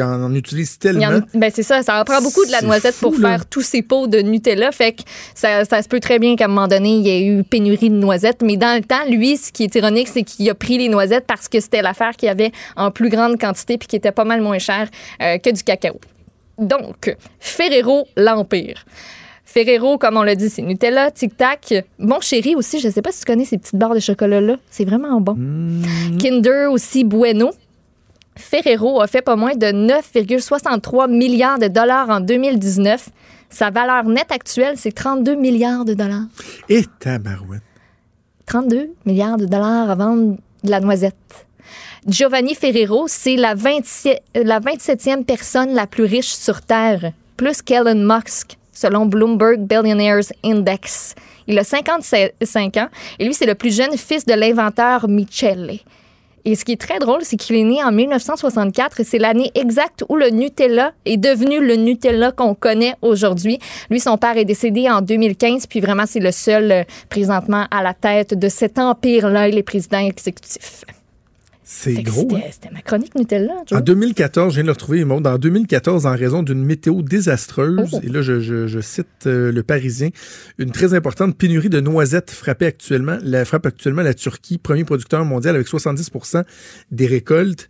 en, en utilise tellement. en- ben c'est ça, ça en prend beaucoup de la noisette fou, pour là. faire tous ces pots de Nutella. Fait que ça, ça se peut très bien qu'à un moment donné, il y ait eu pénurie de noisettes. Mais dans le temps, lui, ce qui est ironique, c'est qu'il a pris les noisettes parce que c'était l'affaire qu'il y avait en plus grande quantité puis qui était pas mal moins cher euh, que du cacao. Donc, Ferrero, l'Empire. Ferrero, comme on l'a dit, c'est Nutella, Tic Tac. Bon Chéri aussi, je sais pas si tu connais ces petites barres de chocolat-là. C'est vraiment bon. Kinder aussi, Bueno. Ferrero a fait pas moins de 9,63 milliards de dollars en 2019. Sa valeur nette actuelle, c'est 32 milliards de dollars. Et tabarouette. 32 milliards de dollars à vendre de la noisette. Giovanni Ferrero, c'est la, 27 la 27e personne la plus riche sur Terre, plus qu'Elon Musk, selon Bloomberg Billionaires Index. Il a 55 ans et lui, c'est le plus jeune fils de l'inventeur Michele. Et ce qui est très drôle, c'est qu'il est né en 1964 et c'est l'année exacte où le Nutella est devenu le Nutella qu'on connaît aujourd'hui. Lui, son père est décédé en 2015, puis vraiment, c'est le seul euh, présentement à la tête de cet empire-là, il est président exécutif. C'est gros. C'était hein? c'était ma chronique Nutella, Joe. En 2014, je viens de le retrouver, Maud, en 2014, en raison d'une météo désastreuse, Oh. et là je, je- je cite euh, le Parisien, une très importante pénurie de noisettes frappait actuellement, la, frappe actuellement la Turquie, premier producteur mondial avec 70% des récoltes.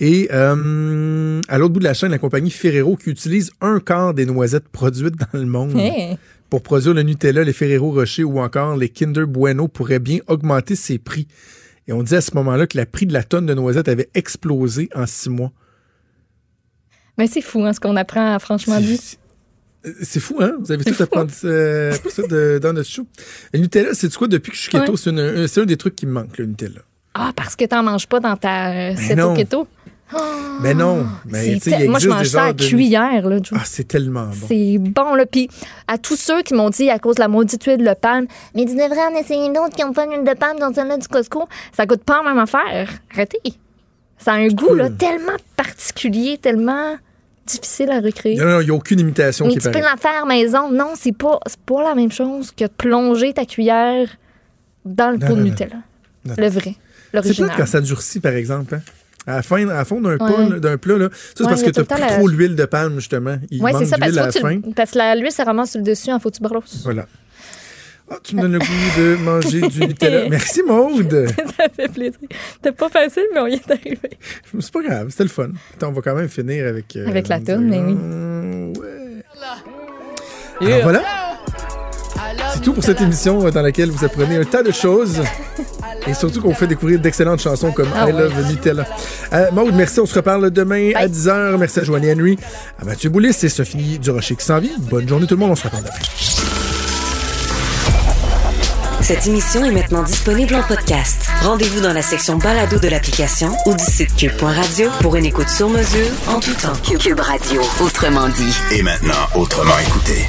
Et euh, à l'autre bout de la chaîne, la compagnie Ferrero qui utilise un quart des noisettes produites dans le monde. Hey. Pour produire le Nutella, les Ferrero Rocher ou encore les Kinder Bueno pourraient bien augmenter ses prix. Et on disait à ce moment-là que le prix de la tonne de noisettes avait explosé en six mois. Mais c'est fou, hein, ce qu'on apprend, franchement dit. Euh, C'est fou, hein? Vous avez tout appris euh, pour ça de- dans notre show. Le Nutella, c'est quoi? Depuis que je suis keto, Ouais. c'est un, des trucs qui me manque, le Nutella. Ah, parce que t'en manges pas dans ta euh, Ben ceto non. keto. Mais non, mais C'est tu sais, Moi, je mange ça à de- cuillère, là, Joe. Ah, c'est tellement bon. C'est bon, là. Puis à tous ceux qui m'ont dit à cause de la maudite huile de palme, mais tu devrais en essayer une autre qui ont pas d'huile de palme dans celle-là du Costco. Ça coûte pas la même affaire. Arrêtez. Ça a un goût, là, tellement particulier, tellement difficile à recréer. Non, non, il n'y a aucune imitation Mais qui tu peux la faire maison. Non, c'est pas, c'est pas la même chose que de plonger ta cuillère dans le pot de. Nutella. Non. Le vrai. C'est plate L'original. quand ça durcit, par exemple. Hein? À la fin, à la fin d'un Ouais. plat, d'un plat, là. Ça, c'est Ouais, parce que tu la- trop l'huile de palme, justement. Il Oui, manque c'est ça, parce que, fin. parce que la- l'huile, ça ramasse sur le dessus en faut que tu brosses. Voilà. Ah, tu me donnes le goût de manger du Nutella. *laughs* Merci, Maude. *laughs* ça fait plaisir. C'était pas facile, mais on y est arrivé. C'est pas grave, c'était le fun. Attends, on va quand même finir avec. euh, Avec la toune, mais oui. Alors voilà. Tout pour cette émission dans laquelle vous apprenez un tas de choses. Et surtout qu'on vous fait découvrir d'excellentes chansons comme Ah I. Love Nutella. Euh, Maude, merci. On se reparle demain à 10h. Merci à Joanie Henry, à Mathieu Boulis et Sophie Durocher qui s'en vient. Bonne journée tout le monde. On se reparle demain. Cette émission est maintenant disponible en podcast. Rendez-vous dans la section balado de l'application ou du site cube.radio pour une écoute sur mesure en tout temps. Cube Radio, autrement dit. Et maintenant, autrement écouté.